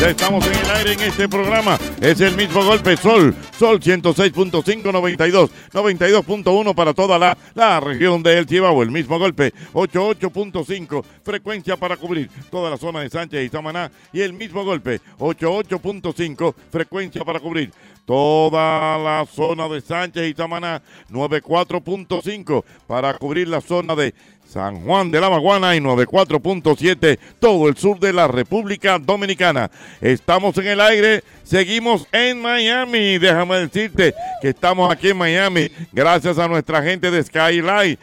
Ya estamos en el aire en este programa. Es el mismo golpe Sol, Sol 106.5, 92, 92.1 para toda la, la región de El Chibao. El mismo golpe 88.5, frecuencia para cubrir toda la zona de Sánchez y Samaná. Y el mismo golpe 88.5, frecuencia para cubrir toda la zona de Sánchez y Samaná. 94.5 para cubrir la zona de San Juan de la Maguana y 94.7 todo el sur de la República Dominicana. Estamos en el aire, seguimos en Miami. Déjame decirte que estamos aquí en Miami gracias a nuestra gente de Skyline.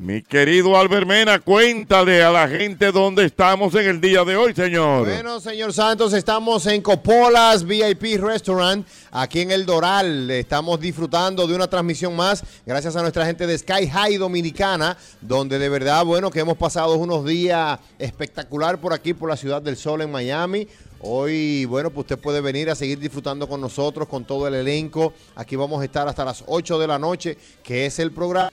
Mi querido Albert Mena, cuéntale a la gente dónde estamos en el día de hoy, señor. Bueno, señor Santos, estamos en Copolas VIP Restaurant, aquí en El Doral. Estamos disfrutando de una transmisión más, gracias a nuestra gente de Sky High Dominicana, donde de verdad, bueno, que hemos pasado unos días espectacular por aquí, por la Ciudad del Sol en Miami. Hoy, bueno, pues usted puede venir a seguir disfrutando con nosotros, con todo el elenco. Aquí vamos a estar hasta las 8 de la noche, que es el programa.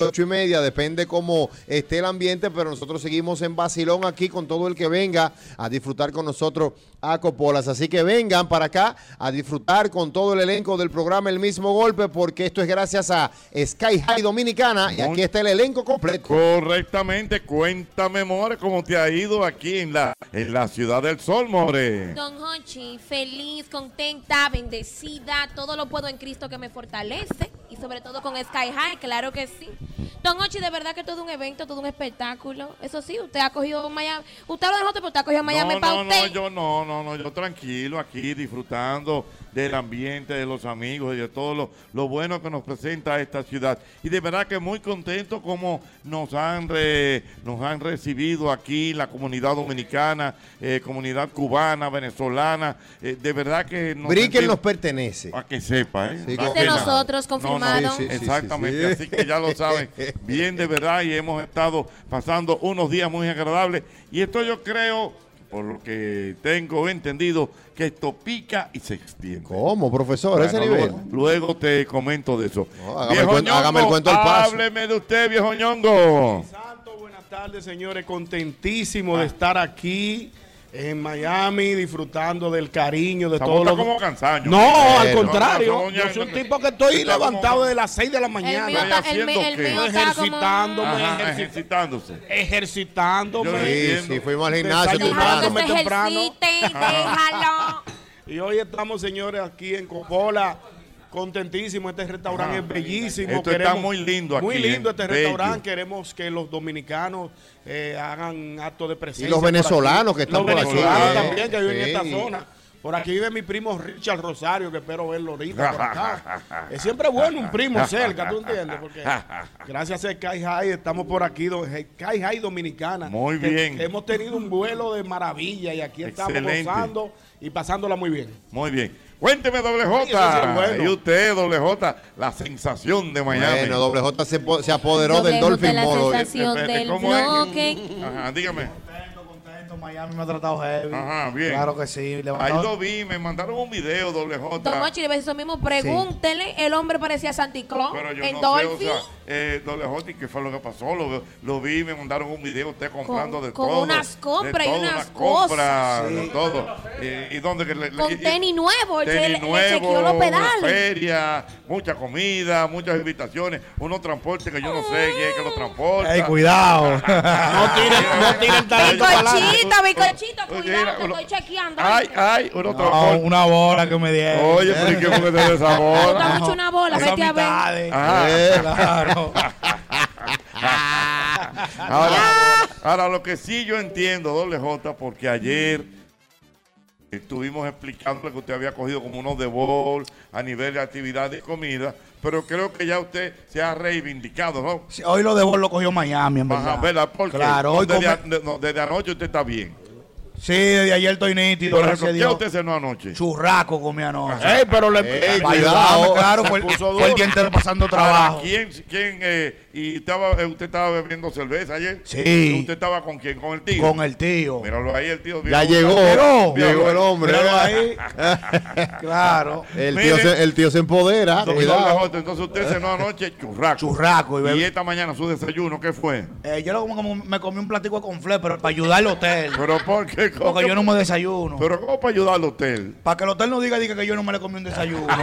Ocho y media, depende cómo esté el ambiente, pero nosotros seguimos en Basilón aquí con todo el que venga a disfrutar con nosotros a Copolas. Así que vengan para acá a disfrutar con todo el elenco del programa El mismo golpe, porque esto es gracias a Sky High Dominicana y aquí está el elenco completo. Correctamente, cuéntame, More, cómo te ha ido aquí en la, en la ciudad del sol, More. Don Hochi, feliz, contenta, bendecida, todo lo puedo en Cristo que me fortalece y sobre todo con Sky High, claro que sí. Don Hochi, de verdad que todo un evento, todo un espectáculo. Eso sí, usted ha cogido Miami, usted lo dejó, pero usted ha cogido Miami no, para no, usted. no, yo no, no, no, yo tranquilo aquí disfrutando del ambiente, de los amigos y de todo lo, lo bueno que nos presenta esta ciudad. Y de verdad que muy contento como nos han, re- nos han recibido aquí la comunidad dominicana, eh, comunidad cubana, venezolana. eh, de verdad que nos Brickell nos pertenece. Para que sepa, ¿eh? Sí, de nosotros, No, no, confirmado. Sí, sí, sí, Exactamente, sí. así que ya lo saben bien de verdad y hemos estado pasando unos días muy agradables y esto yo creo, por lo que tengo entendido, que esto pica y se extiende. ¿Cómo, profesor? ese Bueno, nivel. luego, luego te comento de eso. No, hágame el cuento- hágame el cuento al paso. Hábleme de usted, viejo ñongo. Santo, buenas tardes, señores. Contentísimo de estar aquí en Miami, disfrutando del cariño de todos los. como cansados. No, Eh, al no, contrario. no, no, yo soy un tipo que estoy como- levantado desde las 6 de la El mañana. mío, Vaya está, el, mío- el haciendo mío como... Ejercitándome. Ajá, ejerci- ejercitándose. ejercitándome. Yo Sí, sí, fuimos al gimnasio temprano. temprano. ejercite, déjalo. Y hoy estamos, señores, aquí en Copola. Contentísimo, este restaurante es bellísimo. Esto está muy lindo Muy aquí, lindo ¿eh? este Bello. restaurante. Queremos que los dominicanos eh, hagan acto de presencia. Y los aquí. venezolanos que están Los por aquí, venezolanos ¿eh? también que viven en esta zona. Por aquí vive mi primo Richard Rosario, que espero verlo ahorita por acá. Es siempre bueno un primo cerca, ¿tú entiendes? Porque gracias a Sky High estamos por aquí, Sky High Dominicana. Muy Que- bien. que hemos tenido un vuelo de maravilla y aquí estamos Excelente. gozando y pasándola muy bien. Muy bien. Cuénteme, doble J. Sí, sí bueno. Y usted, doble J, la sensación de Miami. Bueno, Doble J se, se apoderó del Doble J, Dolphin la Modo. sensación Espérate, del ¿cómo es? bloque. Ajá, dígame. Miami me ha tratado heavy. Ajá, bien. Claro que sí. Ahí lo vi, me mandaron un video, doble Don J. Ochi, le eso mismo, pregúntele. El hombre parecía Santi Claus Pero yo en no Dolphin. sé, o sea, eh, doble ¿y ¿qué fue lo que pasó? Lo, lo vi, me mandaron un video, usted comprando de con todo. unas compras de y todo, unas unas compras, cosas. de Sí. todo. Eh, ¿Y dónde que le, le- Con y- tenis nuevo, tenis le- le chequeó los nuevo, pedales. feria, mucha comida, muchas invitaciones, unos transportes que yo no sé quién es que los transporta. Ey, cuidado. No tiren, no tiren talento. Bicochito, bicochito, Mira, cuidado, que uno- estoy chequeando. Ay, ay, unos No, una bola que me dieron. Oye, pero ¿y qué fue que te dio esa Me bola? gusta mucho una bola, vete a ver. mitades. Ajá. Ahora, ahora, lo que sí yo entiendo, doble J, porque ayer estuvimos explicando que usted había cogido como unos de bol a nivel de actividad de comida, pero creo que ya usted se ha reivindicado, ¿no? Sí, Hoy lo de Bol lo cogió Miami, en verdad. Ajá, ¿verdad? Porque Claro, hoy desde, come- a- de- no, desde anoche usted está bien. Sí, desde ayer estoy nítido, Por gracias ejemplo, ¿qué usted cenó anoche? Churraco comí anoche. Ey, pero le, Ey, cuidado. claro, fue el día entero pasando trabajo. ¿Quién, quién eh, y estaba, eh, usted estaba bebiendo cerveza ayer? Sí. ¿Usted estaba con quién? ¿Con el tío? Con el tío. Míralo ahí, el tío. ya llegó. Llegó. El hombre. Míralo ahí. Claro. El tío, se, el tío se empodera. Cuidado. Entonces usted cenó anoche churraco. Churraco y Y esta mañana su desayuno, ¿qué fue? Eh, yo como, como me comí un platico de conflé, pero para ayudar al hotel. Pero ¿por qué? ¿Cómo Porque que- yo no me desayuno. Pero ¿cómo para ayudar al hotel? Para que el hotel no diga, diga que yo no me le comí un desayuno.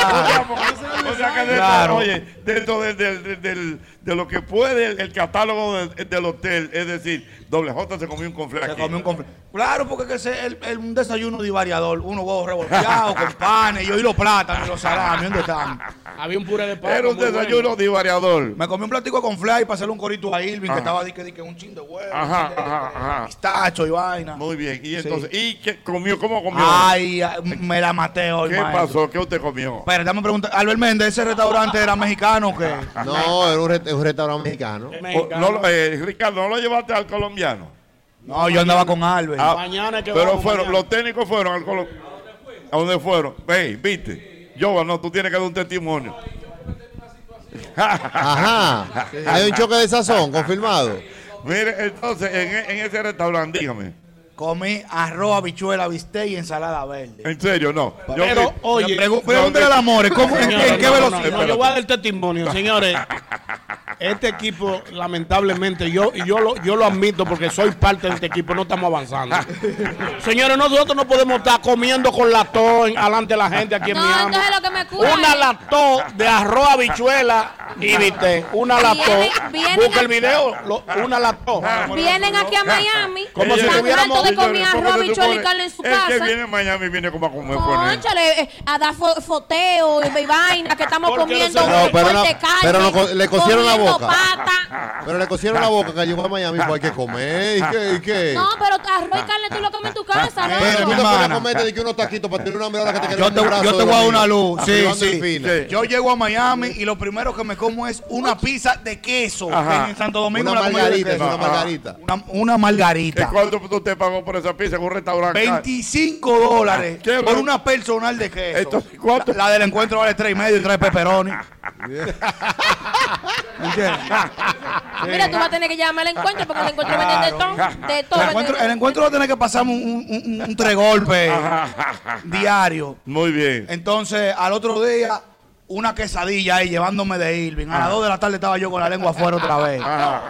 O sea que dentro, Claro. oye, dentro del, del- del- de lo que puede el, el catálogo del, del hotel, es decir, doble J se comió un conflicto Se aquí. comió un conflé. Claro, porque que es el, el- un desayuno divariador. Unos huevos revolteados con panes, yo y los plátanos y los salamis. ¿Dónde están? Había un puré de papa. Era un muy bueno. desayuno divariador. Me comí un platico de conflé y para hacerle un corito a Irving, que estaba di que, di que un chin de huevo. Ajá, de- ajá, ajá. Pistacho y vaina. Muy bien. Y entonces, ¿y qué comió? ¿Cómo comió? Ay, me la maté hoy, ¿Qué maestro. pasó? ¿Qué usted comió? Espera, dame preguntar. Albert Méndez, ¿ese restaurante era mexicano o qué? No, era un, re- un restaurante mexicano. O- no eh, Ricardo, ¿no lo llevaste al colombiano? No, yo andaba con Albert. Ah, Mañana es que pero fueron, mañana. los técnicos fueron al Colo- ¿A dónde fueron? Ve, viste. Yo, no, tú tienes que dar un testimonio. Ajá. Hay un choque de sazón confirmado. Mire, entonces, en, en ese restaurante, dígame. Comí arroz, habichuela, bistec y ensalada verde. En serio, no. Yo Pero, oye, Pregúntale al amor, ¿cómo, en, Señores, en qué no, no, velocidad? no, yo voy a dar el testimonio, señores. Este equipo, lamentablemente, yo, y yo, lo, yo lo admito porque soy parte de este equipo, no estamos avanzando. Señores, nosotros no podemos estar comiendo con latón alante de la gente aquí en No, Miami. entonces lo que me cura Una es- lató de arroz, habichuela y viste. Una lató. Vienen- vienen Busca el video. lo- una lató. Vienen aquí a Miami, Como si tuviéramos- Señores, arroz, ¿cómo se habichuela y carne en su El que casa. viene a Miami viene como a comer. Conchale, eh, a dar fo- foteo y vaina que estamos comiendo No, un pero corte no- de carne, pero le cosieron la boca. Pero le cosieron la boca que llegó a Miami, pues hay que comer. ¿Y qué? ¿Y qué? No, pero arroz y carne tú lo comes en tu casa, ¿no? Pero tú te pones a de que unos taquitos para tener una hora que te quede Yo te, brazo yo te de voy a dar una luz. Sí, sí. Yo llego a Miami y lo primero que me como es una pizza de queso. En Santo Domingo Una margarita, una margarita. Una, una ¿Y margarita. cuánto usted pagó por esa pizza en un restaurante? 25 dólares ¿Qué por una personal de queso. Entonces, ¿cuánto? La, la del encuentro vale 3 y medio y 3 pepperoni. ¿Entiendes? Mira, tú vas a tener que llamar al encuentro porque el encuentro venden de todo. De todo. El encuentro, el encuentro va a tener que pasarme un, un, un- un tres golpes diario. Muy bien. Entonces, al otro día, una quesadilla ahí llevándome de Irving. A las 2 de la tarde estaba yo con la lengua afuera otra vez.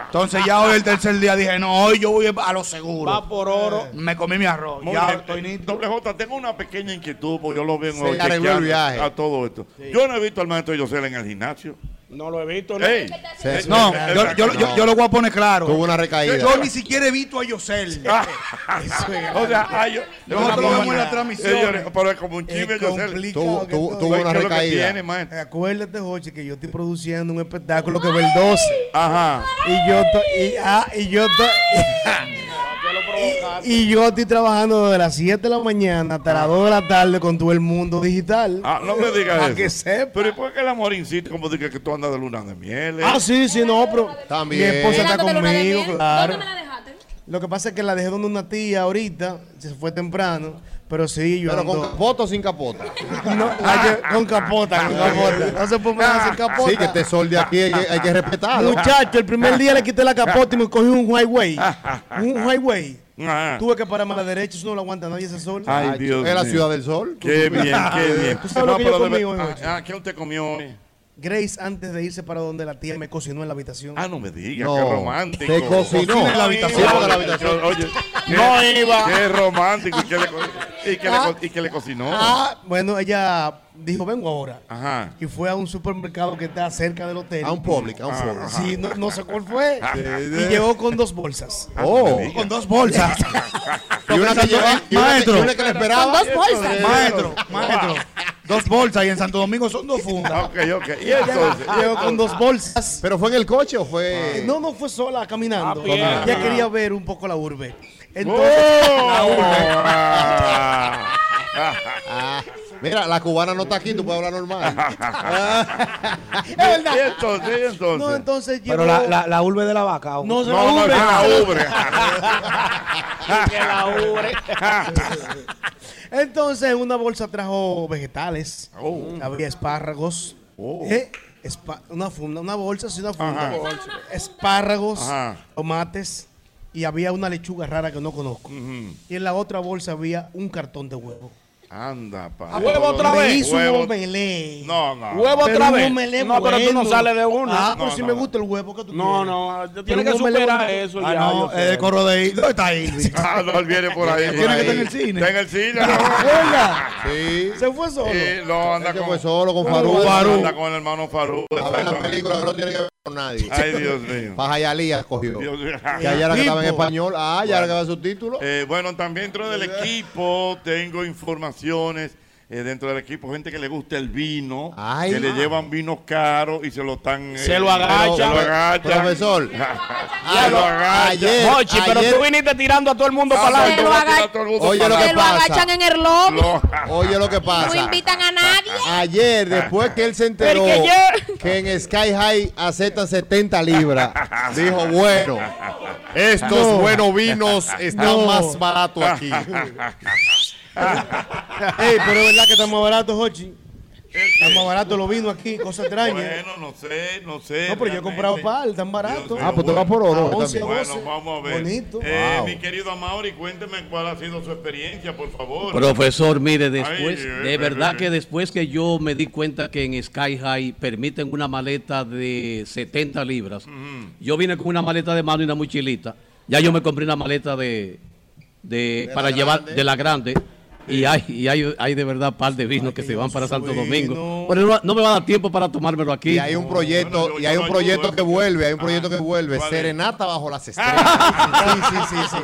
Entonces, ya hoy el tercer día dije, no, hoy yo voy a lo seguro. Va por oro. Me comí mi arroz. Muy ya bien. estoy nítido. Doble J, tengo una pequeña inquietud porque yo lo chequeando viaje. a todo esto. Yo no he visto al maestro Yosel en el gimnasio. No lo he visto. ¿no? Ey, Se- No, Eh, yo, yo, yo, yo lo voy a poner claro. Tuvo una recaída. Yo ni siquiera he visto a Yosel. Ah, o sea, ay, yo, Nosotros lo vemos en la transmisión. Señores, pero es como un chisme Yosel. Tuvo, que tuvo- todo. tuvo ¿Qué una recaída. tiene? Acuérdate, Joche, que yo estoy produciendo un espectáculo que va el 12. Ajá. Y yo estoy. Y, ah, y yo Y yo estoy trabajando desde las 7 de la mañana hasta las 2 de la tarde con todo el mundo digital. Ah, no me digas Para eso. que sepa. Pero ¿y por qué el amor insiste como diga que tú andas de luna de miel? eh? Ah, sí, sí, no, pero También. mi esposa está luna de conmigo, miel. claro. ¿Dónde me la dejaste? Lo que pasa es que la dejé donde una tía ahorita, se fue temprano, pero sí, yo Pero con capota o sin capota. No, hay que- con capota, con capota. No se puede poner sin capota. Sí, que este sol de aquí hay que, hay que respetarlo. Muchacho, el primer día le quité la capota y me cogí un highway. Un highway. Ah. Tuve que pararme a la derecha, eso no lo aguanta nadie ese sol. Ay, Dios Es la ciudad del sol. Qué bien, qué bien. ¿Tú sabes lo que yo pero de comí ver- hoy, ah, Jochi? ah, ¿qué usted comió hoy? Grace, antes de irse para donde la tía me cocinó en la habitación. Ah, no me digas, No, qué romántico. te cocinó. En la habitación. de la habitación. Oye, qué, No iba. Qué romántico. ¿Y qué le, y qué le co- y qué le cocinó? Ah, bueno, ella dijo, vengo ahora. Ajá. Y fue a un supermercado que está cerca del hotel. A un public, a un Ah, public. Sí, no, no sé cuál fue. Y llegó con dos bolsas. Oh. Con dos bolsas. Y una que lleva, y una que- Maestro. y una que le esperaba. Con dos bolsas. maestro, maestro. Dos bolsas y en Santo Domingo son dos fundas. Ok, ok. Y entonces. Llegó con dos bolsas. ¿Pero fue en el coche o fue...? No, no fue sola caminando. A pie. Ella quería ver un poco la urbe. Entonces, ¡Oh! Ah. Ah, mira, la cubana no está aquí, tú puedes hablar normal. es verdad. Y entonces, y entonces. No, entonces. Pero la, la, la urbe de la vaca. ¿o? No, se No, no, es la ubre. Que la urbe. Entonces, en una bolsa trajo vegetales. Oh. Había espárragos. Oh. eh, espa- una funda, una bolsa, sí, una funda. Ajá. Espárragos, Ajá. tomates. Y había una lechuga rara que no conozco. Y en la otra bolsa había un cartón de huevo. Anda, pa. ¿Huevo otra Me vez? hizo Huevo. un omelé. No, no. ¿Huevo Pero otra vez? omelé No, pero tú no sales de una. Ah, pero No, si no, me no. gusta el huevo que tú No, quieres. no, tú tienes que superar eso Ah, ya. no, el sé. coro de Irving. ¿Dónde está Irving? Ah, no, él viene por ahí. Tiene que estar en el cine. Está en el cine. Oiga, Sí. se fue solo. No, anda con, fue solo con Farú. Anda con el hermano Farú. A ver la película no tiene que ver nadie. Ay, Dios mío. Para Jayalía cogió. Dios mío. Que allá era que estaba en español. Ah, ya era que va su título. Eh, bueno, también dentro del equipo tengo informaciones. Eh, dentro del equipo, gente que le gusta el vino, Ay. que le llevan vinos caros y se lo están. eh, Se lo agachan. Se lo agachan. Profesor. Se lo agachan. Ayer, Mochi, pero ayer- tú viniste tirando a todo el mundo Ah, para no, Se adelante. Oye, lo que Se lo pasa? agachan en el. Lo- Oye lo que No pasa. invitan a nadie. Ayer, después que él se enteró que yo- que en Sky High aceptan 70 libras, dijo, bueno, estos No. buenos vinos están No. más baratos aquí. Ey, pero es verdad que está más barato, Jochi. Está más barato los vinos aquí, cosa extraña. Bueno, no sé, no sé. no, pero yo he comprado par, tan barato. Ah, pues tú vas por oro. A 11, también. Bueno, vamos a ver. Bonito. Eh, Wow. Mi querido Amaury, cuénteme cuál ha sido su experiencia, por favor. Profesor, mire, después, Ay, eh, de eh, verdad eh. que después que yo me di cuenta que en Sky High permiten una maleta de 70 libras, yo vine con una maleta de mano y una mochilita. Ya yo me compré una maleta de, de, De para llevar grande. de la grande. Y hay, y hay, hay de verdad par de vinos que se van para Santo. Domingo. Pero no, no me va a dar tiempo para tomármelo aquí. Y hay un proyecto, Bueno, yo- y hay un proyecto ayudo, que eh. vuelve, hay un proyecto que vuelve. Serenata bajo las estrellas. Sí, sí, sí,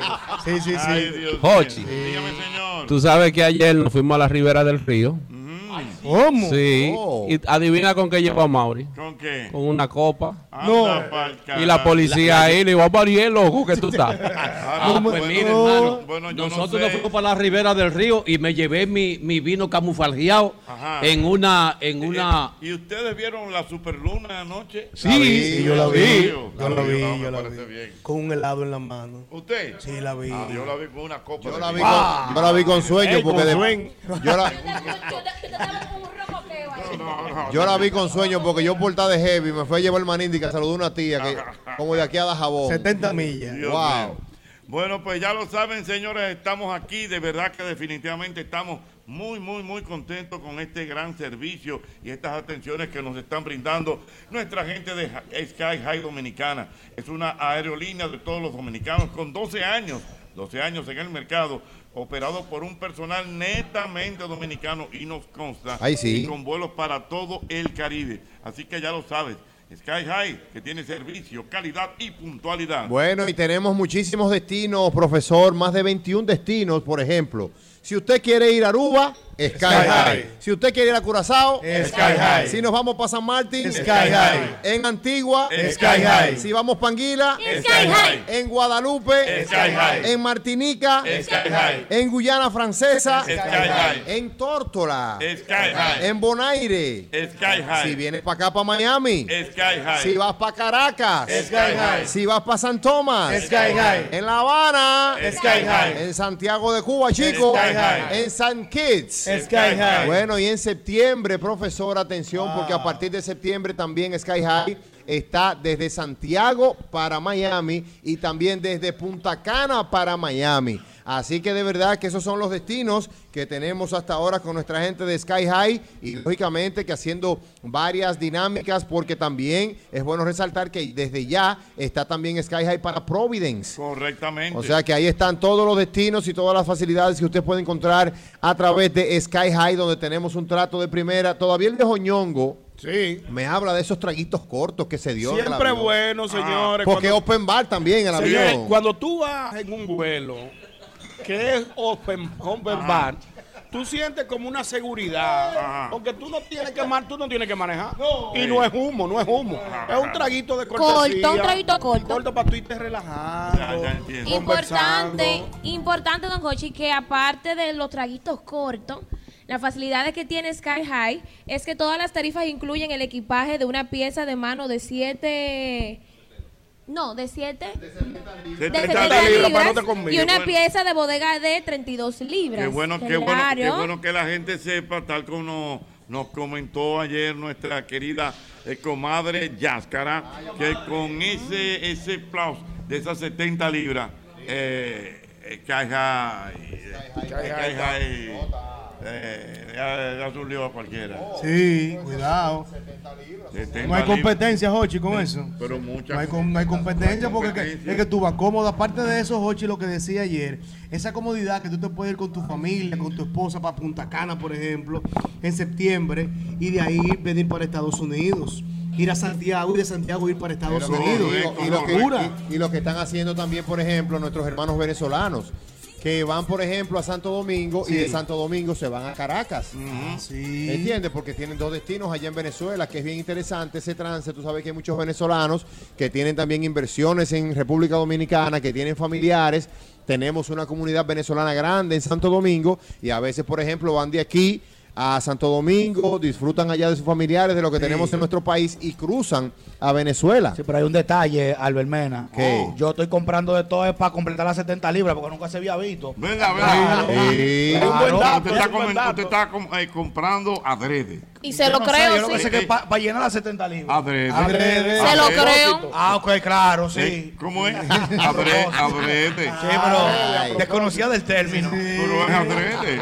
sí. Sí, sí, Ay, sí. Dios Jochi. Dígame, señor. Tú sabes que ayer nos fuimos a la ribera del río. ¿Cómo? Sí. Oh. Y adivina con qué llevó a Mauri. ¿Con qué? Con una copa. Anda pa'l Y la policía ahí le dijo, a Mauri, loco que tú estás. Ah, Ah, no, pues bueno, mire, no. hermano, Bueno, yo no nosotros sé. nos fuimos para la ribera del río y me llevé mi, mi vino camuflajeado en una, en una, Eh, ¿Y ustedes vieron la superluna anoche? sí, Sí, yo la vi. Yo Yo la vi, yo la vi. Con un helado en la mano. ¿Usted? Sí, la vi. Ah, yo la vi con una copa. Yo la vi con, yo la vi con sueño porque de- sueño. yo la, No, no, no. Yo la vi con sueño porque yo por estar de heavy me fui a llevar el manindi que saludó una tía que como de aquí a Dajabón. 70 millas. Dios Wow. Bueno, pues ya lo saben, señores, estamos aquí. De verdad que definitivamente estamos muy, muy, muy contentos con este gran servicio y estas atenciones que nos están brindando nuestra gente de Sky High Dominicana. Es una aerolínea de todos los dominicanos con 12 años, 12 años en el mercado, operado por un personal netamente dominicano y nos consta. Sí. y con vuelos para todo el Caribe. Así que ya lo sabes. Sky High, que tiene servicio, calidad y puntualidad. Bueno, y tenemos muchísimos destinos, profesor, más de 21 destinos, por ejemplo. Si usted quiere ir a Aruba, Sky, Sky High. High. Si usted quiere ir a Curazao, Sky High. Si nos vamos para San Martín, Sky High. En Antigua, Sky High. Si vamos para Anguila, Sky High. En Guadalupe, Sky High. En Martinica, Sky High. En Guyana Francesa, Sky High. En Tórtola, Sky High. En Bonaire, Sky High. Si vienes para acá, para Miami, Sky High. Si vas para Caracas, Sky High. Si vas para San Tomás, Sky High. En La Habana, Sky High. En Santiago de Cuba, chico, Sky High. En San Kitts, Sky High. Bueno, y en septiembre, profesor, atención, porque a partir de septiembre también Sky High está desde Santiago para Miami y también desde Punta Cana para Miami. Así que de verdad que esos son los destinos que tenemos hasta ahora con nuestra gente de Sky High y lógicamente que haciendo varias dinámicas porque también es bueno resaltar que desde ya está también Sky High para Providence. Correctamente. O sea que ahí están todos los destinos y todas las facilidades que usted puede encontrar a través de Sky High, donde tenemos un trato de primera. Todavía el viejo ñongo Sí. me habla de esos traguitos cortos que se dio. Siempre bueno, señores. Porque cuando- open bar también en el Señores, avión. Cuando tú vas en un vuelo que es open, open bar, tú sientes como una seguridad. Porque tú no tienes que tú no tienes que manejar. y no es humo, no es humo. Es un traguito de cortesía. Corto, un traguito corto. Corto para tú irte relajando. Importante, conversando. importante, don Jochi, que aparte de los traguitos cortos, las facilidades que tiene Sky High es que todas las tarifas incluyen el equipaje de una pieza de mano de 7... No, de 7... De 70 70 libras, libras, para no te conmigo. y una Bueno. pieza de bodega de 32 libras. Qué bueno, qué bueno, qué bueno que la gente sepa, tal como nos, nos comentó ayer nuestra querida eh, comadre Yáscara, que con ese, ese plus de esas 70 libras, eh, eh, Sky High, eh, ya- ya es un lío a cualquiera. Sí, cuidado. 70 No hay libras. competencia, Jochi, con eso. Pero mucha. No hay, no hay competencia porque es que- es que tú vas cómodo. Aparte de eso, Jochi, lo que decía ayer, esa comodidad que tú te puedes ir con tu familia, con tu esposa para Punta Cana, por ejemplo, en septiembre, y de ahí venir para Estados Unidos. Ir a Santiago y de Santiago ir para Estados Pero Unidos. y, y lo que, Locura. y- y lo que están haciendo también, por ejemplo, nuestros hermanos venezolanos, que van, por ejemplo, a Santo Domingo y de Santo Domingo se van a Caracas. Sí. ¿Entiendes? Porque tienen dos destinos allá en Venezuela, que es bien interesante ese trance. Tú sabes que hay muchos venezolanos que tienen también inversiones en República Dominicana, que tienen familiares. Tenemos una comunidad venezolana grande en Santo Domingo y a veces, por ejemplo, van de aquí a Santo Domingo, disfrutan allá de sus familiares, de lo que tenemos en nuestro país y cruzan a Venezuela. Sí, pero hay un detalle, Albert Mena. ¿Qué? Yo estoy comprando de todo es para completar las 70 libras porque nunca se había visto. Venga, venga. Usted es está, eh, comprando adrede. Y se Yo lo no sé, creo, yo lo que sí. sé que para llenar las 70 libras. Adrede. Adrede. Se lo Adrede. creo. Ah, ok, claro, sí. Eh, ¿Cómo es? Adrede. adrede. Sí, pero desconocía del término. Pero es adrede.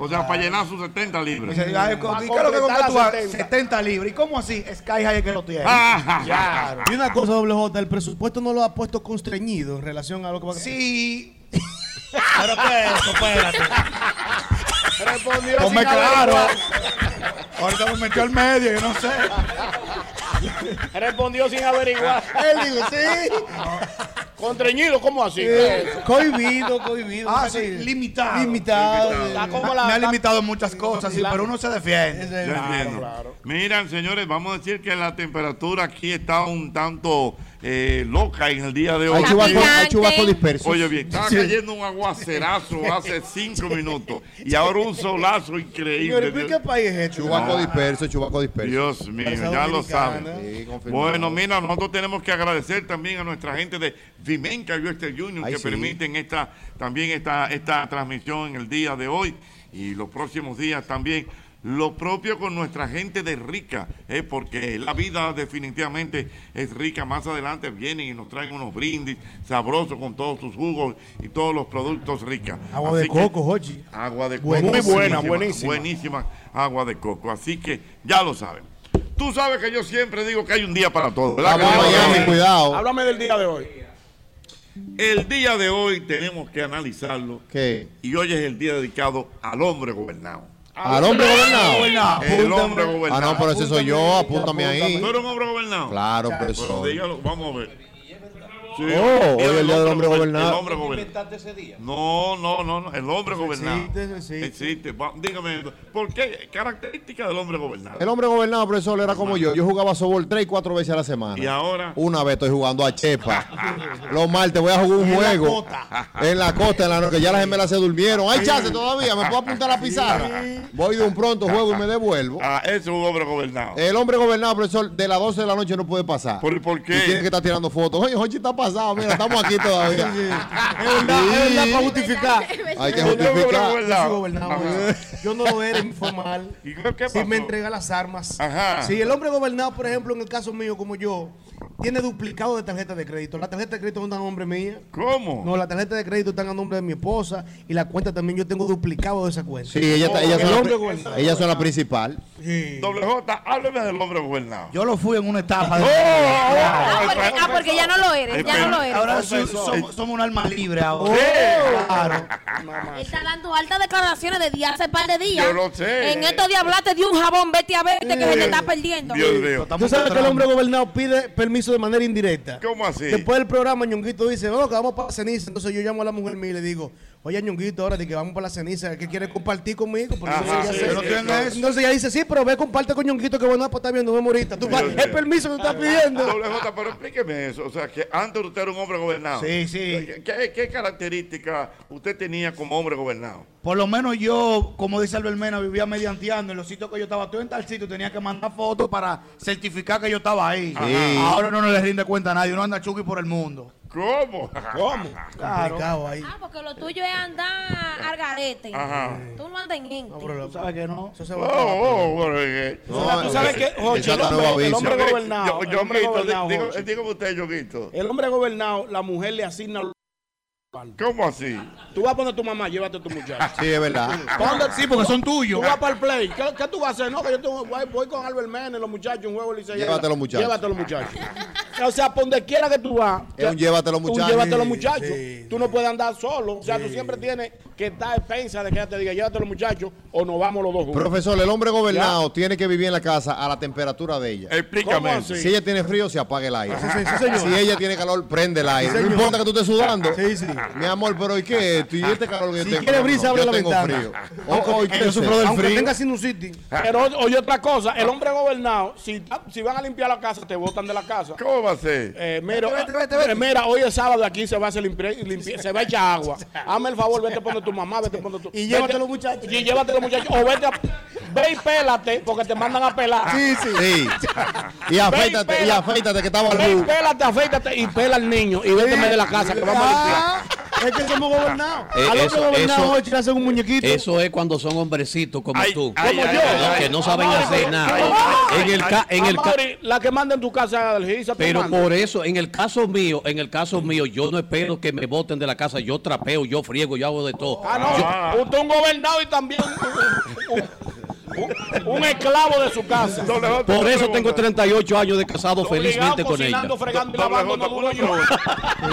O sea, para llenar sus 70 libras. ¿y ¿Qué es lo que compras tú? Ah, 70 libras. ¿Y cómo así? Sky High es que lo tiene. Ah, Claro. Y una cosa, doble J, el presupuesto no lo ha puesto constreñido en relación a lo que va a Sí. ¿Pero qué es eso? Espérate. Respondió Ponme claro. Ahorita me metió al medio, yo no sé. Respondió sin averiguar. Él dijo, sí. Contrañido, ¿cómo así? Eh, cohibido, cohibido. Ah, sí, limitado. Limitado. Como Me, la- me ha limitado en muchas cosas, sí, la- pero uno se defiende. Entiendo. Miran, señores, vamos a decir que la temperatura aquí está un tanto eh, loca en el día de hoy. Hay chubaco, hay Picante. chubaco disperso. Oye, bien, estaba cayendo un aguacerazo hace cinco minutos y ahora un solazo increíble. ¿pero qué país es este? Chubaco disperso, chubaco disperso. Dios mío, ya lo saben. Sí. Bueno, mira, nosotros tenemos que agradecer también a nuestra gente de Vimenca Western Junior Ay, que sí. permiten esta también esta, esta transmisión en el día de hoy y los próximos días también. Lo propio con nuestra gente de Rica, eh, porque la vida definitivamente es rica. Más adelante vienen y nos traen unos brindis sabrosos con todos sus jugos y todos los productos ricas. Agua de Así coco, Jochi. Agua de coco. Muy buena, buenísima. Buenísima agua de coco. Así que ya lo saben. Tú sabes que yo siempre digo que hay un día para todo. ¿verdad? Vamos Miami, cuidado. Háblame del día de hoy. El día de hoy tenemos que analizarlo. ¿Qué? Y hoy es el día dedicado al hombre gobernado. ¿Al hombre gobernado? El hombre gobernado. Ah, no, pero ese soy yo, apúntame ahí. ¿Tú eres un hombre gobernado? Claro, pero eso. dígalo, vamos a ver. Sí. Oh, hoy es el día del hombre gober- gobernado. El hombre gobernado. ese día? No, no, no, no, el hombre gobernado. existe, existe. Existe. Va, Dígame, ¿por qué característica del hombre gobernado? El hombre gobernado, profesor, era como yo. Yo jugaba softball tres y cuatro veces a la semana. Y ahora, Una vez estoy jugando a Chepa. Los martes voy a jugar un En la juego. costa. En la costa, en la noche. Ya las gemelas se durmieron. Hay chance todavía. Me puedo apuntar a la pizarra. Voy de un pronto, juego y me devuelvo. ah, ese es un hombre gobernado. El hombre gobernado, profesor, de las 12 de la noche no puede pasar. ¿Por, por Y qué? tiene que estar tirando fotos. Oye, Jochi está pasado. Mira, estamos aquí todavía. Es verdad, es verdad, para justificar. Hay que justificar. Yo soy gobernado. Ajá. Yo no lo era informal. ¿Y qué, qué Si pasó? me entrega las armas. Ajá. Si el hombre gobernado, por ejemplo, en el caso mío, como yo, tiene duplicado de tarjeta de crédito. La tarjeta de crédito no está a nombre mía. ¿Cómo? No, la tarjeta de crédito está a nombre de mi esposa y la cuenta también yo tengo duplicado de esa cuenta. Sí, ella, está- ella, El son la, gobernado. ella son la principal. Sí. Doble J, hábleme del hombre gobernado. Yo lo fui en una etapa. de- Ah, porque, ah, porque ya no lo eres, ya no lo eres. Ahora sí, somos, somos un alma libre ahora. Claro. Él está dando altas declaraciones de día hace par de días. Yo lo sé. En estos días hablaste de un jabón, vete a verte que se te está perdiendo. Dios mío. Tú sabes que el hombre gobernado pide permiso de manera indirecta. ¿Cómo así? Después del programa, Ñonguito dice, oh, que vamos para ceniza. Entonces yo llamo a la mujer mía y le digo, oye, Ñonguito, ahora de que vamos para la ceniza, ¿qué quiere compartir conmigo? Porque Ajá, entonces, sí, ella sí, se- sí, entonces, ella dice, sí, pero ve, comparte con Ñonguito, que bueno, pues está bien, nos vemos ahorita. Tú vas, el permiso que tú estás pidiendo. Doble J, pero explíqueme eso. O sea, que antes usted era un hombre gobernado. Sí, sí. ¿Qué, qué características usted tenía como hombre gobernado? Por lo menos yo, como dice Albert Mena, vivía medianteando en los sitios que yo estaba. Tú en tal sitio tenía que mandar fotos para certificar que yo estaba ahí. Sí. Ahora no, no le rinde cuenta a nadie. Uno anda chuki por el mundo. ¿Cómo? ¿Cómo? Complicado ahí. Ah, porque lo tuyo es andar al garete. Ajá. Tú no andas en gente. ¿Tú sabes que no? Eso se Oh, va a oh, bueno, eh, No, Tú sabes que, Jochi, es el hombre, el hombre Yo- gobernado, yo- el hombre gobernado, digo- usted, Yoguito. El hombre gobernado, la mujer le asigna. ¿Cómo así? Tú vas a poner a tu mamá, llévate a tu muchacho. Sí, es verdad. ¿Dónde- Sí, porque son tuyos. Tú vas para el play. ¿Qué, qué tú vas a hacer? No, que yo tengo- voy, voy con Albert Mena, los muchachos, un juego liceo. Llévate los muchachos. Llévate los muchachos. o sea, por donde quiera que tú vas. Es un llévate los un muchachos. llévate los Sí, muchachos. sí, tú no puedes andar solo. O sea, tú siempre tienes que estar a pensa de que ella te diga, llévate los muchachos o nos vamos los dos juntos. Profesor, el hombre gobernado tiene que vivir en la casa a la temperatura de ella. Explícame. ¿Cómo eso. así? Si ella tiene frío, se apaga el aire. Sí, sí, sí, señor. Si ella tiene calor, prende el aire. no importa que tú estés sudando. Sí, sí. Mi amor, pero ¿y qué? ¿Tú y este calor que Si tengo? quiere brisa, no, abre yo la tengo ventana. frío. O- o- Aunque- yo sufro del Aunque frío. tenga sinusitis. Pero oye otra cosa, el hombre gobernado, si, si van a limpiar la casa, te botan de la casa. ¿Cómo va a ser? Eh, mira, eh, mira, hoy es sábado, aquí se va a hacer limpia- limpia- se va a echar agua. Hazme el favor, vete a poner tu mamá, vete a poner tu. Y llévate vete- los muchachos. Y llévate los muchachos. O vete a. Ve y pélate, porque te mandan a pelar. Sí, sí. Sí. Y afeítate, y afeítate que estaba Ve y pélate, afeítate y pela al niño. Y véteme de la casa, que vamos a limpiar. Es que somos gobernados. Eh, Al hombre eso- hacen un muñequito. Eso es cuando son hombrecitos como Ay, tú. ay, Como ay, yo. ay, ¿no? ay. que no saben hacer ay, nada. ay, En el ca- en el ca- la que manda en tu casa es Algisa, tú Pero mandas. por eso, en el caso mío, en el caso mío, yo no espero que me voten de la casa. Yo trapeo, yo friego, yo hago de todo. Ah, no. Usted es un gobernado y también un, esclavo de su casa. Por eso tengo pregunta. 38 años de casado felizmente con ella.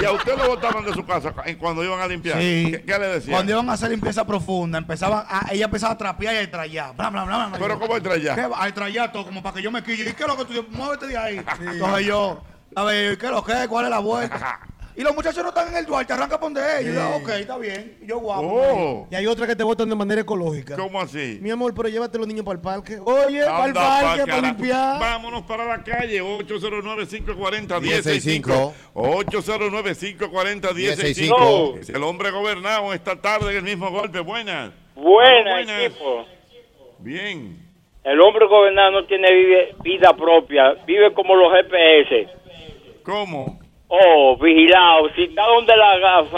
y a usted lo botaban de su casa cuando iban a limpiar. Sí. ¿Qué, qué le decían? Cuando iban a hacer limpieza profunda, empezaban a- ella empezaba a trapear y a trallar. Bla, bla, bla, bla. Pero ¿cómo va? A trallar todo, como para que yo me quille. ¿Y qué es lo que tú Muévete de ahí. Entonces yo, a ver, ¿qué es lo que es? ¿Cuál es la vuelta? Y los muchachos no están en el Duarte, arranca por donde ellos. Y yo, ok, está bien. Y yo guapo. Oh, Y hay otra que te votan de manera ecológica. ¿cómo así? Mi amor, pero llévate los niños para el parque. Oye, para el parque, para limpiar. Vámonos para la calle, 809-540-1065. 809-540-1065. Es El hombre gobernado esta tarde en el mismo golpe. Buenas. Buena, Buenas. equipo. Bien. El hombre gobernado no tiene vida propia, vive como los GPS. ¿Cómo? Oh, vigilado. Si está donde la gafa.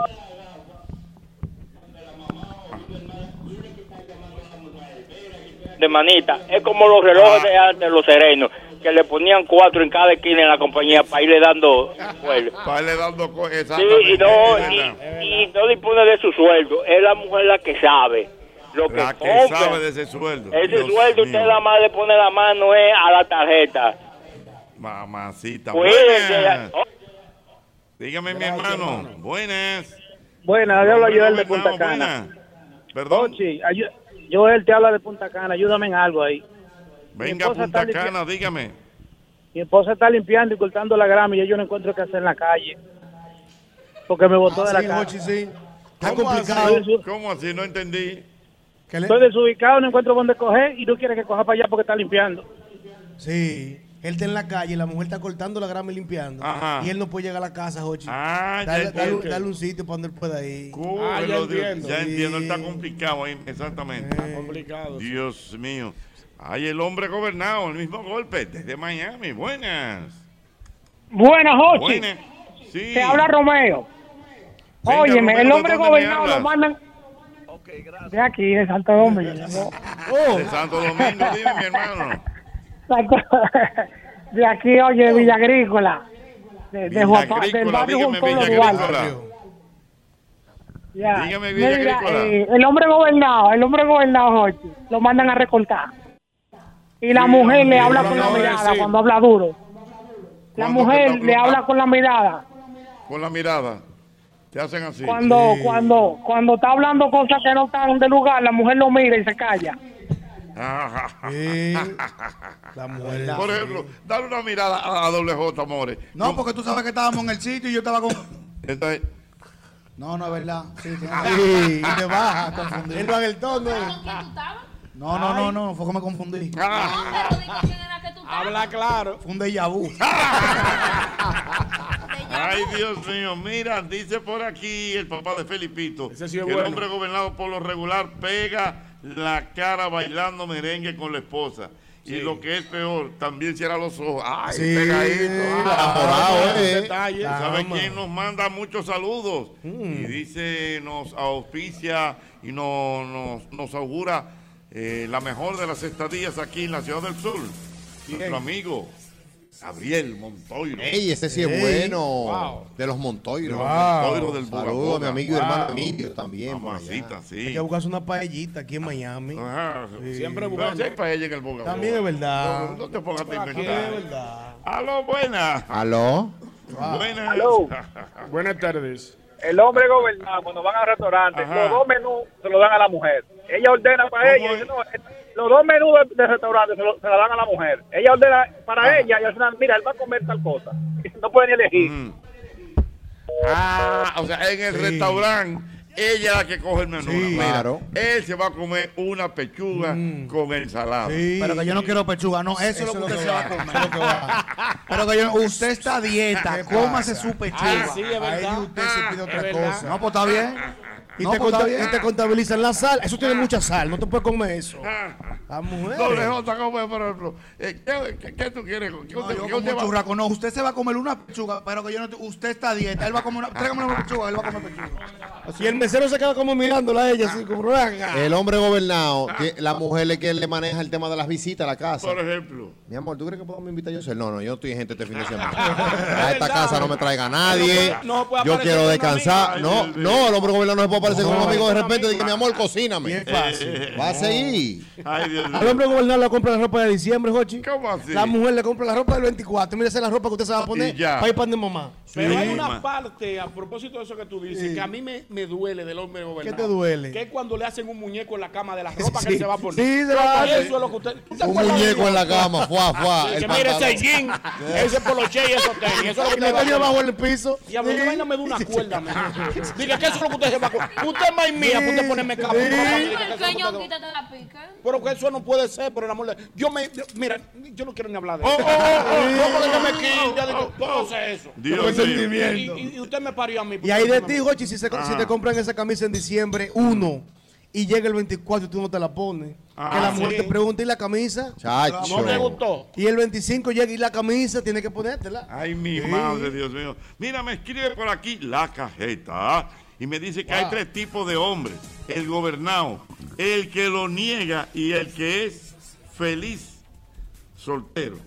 De manita. Es como los relojes de antes, los serenos, que le ponían cuatro en cada esquina en la compañía para irle dando sueldo. Para irle dando Sí, y no, y, y no dispone de su sueldo. Es la mujer la que sabe. Lo que, La que compra. sabe de ese sueldo. Ese Dios sueldo mío. usted nada más le pone la mano es a la tarjeta. Mamacita. Cuídese. Dígame, mi hermano. Buenas. Buenas, habla Hombre Joel de Punta Cana. buenas. Perdón. Ochi, Joel te habla de Punta Cana, ayúdame en algo ahí. Venga, esposa Punta está Cana, dígame. Mi esposa está limpiando y cortando la grama y yo no encuentro qué hacer en la calle. porque me botó de la Sí, casa. Sí. Está ¿Cómo complicado. así? ¿Cómo así? No entendí. ¿Qué le- Estoy desubicado, no encuentro dónde coger y no quiere que coja para allá porque está limpiando. Sí. Él está en la calle, la mujer está cortando la grama y limpiando. Ajá. Y él no puede llegar a la casa, Jochi. Ah, ya dale, un sitio para donde él pueda ir. Ah, ya entiendo. Ya Sí. entiendo, él está complicado ahí, exactamente. complicado. Dios mío. Ay, el hombre gobernado, el mismo golpe, desde Miami. Buenas. Buenas, Jochi. Buenas. Sí. Te habla Romeo. Venga, Óyeme, Romeo, el ¿de hombre gobernado lo mandan. De aquí, de Santo Domingo. De Santo Domingo, dime, mi hermano. De aquí, oye, Villa Agrícola. De, de Juan del barrio dígame, Juan Pablo Villa Duarte. Agrícola. Ya. Dígame, Villa Mira, Agrícola. eh, el hombre gobernado, el hombre gobernado, Jochi, lo mandan a recortar. Y la mujer le habla con la mirada cuando habla duro. La ¿Cuándo mujer le habla con la mirada. Con la mirada. Te hacen así. Cuando, cuando, cuando está hablando cosas que no están de lugar, la mujer lo mira y se calla. La mujer. Por ejemplo, dale una mirada a, doble J, amores. No, porque tú sabes que estábamos en el sitio y yo estaba con. Entonces, No, no es verdad. Sí, Sí. Y te baja. Él va en el tono. No, no, no, no, fue que me confundí. Habla claro. Fue un déjà vu. Ay, Dios mío, mira, dice por aquí el papá de Felipito sí es que el bueno. hombre gobernado por lo regular pega la cara bailando merengue con la esposa. Y lo que es peor, también cierra los ojos. Ay, Sí, pegadito. enamorado, eh. ¿Sabe quién nos manda muchos saludos? Y dice, nos auspicia y nos, nos, nos augura eh, la mejor de las estadías aquí en la Ciudad del Sur. Nuestro amigo Gabriel Montoiro. Ey, ese sí es Ey. bueno. Wow. De los Montoiros. De los Montoiros del Saludos a mi amigo y Boga. hermano Wow. Emilio también. Mamacita, sí. Hay que buscarse una paellita aquí en Miami. Sí. Siempre Pero buscando. si hay paella en el También es verdad. No, no te pongas a Aquí inventar. es verdad. Aló, buenas. ¿Aló? Buenas. Aló. Buenas tardes. El hombre gobernado, cuando van al restaurante, Ajá. los dos menús se los dan a la mujer. Ella ordena para ella. y dice, no, los dos menús del del restaurante se, lo- se la dan a la mujer. Ella ordena para ella y al final, mira, él va a comer tal cosa. No puede ni elegir. Mm. Ah, o sea, en el restaurante, ella es la que coge el menú. Sí. Mira, Claro. Él se va a comer una pechuga con ensalada. Pero que yo no quiero pechuga, no, eso, es lo que usted se va a comer. Pero que yo, usted está a dieta, ¿Qué cómase pasa? su pechuga. Ah, sí, es Ahí verdad. usted se pide otra verdad. cosa. No, pues está bien. Y, No, te pues, y te contabilizan la sal. Eso tiene mucha sal. No te puedes comer eso. La mujer. Doble J, come, por ejemplo. Eh, ¿qué, qué, qué tú quieres? ¿Qué, No, usted- yo como va- churraco. No, usted se va a comer una pechuga, pero que yo no. Usted está a dieta. Él va a comer una. Tráigame una pechuga, él va a comer pechuga. Y el mesero se queda como mirándola a ella, así como. El hombre gobernado, que la mujer es que le maneja el tema de las visitas a la casa. Por ejemplo. Mi amor, ¿tú crees que podemos invitar yo? No, no, yo estoy en gente este fin de semana. A esta casa no me traiga nadie. No puede Yo quiero descansar. No, no, el hombre gobernado no se puede aparecer con un amigo de repente. amigo. Dice, mi amor, cocíname. Bien fácil. Va a seguir. Ay, Dios Al mío. hombre gobernado le compra la ropa de diciembre, Jochi. ¿Cómo así? La mujer le compra la ropa del 24. Mira, esa es la ropa que usted se va a poner Y para ir para de mamá. Pero hay una ma. parte, a propósito de eso que tú dices, que a mí me, me duele del hombre gobernado. ¿Qué te duele? Que es cuando le hacen un muñeco en la cama de la ropa que él se va a poner. Sí, se que hace. Eso es lo que usted... ¿usted Un muñeco en la cama, fuá, fuá. Sí, el que mire ese jean, ese poloche y esos tenis. Eso es lo que Y va a poner. bajo el piso. Y a mí me da una cuerda, me. Diga que eso es lo que usted se va a comer. Usted es más mía, usted ponerme. Sí. Pica. Pero que eso no puede ser, por el amor de Yo me. yo- mira, yo no quiero ni hablar de Oh, eso. oh, oh, No, porque yo me quito. ya digo, ¿Cómo oh. hace eso? Dios sentimiento. Y, usted me parió a mí. Y ahí de ti, Jochi, si, si Ah. te compran esa camisa en diciembre, uno, y llega el 24 y tú no te la pones. Ah, que la mujer sí. te pregunta y la camisa. Chacho. ¿No te gustó? Y el 25 llega y la camisa tiene que ponértela. Ay, mi madre, Dios mío. Mira, me escribe por aquí la cajeta. Y me dice que hay tres tipos de hombres. El gobernado, el que lo niega y el que es feliz soltero.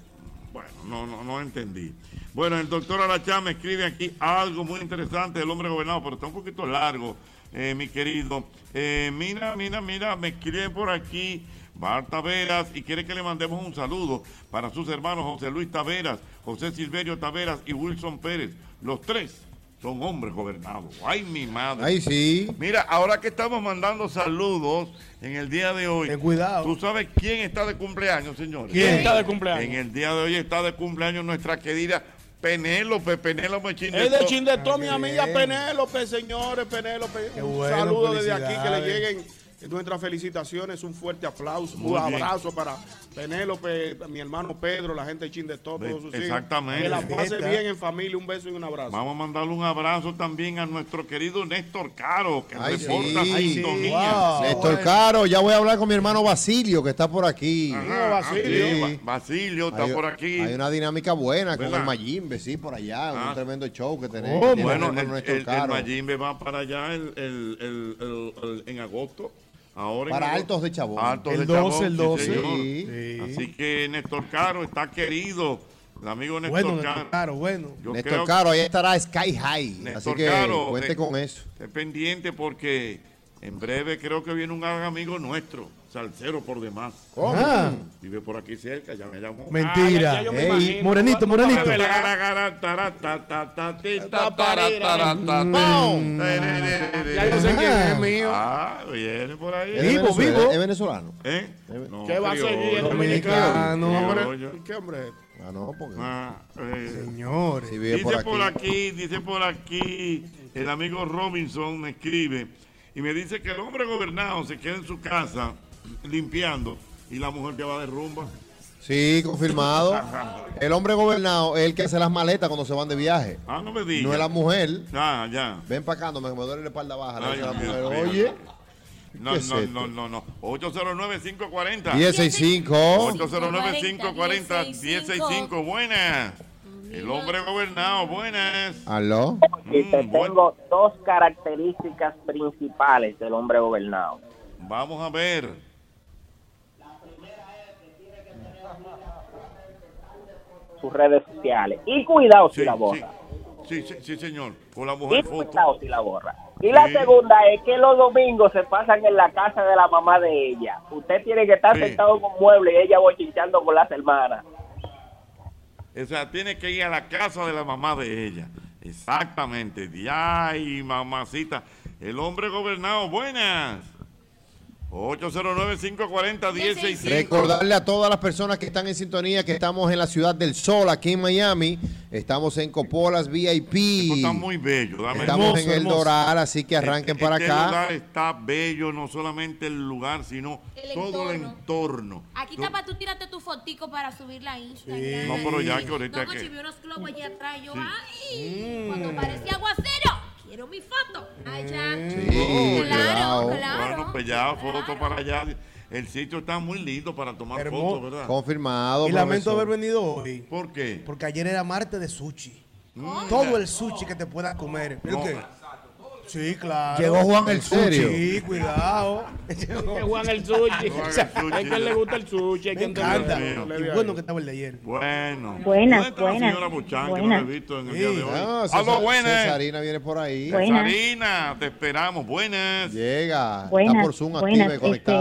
Bueno, no, no, no entendí. Bueno, el doctor Arachá me escribe aquí algo muy interesante del hombre gobernado, pero está un poquito largo, eh, mi querido. Eh, mira, mira, mira, me escribe por aquí Bar Taveras y quiere que le mandemos un saludo para sus hermanos José Luis Taveras, José Silverio Taveras y Wilson Pérez. Los tres son hombres gobernados. Ay, mi madre. Ay, sí. Mira, ahora que estamos mandando saludos en el día de hoy. Ten cuidado. ¿Tú sabes quién está de cumpleaños, señores? ¿Quién está de cumpleaños? En el día de hoy está de cumpleaños nuestra querida Penélope, Penélope Chindetó. Es de Chindetó, mi amiga. Penélope, señores, Penélope. Un bueno, saludo desde aquí, que le lleguen nuestras felicitaciones, un fuerte aplauso, Muy un bien. abrazo para Penélope, mi hermano Pedro, la gente de Chindetó, Ve- todos sus hijos. exactamente. Que la pase bien en familia, un beso y un abrazo. Vamos a mandarle un abrazo también a nuestro querido Néstor Caro, que Ay, reporta sí. sintonía. Néstor Caro, ya voy a hablar con mi hermano Basilio, que está por aquí. Ajá, Basilio. sí, Basilio está Hay- por aquí. Hay una dinámica buena con el Mayimbe, sí, por allá. Ah. Un tremendo show que tenemos. Oh, bueno, el, el, el Caro. Mayimbe va para allá el, el- el- el- el- en agosto. Ahora Para. Altos de Chabón. Altos El de 12, Chabón, el sí, 12. señor. Sí. Así que Néstor Caro está querido. El amigo Néstor Bueno, Caro. Néstor Caro, bueno. Yo Néstor creo Caro, ahí estará Sky High. Así Néstor que Caro, cuente eh, con eso. Esté pendiente porque en breve creo que viene un gran amigo nuestro, Salcero por demás. ¿Cómo? Ah. Vive por aquí cerca, ya me llamó. Mentira. Ah, ya- ya yo me imagino. morenito, morenito. Ya yo sé quién es mío. Ah, viene por ahí. ¿Es venezolano? ¿Es venezolano? ¿Eh? No, ¿Qué va a seguir dominicano? ¿Qué hombre es? Ah, no, porque. Ah, eh, Señores. Si dice por por aquí. aquí. dice por aquí, el amigo Robinson me escribe y me dice que el hombre gobernado se queda en su casa limpiando y la mujer que va de rumba. Sí, confirmado. El hombre gobernado es el que hace las maletas cuando se van de viaje. Ah, no me digas. No es la mujer. Ah, ya. Ven para acá, no me, me duele la espalda baja. Ay, la mujer. Oye, No, ¿qué es no, no, no, no. 809-540. 1065. 809-540-1065. Buenas. El hombre gobernado, buenas. ¿Aló? Y te Mm, tengo dos características principales del hombre gobernado. Vamos a ver. Sus redes sociales. Y cuidado si Sí, la sí, borra. sí, sí, sí, señor. Con la Y mujer foto. cuidado si la borra. Y la Sí. segunda es que los domingos se pasan en la casa de la mamá de ella. Usted tiene que estar Sí. sentado con mueble y ella bochinchando con las hermanas. O sea, tiene que ir a la casa de la mamá de ella. Exactamente. Ay, mamacita. El hombre gobernado, buenas. 809-540-1065. Recordarle a todas las personas que están en sintonía que estamos en la ciudad del sol, aquí en Miami. Estamos en Copolas VIP. Esto está muy bello. dame- Estamos en el Doral, así que arranquen Este- para este acá. lugar está bello, no solamente el lugar, sino El todo el entorno. Aquí está para tú tirarte tu fotico para subirla a Instagram. No, pero ya que ahorita No, que- Cochi, vi unos globos allá atrás y yo, Sí. ay, cuando parecía aguacero, quiero mi foto. Allá. Sí, claro, claro. Bueno, pues ya, foto para allá. El sitio está muy lindo para tomar Hermoso. fotos, ¿verdad? Confirmado. Y lamento profesor. haber venido hoy. ¿Por qué? Porque ayer era martes de sushi. Mm. Todo el sushi que te puedas comer. ¿El No. qué? Sí, claro. Llegó Juan el ¿En sushi. serio? Sí, cuidado. Que Juan el sushi. Es que le gusta el sushi. hay Me que encanta. Y bueno que estaba el de ayer. Bueno. Buenas, ¿Dónde está la buenas, señora Buchan, que no buenas. la he visto en el día de hoy? Aló, Cesar- buenas. Cesarina viene por ahí. Buenas. Cesarina, te esperamos. Buenas. Llega. Buenas, está por Zoom buenas, activa y este.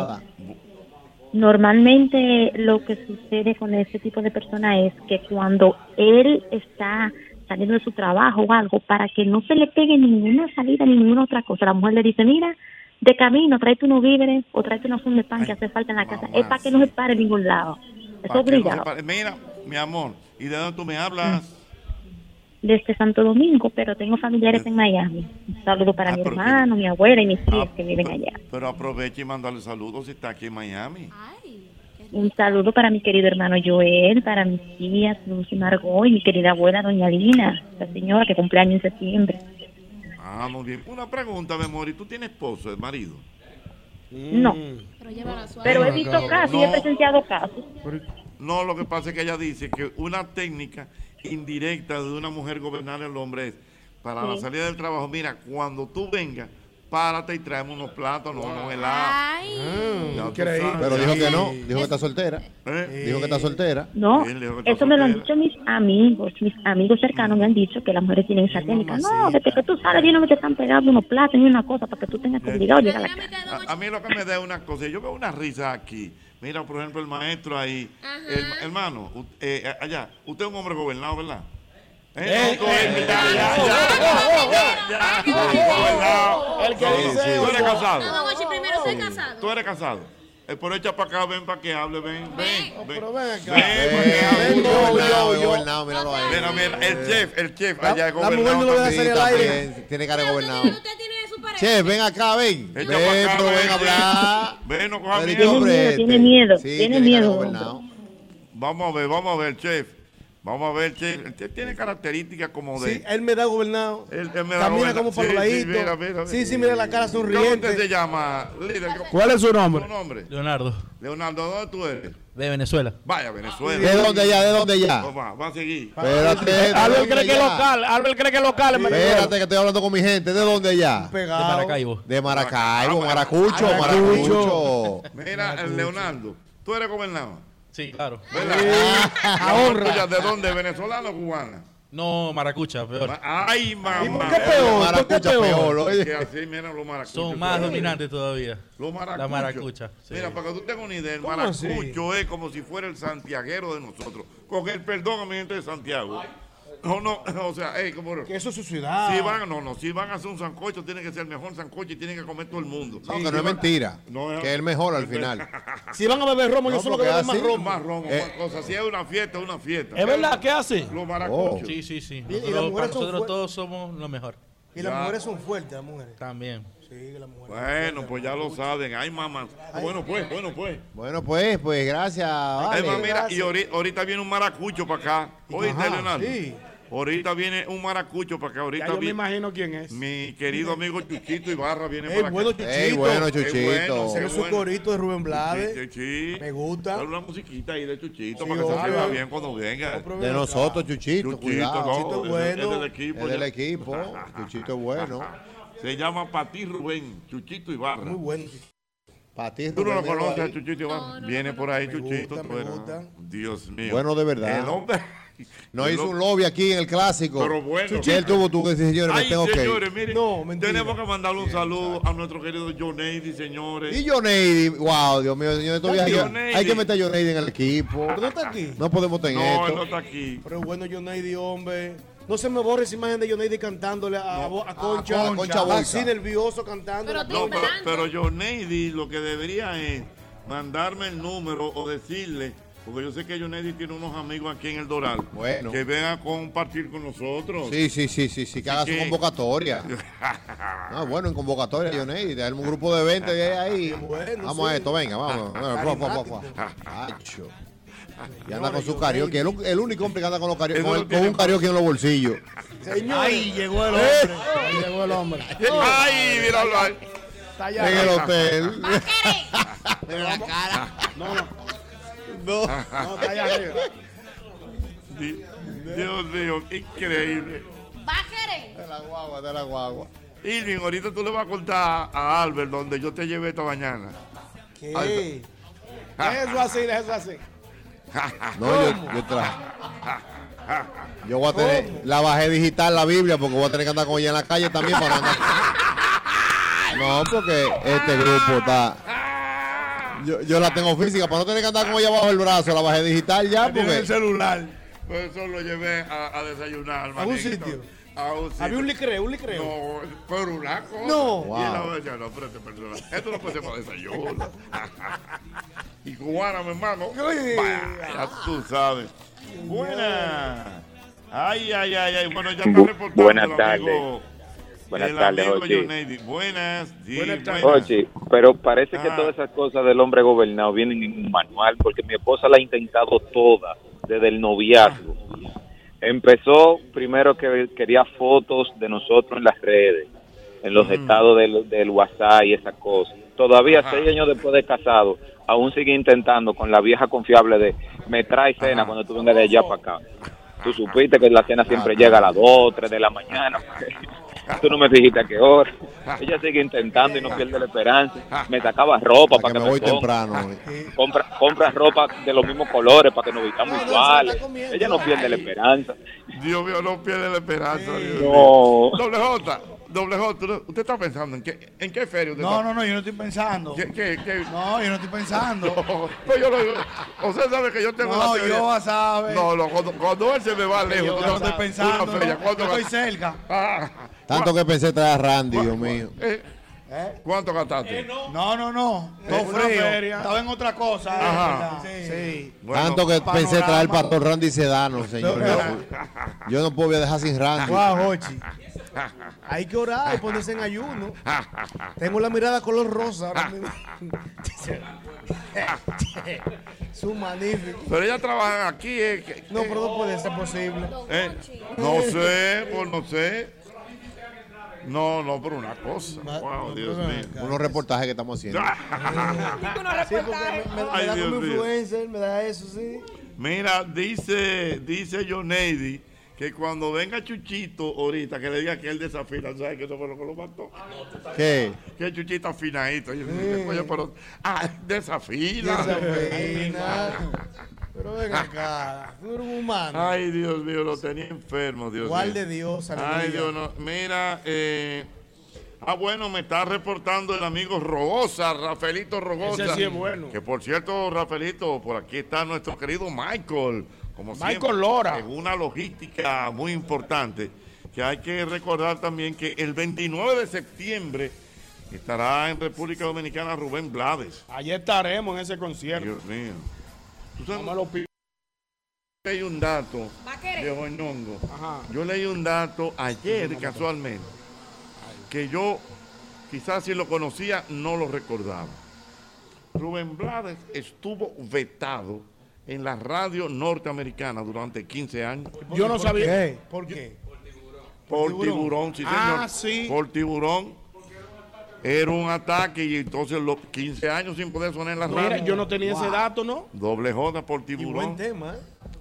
Normalmente lo que sucede con este tipo de personas es que cuando él está saliendo de su trabajo o algo, para que no se le pegue ninguna salida ni ninguna otra cosa, la mujer le dice, mira, de camino, tráete unos víveres o tráete una funda de pan que hace falta en la casa. Es para que no se pare en ningún lado. Es Pa' que no se obligado. pare- Mira, mi amor, ¿y de dónde tú me hablas? Desde Santo Domingo, pero tengo familiares en Miami. Un saludo para Ah, mi que- hermano, mi abuela y mis tíos que viven allá. Pero aprovecha y mandale saludos si está aquí en Miami. Un saludo para mi querido hermano Joel, para mis tías Luz y Margot y mi querida abuela Doña Lina, la señora que cumpleaños en septiembre. Ah, muy bien. Una pregunta. ¿Y tú tienes esposo, el marido? No. Pero he visto casos y he presenciado casos. No, lo que pasa es que ella dice que una técnica indirecta de una mujer gobernar al hombre es para la salida del trabajo, mira, cuando tú vengas, párate y tráeme unos plátanos, unos helados. Increíble. sabes. Pero dijo que no. Dijo que está soltera. ¿Eh? Dijo que está soltera. No, Sí, eso me lo han dicho mis amigos, mis amigos cercanos me han dicho que las mujeres tienen esa técnica. No, desde que tú sales, viene que te están pegando unos plátanos y una cosa para que tú tengas que obligado a llegar a la casa. A, a mí lo que me da es una cosa, yo veo una risa aquí. Mira, por ejemplo, el maestro ahí. El- hermano, eh, allá, usted es un hombre gobernado, ¿verdad? ¿Eh? El que Sí, dice sí. ¿Tú eres casado? No, Gochi, primero soy casado. ¿Tú eres casado? Eh, por echa para acá, ven para que hable, ven, ven, ven. Pero ven acá. Ven, para que hable. Ven, gobernado, yo. gobernado, míralo ahí. Mira, mira, el chef, el chef, allá es la mujer gobernado no lo deja también. hacer al aire. También Tiene cara de gobernado. Usted tiene su pareja. Che, ven acá, ven. Echa Ven, para acá, pero ven a hablar. Ven, no coja Pero ¿y miedo. hombre miedo, este? tiene miedo, Sí, tiene cara de miedo, gobernado. Vamos a ver, vamos a ver, chef. Vamos a ver, chef tiene características como de... Sí, él me da gobernado. Él- él me da Camina gobernado. como para Sí, los sí, mira. Sí, sí, mira la cara ¿Cómo usted sonriente. se llama, líder? ¿Cuál es su nombre? ¿Tu nombre? Leonardo, Leonardo, ¿dónde tú eres? de Venezuela. Vaya, Venezuela. ¿De dónde ya? ¿De dónde ya? Va, va a seguir. Espérate. ¿de Albert cree que es local. Albert cree que es local. Espérate que estoy hablando con mi gente. ¿De dónde ya? De Maracaibo. De Maracaibo, Maracucho, Maracucho. Maracucho. Mira, Leonardo, tú eres gobernador. Sí, claro. ¿Verdad? a honra. Tuya, ¿De dónde? ¿Venezolano o cubana? No, maracucha, peor. Ay, mamá. ¿Y por qué peor? ¿Por qué Maracucha peor? peor. oye. Que así, mira los maracuchos. Son más dominantes todavía. Los maracuchos. La maracucha. sí. Mira, para que tú tengas una idea, el ¿Cómo maracucho es como si fuera el santiaguero de nosotros. Con el perdón a mi gente de Santiago. No, no, o sea, hey, como... Que eso es su ciudad. Si van, no, no, si van a hacer un sancocho, tiene que ser el mejor sancocho y tiene que comer todo el mundo. No, Sí, que si no es mentira. No, es- Que es el mejor al final. Si van a beber romo, yo solo que bebo más romo. Más romo, Eh. más. Si es una fiesta, es una fiesta. ¿Es verdad? ¿Qué hace? Los maracuchos. Sí, sí, sí. Y- y las Nosotros, mujeres son nosotros todos somos lo mejor. Y las Ya. mujeres son fuertes, las mujeres. También. Sí, las mujeres. Bueno, pues ya lo saben. Ay, mamá. Bueno, pues, bueno, pues. Bueno, pues, pues gracias. Vale. Además, mira, gracias. y ahorita, ahorita viene un maracucho para acá. Oíste, Leonardo. sí. Ahorita viene un maracucho para. Ya Ahorita yo me imagino quién es. mi querido amigo Chuchito Ibarra viene Ey, para acá. bueno, Ey, Chuchito. bueno, Qué Chuchito. bueno, Ese qué es su bueno. corito de Rubén Blades. Sí, sí. Me gusta. Dale una musiquita ahí de Chuchito Sí, para que se vea bien cuando venga. De nosotros. Chuchito, Chuchito, no, Chuchito es- bueno. es del equipo. Es del ya. equipo. Chuchito es bueno. Se llama Pati Rubén, Chuchito Ibarra. Muy bueno. Para ti, ¿Tú no lo conoces a. Chuchito Ibarra? No, no, Viene no, por ahí Me Chuchito. me gusta. Dios mío. Bueno, de verdad. El hombre. No hizo un lobby aquí en el clásico. Pero bueno. Que él tuvo tú que decir, señores, me tengo que señores, ir. miren, No, tenemos que mandarle un saludo a nuestro querido John Nady, señores. Y Johnny, wow, Dios mío, señor, todavía hay, hay que meter a Johnny en el equipo. ¿Pero no está aquí? No podemos tener no, esto. no está aquí. Pero bueno John Nady, hombre. No se me borre esa imagen de John Nady cantándole a, a- a Concha. a Concha así nervioso cantando. Pero No, pero, pero lo que debería es mandarme el número o decirle, porque yo sé que John Nady tiene unos amigos aquí en el Doral, Bueno. que vengan a compartir con nosotros. Sí, sí, sí, sí, sí, que haga su convocatoria. Ah, bueno, en convocatoria, Johnny, tenemos un grupo de 20 de ahí. Bueno, vamos sí. a esto, venga, vamos. Bueno, fua, fua, fua, fua. Acho. Y anda con su karaoke. El, el único hombre que anda con, los karaoke, con, el- con un karaoke en los bolsillos. Señor. Ahí llegó el hombre. Ahí llegó el hombre. Ay, míralo ahí. Está allá. En el hotel. Mira la cara. No, no. No, no, está allá arriba. Di- Dios mío, increíble. Bájere. De la guagua, de la guagua. Irving, ahorita tú le vas a contar a Albert donde yo te llevé esta mañana. ¿Qué? Ay, Eso así, eso así. No, yo, yo traje. Yo voy a tener, la bajé digital la Biblia porque voy a tener que andar con ella en la calle también para andar. No, porque este grupo está. Yo, yo la tengo física para no tener que andar con ella bajo el brazo, la bajé digital ya Tiene el porque. celular. Pues eso lo llevé a, a desayunar. ¿A un sitio? A un sitio. Había un licreo, un licreo. No, pero una cosa. No. Y él Wow. decía, no, pero este persona, esto no puede para desayuno. y cubana, mi hermano. Vaya, tú sabes. Buena. Ay, ay, ay, ay. Bueno, ya está reportando Buenas tardes. amigo- Buenas tardes, Nady. Buenas, sí, Buenas. Oye, pero parece que Ah. todas esas cosas del hombre gobernado vienen en un manual, porque mi esposa la ha intentado toda, desde el noviazgo. Empezó primero que quería fotos de nosotros en las redes, en los estados del, del WhatsApp y esas cosas. Todavía, Ajá. seis años después de casado, aún sigue intentando con la vieja confiable de me trae cena Ajá. cuando tú vengas de allá para acá. Tú supiste que la cena siempre llega a las 2, 3 de la mañana. Tú no me dijiste a qué hora. Ella sigue intentando y no pierde la esperanza. Me sacaba ropa Para para que que me voy ponga. temprano. Compra, compra ropa de los mismos colores para que nos vistamos No, no, iguales. Ella no pierde la esperanza. Dios mío, no pierde la esperanza. Dios No. Doble J, doble J, ¿usted- ¿usted está pensando en qué, en qué feria usted No, está? no, no, yo no estoy pensando. ¿Qué, qué, qué? No, yo no estoy pensando. No, pues yo lo- usted sabe que yo tengo No, teoría. yo a saber. No, no, cuando, cuando él se me va lejos. yo no estoy pensando. feria, no, ¿cuándo yo estoy cerca. Ah, Tanto que pensé traer a Randy, Dios mío. eh, ¿Cuánto gastaste? No, no, no. Todo frío. feria. Estaba en otra cosa. Ajá. eh, Sí. Bueno, Tanto que pensé traer al panorama. pastor Randy Sedano, señor. Yo, yo no puedo dejar sin Randy. Guau, Jochi. Hay que orar y ponerse en ayuno. Tengo la mirada color rosa ahora mismo. Su magnífico. Pero ella trabaja aquí. eh, que- No, pero no puede ser posible. eh, no sé, pues no sé. No, no, por una cosa. Wow, Dios mío. Unos reportajes que estamos haciendo. Sí, me, me- me Ay, da Dios como influencer, me da eso, sí. Mira, dice, dice Johnny que cuando venga Chuchito ahorita, que le diga que él desafina, ¿sabes que eso fue lo que lo mató? ¿Qué? Que Chuchito afinadito. Yo dije, "Coño, pero, ah, desafina. Desafina. Pero ven acá, tú eres un humano. Ay, Dios mío, lo tenía enfermo, Dios Guarde mío. Dios, Ay, aleluya. Dios, no. Mira, eh, ah, bueno, me está reportando el amigo Rogosa, Rafaelito Rogosa. Ese sí es bueno. Que por cierto, Rafaelito, por aquí está nuestro querido Michael. Como Michael siempre, Lora. En una logística muy importante. Que hay que recordar también que el 29 de septiembre estará en República Dominicana Rubén Blades. Allí estaremos en ese concierto. Dios mío. ¿Tú sabes? No me lo pido. leí un dato, viejo Ñongo. Yo leí un dato ayer casualmente que yo quizás si lo conocía no lo recordaba. Rubén Blades estuvo vetado en la radio norteamericana durante 15 años. Yo no sabía. ¿Qué? ¿Por qué? Por tiburón? tiburón, sí, señor. Ah, sí. Por tiburón. Era un ataque y entonces los 15 años sin poder sonar en la radio. Mira, yo no tenía ese dato, ¿no? Doble J por Y tiburón. buen tema, ¿eh?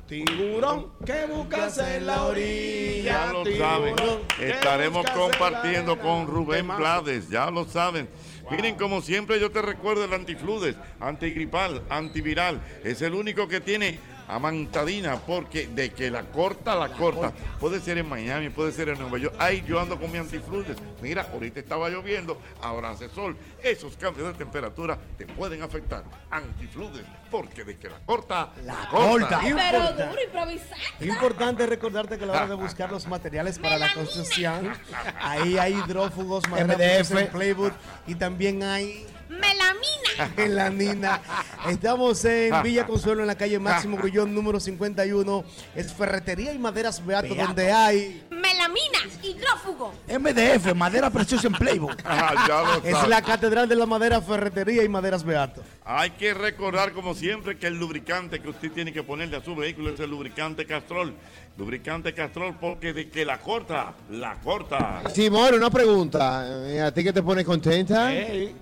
Tiburón, ¿qué buscas en la orilla? Ya lo Tiburón, saben. ¿qué Estaremos compartiendo con Rubén. Blades, ya lo saben. Miren, como siempre yo te recuerdo el antifludes, antigripal, antiviral. Es el único que tiene amantadina, porque de que la corta, la corta. Puede ser en Miami, puede ser en Nueva York. Ahí yo ando con mi antifludes. Mira, ahorita estaba lloviendo, ahora hace sol. Esos cambios de temperatura te pueden afectar. Antifludes, porque de que la corta, la corta. Pero duro, improvisar. Importante recordarte que a la hora de buscar los materiales para la construcción, ahí hay hidrófugos, MDF. en Playwood y también hay Melamina. melanina. Estamos en Villa Consuelo, en la calle Máximo Grullón, número 51. Es ferretería y maderas Beato, Beato. donde hay. Melamina. Hidrófugo. MDF, madera preciosa en Playbook. Ah, ya lo Es la catedral de la madera, ferretería y maderas Beato. Hay que recordar, como siempre, que el lubricante que usted tiene que ponerle a su vehículo es el lubricante Castrol. Lubricante Castrol, porque de que la corta, la corta. Simón, una pregunta. Eh, ¿A ti que te pone contenta?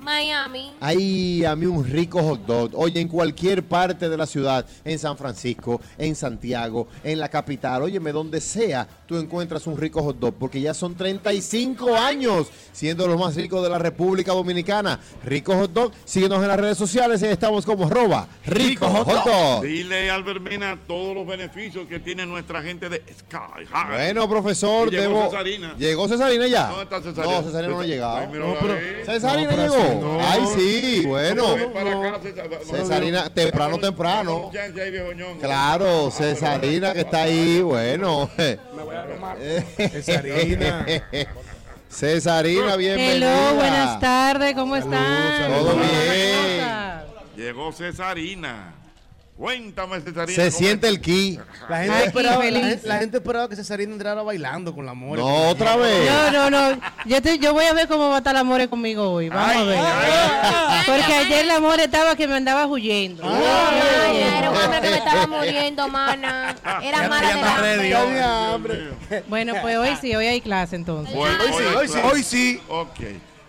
Miami. Ay, a mí un rico hot dog. Oye, en cualquier parte de la ciudad, en San Francisco, en Santiago, en la capital, óyeme, donde sea, tú encuentras un rico hot dog, porque ya son 35 años siendo los más ricos de la República Dominicana. Rico hot dog, síguenos en las redes sociales y estamos como roba rico hot dog. Dile a Albert Mena todos los beneficios que tiene nuestra gente de Sky High. Bueno, profesor, llegó debo- Cesarina. ¿Llegó Cesarina ya? ¿Dónde está Cesarina? No, Cesarina no ha llegado. Ay, No, pero-. Cesarina No, pero llegó. no. Ay, sí, bueno. Acá, Cesarina, temprano, temprano. Claro, Cesarina que está ahí, bueno. Cesarina. Cesarina, bienvenida. Hello, buenas tardes, ¿cómo están? Todo ¿Cómo bien. están? Llegó Cesarina. Cuéntame, Cesarina. Se ¿cómo siente el ki. La gente, Aquí, esperaba, la, feliz. gente, la gente esperaba que Cesarina entrara bailando con la more. No, otra vez. No, no, no. Yo, te- yo voy a ver cómo va a estar la More conmigo hoy. Vamos a ver. Porque ayer la More estaba que me andaba huyendo. Ay, era un hombre que me estaba muriendo, mana. Era mala de la hambre. Bueno, pues hoy sí, hoy hay clase entonces. Bueno, Hoy sí, hoy sí. Hoy sí. Ok.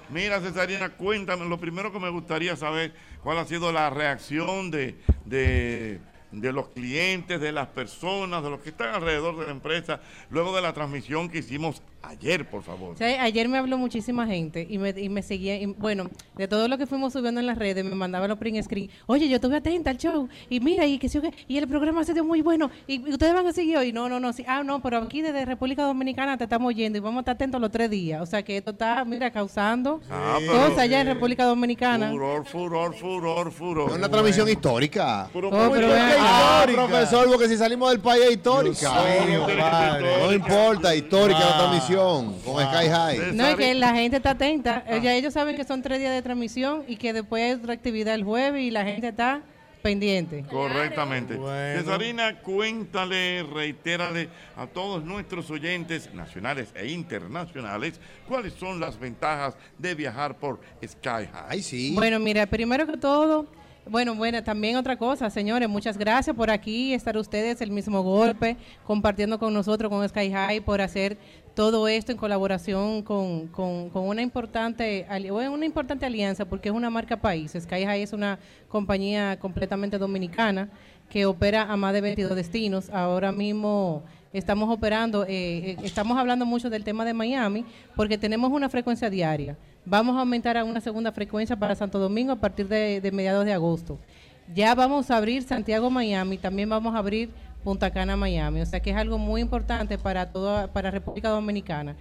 Mira, Cesarina, cuéntame. Lo primero que me gustaría saber, ¿cuál ha sido la reacción de, de, los clientes, de las personas, de los que están alrededor de la empresa, luego de la transmisión que hicimos ayer, por favor? O sea, ayer me habló muchísima gente y me, y me seguía, y, bueno, de todo lo que fuimos subiendo en las redes, me mandaba los print screen. Oye, yo estuve atenta al show y mira, y que y el programa se dio muy bueno y, y ustedes van a seguir hoy. No, no, no, sí. Ah, no, pero aquí desde República Dominicana te estamos oyendo y vamos a estar atentos los tres días. O sea, que esto está, mira, causando Ah, pero- cosas allá en República Dominicana. Furor, furor, furor, furor. Es una transmisión histórica. Puro- Oh, pero vean- Ah, Histórica. profesor, porque si salimos del país es histórica. Dios padre. No importa, histórica la Ah. transmisión. Transmisión con Sky High. No, es que la gente está atenta. Ya ellos saben que son tres días de transmisión y que después hay otra actividad el jueves y la gente está pendiente. Correctamente. Bueno. Cesarina, cuéntale, reitérale a todos nuestros oyentes nacionales e internacionales cuáles son las ventajas de viajar por Sky High. sí. Bueno, mira, primero que todo, bueno, bueno, también otra cosa, señores, muchas gracias por aquí estar ustedes el mismo golpe, compartiendo con nosotros, con Sky High, por hacer todo esto en colaboración con, con- con una importante una importante alianza, porque es una marca país. Sky High es una compañía completamente dominicana que opera a más de 22 destinos. Ahora mismo estamos operando, eh, eh, estamos hablando mucho del tema de Miami, porque tenemos una frecuencia diaria. Vamos a aumentar a una segunda frecuencia para Santo Domingo a partir de, de mediados de agosto. Ya vamos a abrir Santiago Miami, también vamos a abrir Punta Cana Miami, o sea que es algo muy importante para toda para República Dominicana,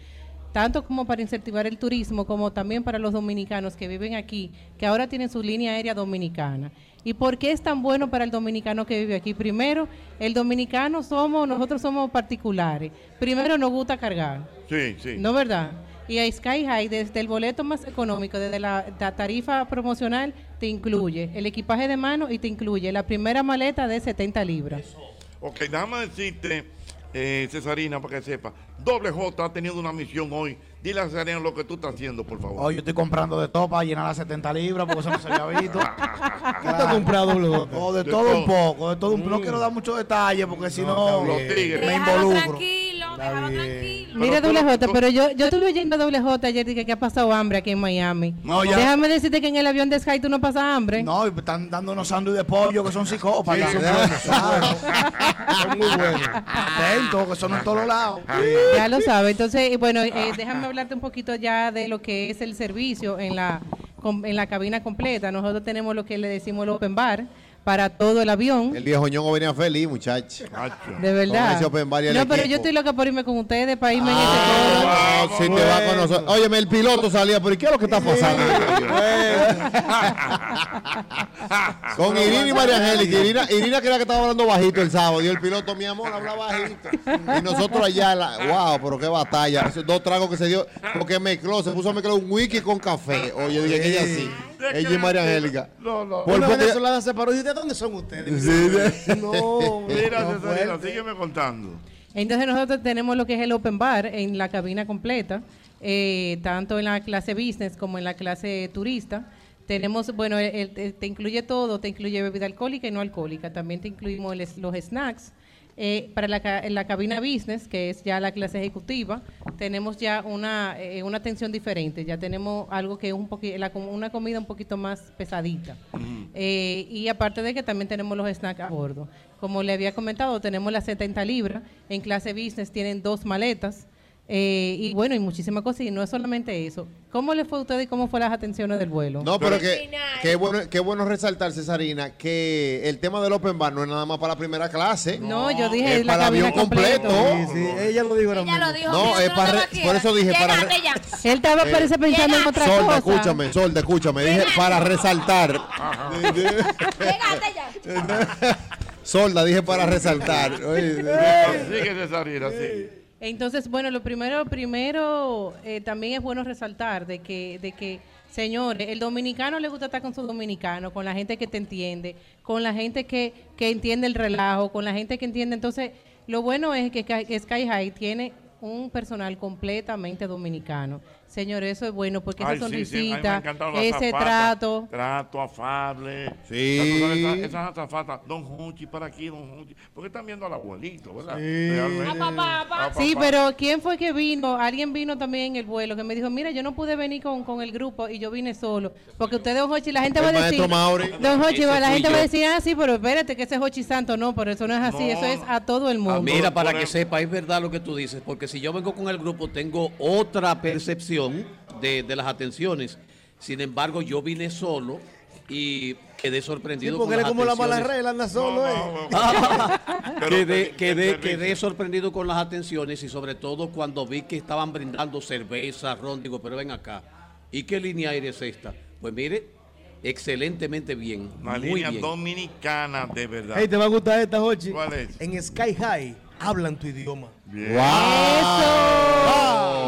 tanto como para incentivar el turismo como también para los dominicanos que viven aquí, que ahora tienen su línea aérea dominicana. ¿Y por qué es tan bueno para el dominicano que vive aquí? Primero, el dominicano somos, nosotros somos particulares. Primero nos gusta cargar. Sí, sí. ¿No verdad? Y a Sky High, desde el boleto más económico, desde la, la tarifa promocional, te incluye el equipaje de mano y te incluye la primera maleta de 70 libras. Ok, déjame decirte, eh, Cesarina, para que sepa. Doble J ha tenido una misión hoy. Dile a Cesarina lo que tú estás haciendo, por favor. Oye, yo estoy comprando de todo para llenar las 70 libras porque eso no se había visto. ¿Qué te has comprado, doble J? O de, De todo, todo. un poco, de todo un poco. No quiero dar muchos detalles porque si no, los eh, tigres. me involucro. tranquilo, déjalo tranquilo. Mira, doble J, pero yo, yo estuve oyendo a doble J ayer dije que ha pasado hambre aquí en Miami. No, ya. Déjame decirte que en el avión de Sky tú no pasas hambre. No, y están dando unos sándwiches de pollo que son psicópatas. Sí, son buenos, Son muy buenos. Atento, que son en todos lados. Ya lo sabe. Entonces, bueno, eh, déjame hablarte un poquito ya de lo que es el servicio en la, en la cabina completa. Nosotros tenemos lo que le decimos el open bar para todo el avión. El viejo ñongo venía feliz, muchacho. De verdad. No, pero equipo. yo estoy loca por irme con ustedes para irme Ah, en ese si te va con nosotros. Óyeme, el piloto salía, pero ¿y qué es lo que está pasando? con Irina y María Angélica. Irina, Irina creía que estaba hablando bajito el sábado. Y el piloto, mi amor, habla bajito. Y nosotros allá, la- wow, pero qué batalla. Esos dos tragos que se dio, porque mezcló, se puso a mezclar un whisky con café. Oye, dije que ella sí. Ella y María Angélica. No, no. Por Una venezolana se paró y ¿de dónde son ustedes? Sí, No, Mira, no, Cesarina, sígueme contando. Entonces nosotros tenemos lo que es el open bar en la cabina completa, eh, tanto en la clase business como en la clase turista. Tenemos, bueno, el- el- te incluye todo, te incluye bebida alcohólica y no alcohólica. También te incluimos el- los snacks. Eh, para la, en la cabina business, que es ya la clase ejecutiva, tenemos ya una, eh, una atención diferente. Ya tenemos algo que es un poqui- la com- una comida un poquito más pesadita. Eh, y aparte de que también tenemos los snacks a bordo. Como le había comentado, tenemos las 70 libras. En clase business tienen dos maletas. Eh, y bueno, y muchísimas cosas. Y no es solamente eso. ¿Cómo le fue a usted y cómo fue las atenciones del vuelo? No, pero que, que bueno, qué bueno resaltar, Cesarina, que el tema del Open Bar no es nada más para la primera clase. No, yo dije es la para avión completo. Sí, sí, ella lo dijo ahora Ella lo dijo. No, es para re- por eso dije para Llégate re- ya. Él estaba, Eh, parece, pensando en otra Solda, cosa. escúchame, Solda, escúchame. Dije para resaltar. Llégate ya. Solda, dije para resaltar. Oye, Cesarina, sí. Entonces, bueno, lo primero, primero eh, también es bueno resaltar de que, de que, señores, el dominicano le gusta estar con su dominicano, con la gente que te entiende, con la gente que, que entiende el relajo, con la gente que entiende. Entonces, lo bueno es que, Sky- High tiene un personal completamente dominicano. Señores, eso es bueno porque esa Ay, sí, sí, a mí me sonrisita, ese trato. Trato afable. Sí. Esas, esas azafatas, Don Junchi para aquí, Don Junchi. Porque están viendo al abuelito, ¿verdad? Realmente. A papá, papá. A Sí, pero ¿quién fue que vino? Alguien vino también en el vuelo que me dijo, mira, yo no pude venir con, con el grupo y yo vine solo. Porque usted, don Hochi, la gente El va a decir... Mauri. Don Hochi, la gente va a decir, ah, sí, pero espérate, que ese es Hochi Santo. No, pero eso no es así, No. eso es a todo el Ah, mundo. mira, para que sepa, es verdad lo que tú dices, porque si yo vengo con el grupo, tengo otra percepción de, de las atenciones. Sin embargo, yo vine solo y quedé Sí, sorprendido porque con él es las como la mala atenciones. regla, anda solo, No, ¿eh? no, no. Pero quedé, quedé, quedé sorprendido con las atenciones y sobre todo cuando vi que estaban brindando cerveza, ron, digo, pero ven acá. ¿Y qué línea aérea es esta? Pues mire, excelentemente bien, Una muy línea bien. dominicana, de verdad. Hey, te va a gustar esta, Jochi. ¿Cuál es? En Sky High hablan tu idioma. Bien. ¡Wow!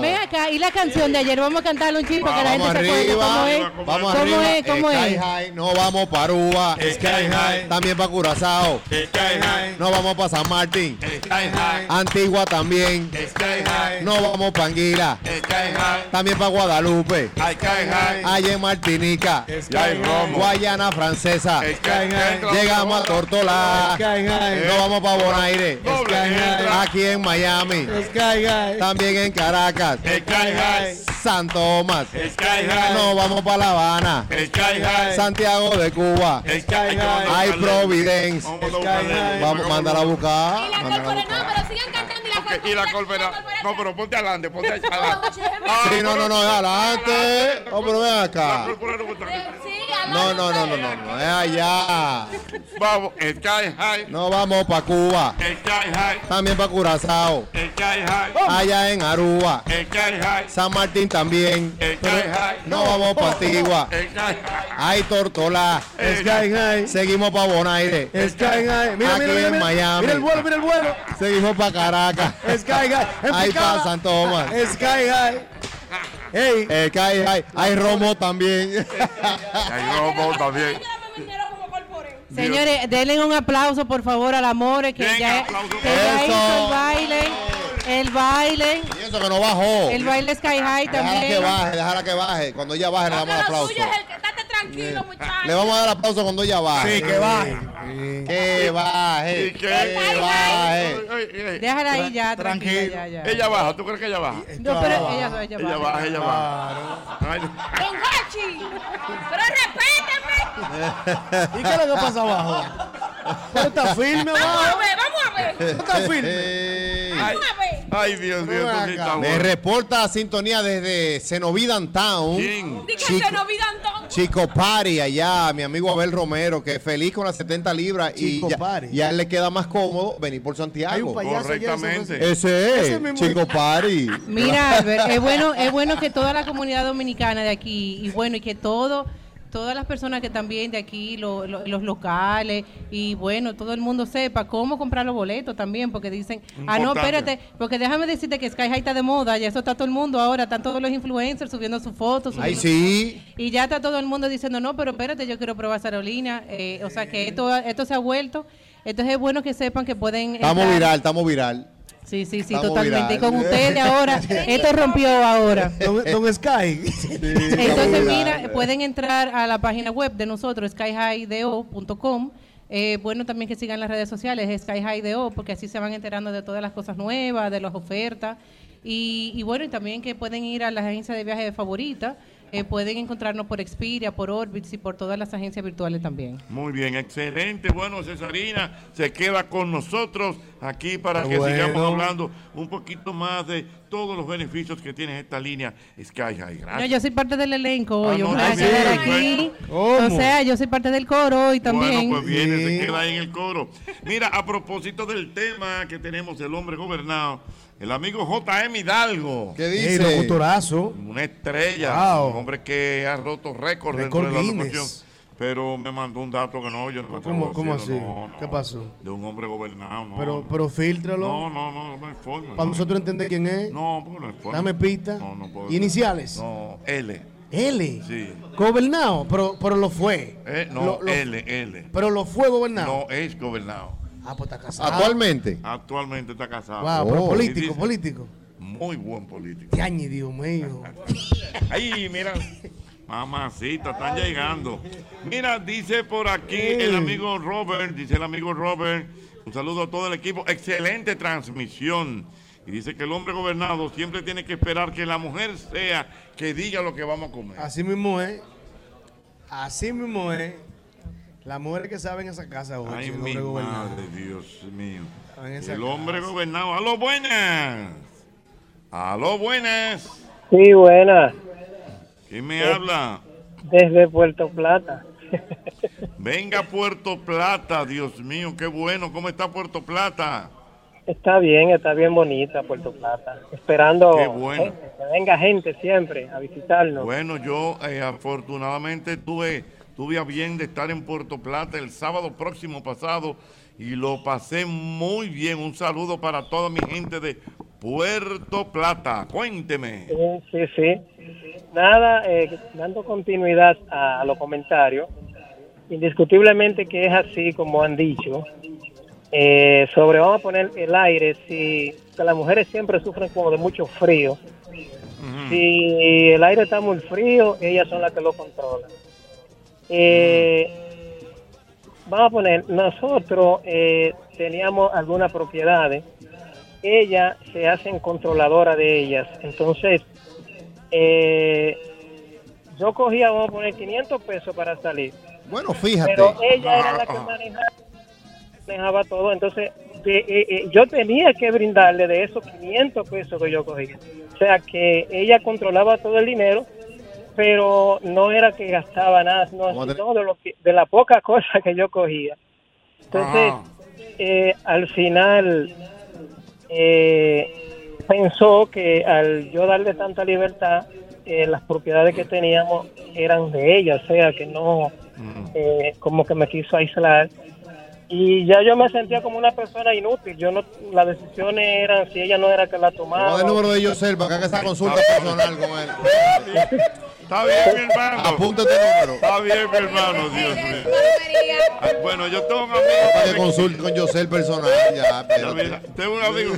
Acá, y la canción de ayer, vamos a cantarla un chisme para que la gente Vamos se acuerde cómo es. arriba, vamos ¿Cómo arriba. es? ¿Cómo Sky es? High, no vamos para Aruba. Sky High. También para Curazao. Sky High. No vamos para San Martín. Sky High. Antigua también. Sky High. No vamos para Anguila. Sky High. También para Guadalupe. Sky High. Allá en Martinica. Sky High. Guayana Francesa. Sky High. Llegamos a Tortola. Sky High. No vamos para Bonaire. Sky High. Aquí en Miami. Sky High. También en Caracas. Sky High. Santo Tomás. Sky High. No vamos para La Habana. Sky High. Santiago de Cuba. Sky High. Hay Providence. High. Vamos, mándala a buscar. Y la pero sigan cantando y la corpore- Y la colmena. No, pero ponte adelante, ponte adelante. Sí, no, no, no, es adelante. Oh, pero ven acá. No, no, no, no, no, no, es allá. Vamos, Sky High. No vamos para Cuba. Sky High. También para Curazao. Sky High. Allá en Aruba. Sky High. San Martín también. Sky High. No vamos para Antigua. Sky High. Hay Tortola. Sky High. Seguimos para Bonaire. Sky High. Mira, Aquí mira, mira, en mira. Miami. Mira el vuelo, mira el vuelo. Seguimos para Caracas. Sky High. En Ahí para Santo Tomás. Sky High. Ey. Eh, que hay, hay, hay romo también. Hay romo también. Señores, denle un aplauso por favor al Amore que Venga, ya, que ya hizo el baile. El baile. Y eso que no bajó. El baile Sky High Déjala que también. baje, déjala que baje. Cuando ella baje, le damos el aplauso. Tranquilo, muchacho. Le vamos a dar aplauso cuando ella baje. Sí, que baje. Que baje. Que baje. Déjala ahí ya, tranquila, tranquilo. ya, ya. Ella baja, ¿tú crees que ella baja? No, pero ella, ella, Ella baja. baja, ella baja. Ay, Don Hachi, pero respéteme. ¿Y qué es lo que pasa abajo? Pero está firme Vamos a abajo. ver, vamos a ver. Está firme. A ver. Ay, Dios mío, Me reporta sintonía desde Cenoví Downtown. ¿Quién? Chico-. Chico Pari allá, mi amigo Abel Romero, que feliz con las 70 libras y ya, ya le queda más cómodo venir por Hay un Santiago. allá Correctamente. Ese es, Ese mismo. Chico Pari. Mira, Albert, es bueno, es bueno que toda la comunidad dominicana de aquí, y bueno, y que todo, todas las personas que también de aquí, lo- lo- los locales, y bueno, todo el mundo sepa cómo comprar los boletos también, porque dicen, ah, no, espérate, porque déjame decirte que Sky High está de moda, ya eso está todo el mundo ahora, están todos los influencers subiendo sus fotos. Ay, subiendo- sí. Y ya está todo el mundo diciendo, no, pero espérate, yo quiero probar esa aerolínea. Eh, o sea que esto, esto se ha vuelto. Entonces es bueno que sepan que pueden. Estamos entrar- viral, estamos viral. Sí, sí, sí, Estamos totalmente. Y con ustedes ahora, esto rompió ahora. Don, don Sky. Entonces, mira, pueden entrar a la página web de nosotros, skyhighdo.com. Eh, bueno, también que sigan las redes sociales, skyhighdo, porque así se van enterando de todas las cosas nuevas, de las ofertas. Y, y bueno, y también que pueden ir a las agencias de viaje favoritas. Eh, pueden encontrarnos por Expedia, por Orbitz y por todas las agencias virtuales también. Muy bien, excelente. Bueno, Cesarina se queda con nosotros aquí para que Bueno. sigamos hablando un poquito más de todos los beneficios que tiene esta línea Sky High. No, yo soy parte del elenco Ah, hoy, yo no, quedar aquí. O sea, yo soy parte del coro hoy también. Bueno, pues viene, Sí. se queda ahí en el coro. Mira, a propósito del tema que tenemos, el hombre gobernado, el amigo JM Hidalgo. ¿Qué dice? locutorazo. Una estrella, Wow. un hombre que ha roto récords dentro de la Guinness. locución. Pero me mandó un dato que no, yo no ¿Cómo- cómo así? no, no. ¿Qué pasó? De un hombre gobernado, no. Pero, pero filtralo. no, no, no, no hay forma. Para no. nosotros entender quién es. No, porque no hay forma. Dame pista. No, no puedo. Iniciales. No, L. L. Sí. Gobernado, pero, pero lo fue. Eh, no, Lo- lo- L, L. Pero lo fue gobernado. No es gobernado. Ah, pues está casado. Actualmente. Actualmente está casado. Wow, pero Oh. político, dice- político. Muy buen político. Yañi, Dios mío. Ay, mira. Mamacita, están llegando. Mira, dice por aquí el amigo Robert, dice el amigo Robert, un saludo a todo el equipo, excelente transmisión. Y dice que el hombre gobernado siempre tiene que esperar que la mujer sea que diga lo que vamos a comer. Así mismo es. Así mismo es. Las mujeres que saben esa casa hoy. Ay, mi hombre madre, Dios mío. En El hombre casa. gobernado. ¡A lo buenas! ¡A lo buenas! Sí, buena. ¿Quién me habla? Desde Puerto Plata. Venga Puerto Plata, Dios mío, qué bueno. ¿Cómo está Puerto Plata? Está bien, está bien bonita Puerto Plata. Esperando Qué bueno. gente, que venga gente siempre a visitarnos. Bueno, yo eh, afortunadamente tuve, tuve a bien de estar en Puerto Plata el sábado próximo pasado y lo pasé muy bien. Un saludo para toda mi gente de Puerto Plata. Cuénteme. Sí, sí, sí. Nada, eh, dando continuidad a, a los comentarios, indiscutiblemente que es así como han dicho. Eh, sobre, vamos a poner el aire, si que las mujeres siempre sufren como de mucho frío. Si el aire está muy frío, ellas son las que lo controlan. Eh, vamos a poner, nosotros eh, teníamos algunas propiedades, ellas se hacen controladoras de ellas. Entonces, eh, yo cogía, vamos a poner 500 pesos para salir. Bueno, fíjate. Pero ella era la que manejaba, manejaba todo. Entonces, de- eh, eh, yo tenía que brindarle de esos 500 pesos que yo cogía. O sea, que ella controlaba todo el dinero, pero no era que gastaba nada, no, sino de, lo que- de la poca cosa que yo cogía. Entonces, eh, al final, eh, pensó que al yo darle tanta libertad, eh, las propiedades que teníamos eran de ella, o sea, que no, eh, como que me quiso aislar. Y ya yo me sentía como una persona inútil. Yo no, las decisiones eran si ella no era que la tomaba. Vamos el número de Yosel para que haga esa consulta personal con él. Está bien, mi hermano. Apunta este número. Está bien, mi hermano, Dios mío. Bueno, yo tengo un amigo. Para que consulte con Yosel personal. Ya, mira, tengo un amigo.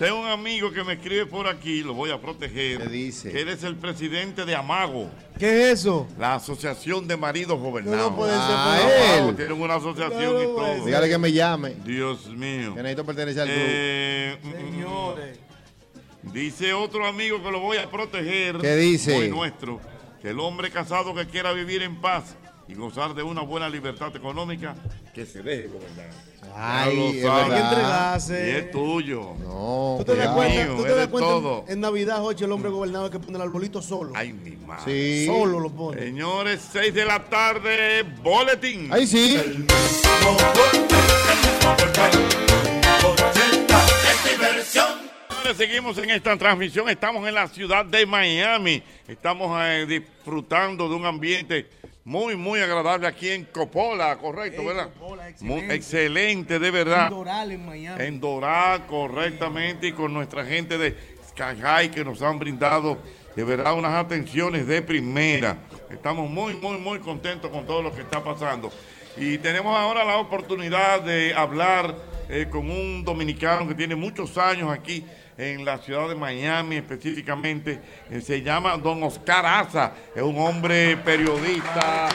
Tengo un amigo que me escribe por aquí, lo voy a proteger. dice? Que él es el presidente de Amago. ¿Qué es eso? La Asociación de Maridos Gobernados. No puede ser Ah, él. Tienen una asociación y todo. Dígale que me llame. Dios mío. Que necesito pertenecer al club. Eh, Señores. Dice otro amigo que lo voy a proteger. ¿Qué dice? Muy nuestro. Que el hombre casado que quiera vivir en paz y gozar de una buena libertad económica, que se deje gobernar. Ay, es entregarse. Y es tuyo. No, ¿Tú te das es cuenta, mío, tú te es das de cuenta todo. en, en Navidad, Jochi, el hombre gobernador que pone el arbolito solo? Ay, mi madre. Sí. Solo lo pone. Señores, 6 de la tarde, boletín. Ahí sí. Seguimos en esta transmisión, estamos en la ciudad de Miami, estamos eh, disfrutando de un ambiente muy, muy agradable aquí en Coppola, correcto, ¿verdad? Muy excelente, de verdad. En Doral, en Miami. En Doral, correctamente, y con nuestra gente de High que nos han brindado de verdad unas atenciones de primera. Estamos muy, muy, muy contentos con todo lo que está pasando. Y tenemos ahora la oportunidad de hablar eh, con un dominicano que tiene muchos años aquí en la ciudad de Miami específicamente. Eh, se llama Don Oscar Asa. Es un hombre periodista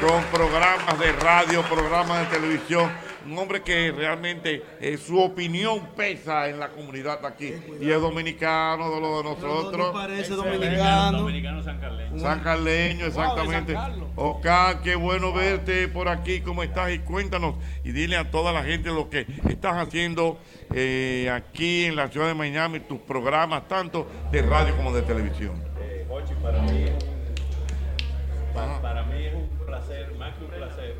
con programas de radio, programas de televisión. Un hombre que realmente eh, su opinión pesa en la comunidad aquí. Y es dominicano de lo de nosotros. parece dominicano. Dominicano San Carlos. San Carleño, exactamente. Oscar, qué bueno verte por aquí, ¿cómo estás? Y cuéntanos y dile a toda la gente lo que estás haciendo eh, aquí en la ciudad de Miami, tus programas, tanto de radio como de televisión. Eh, para mí, pa- para mí es un placer, más que un placer.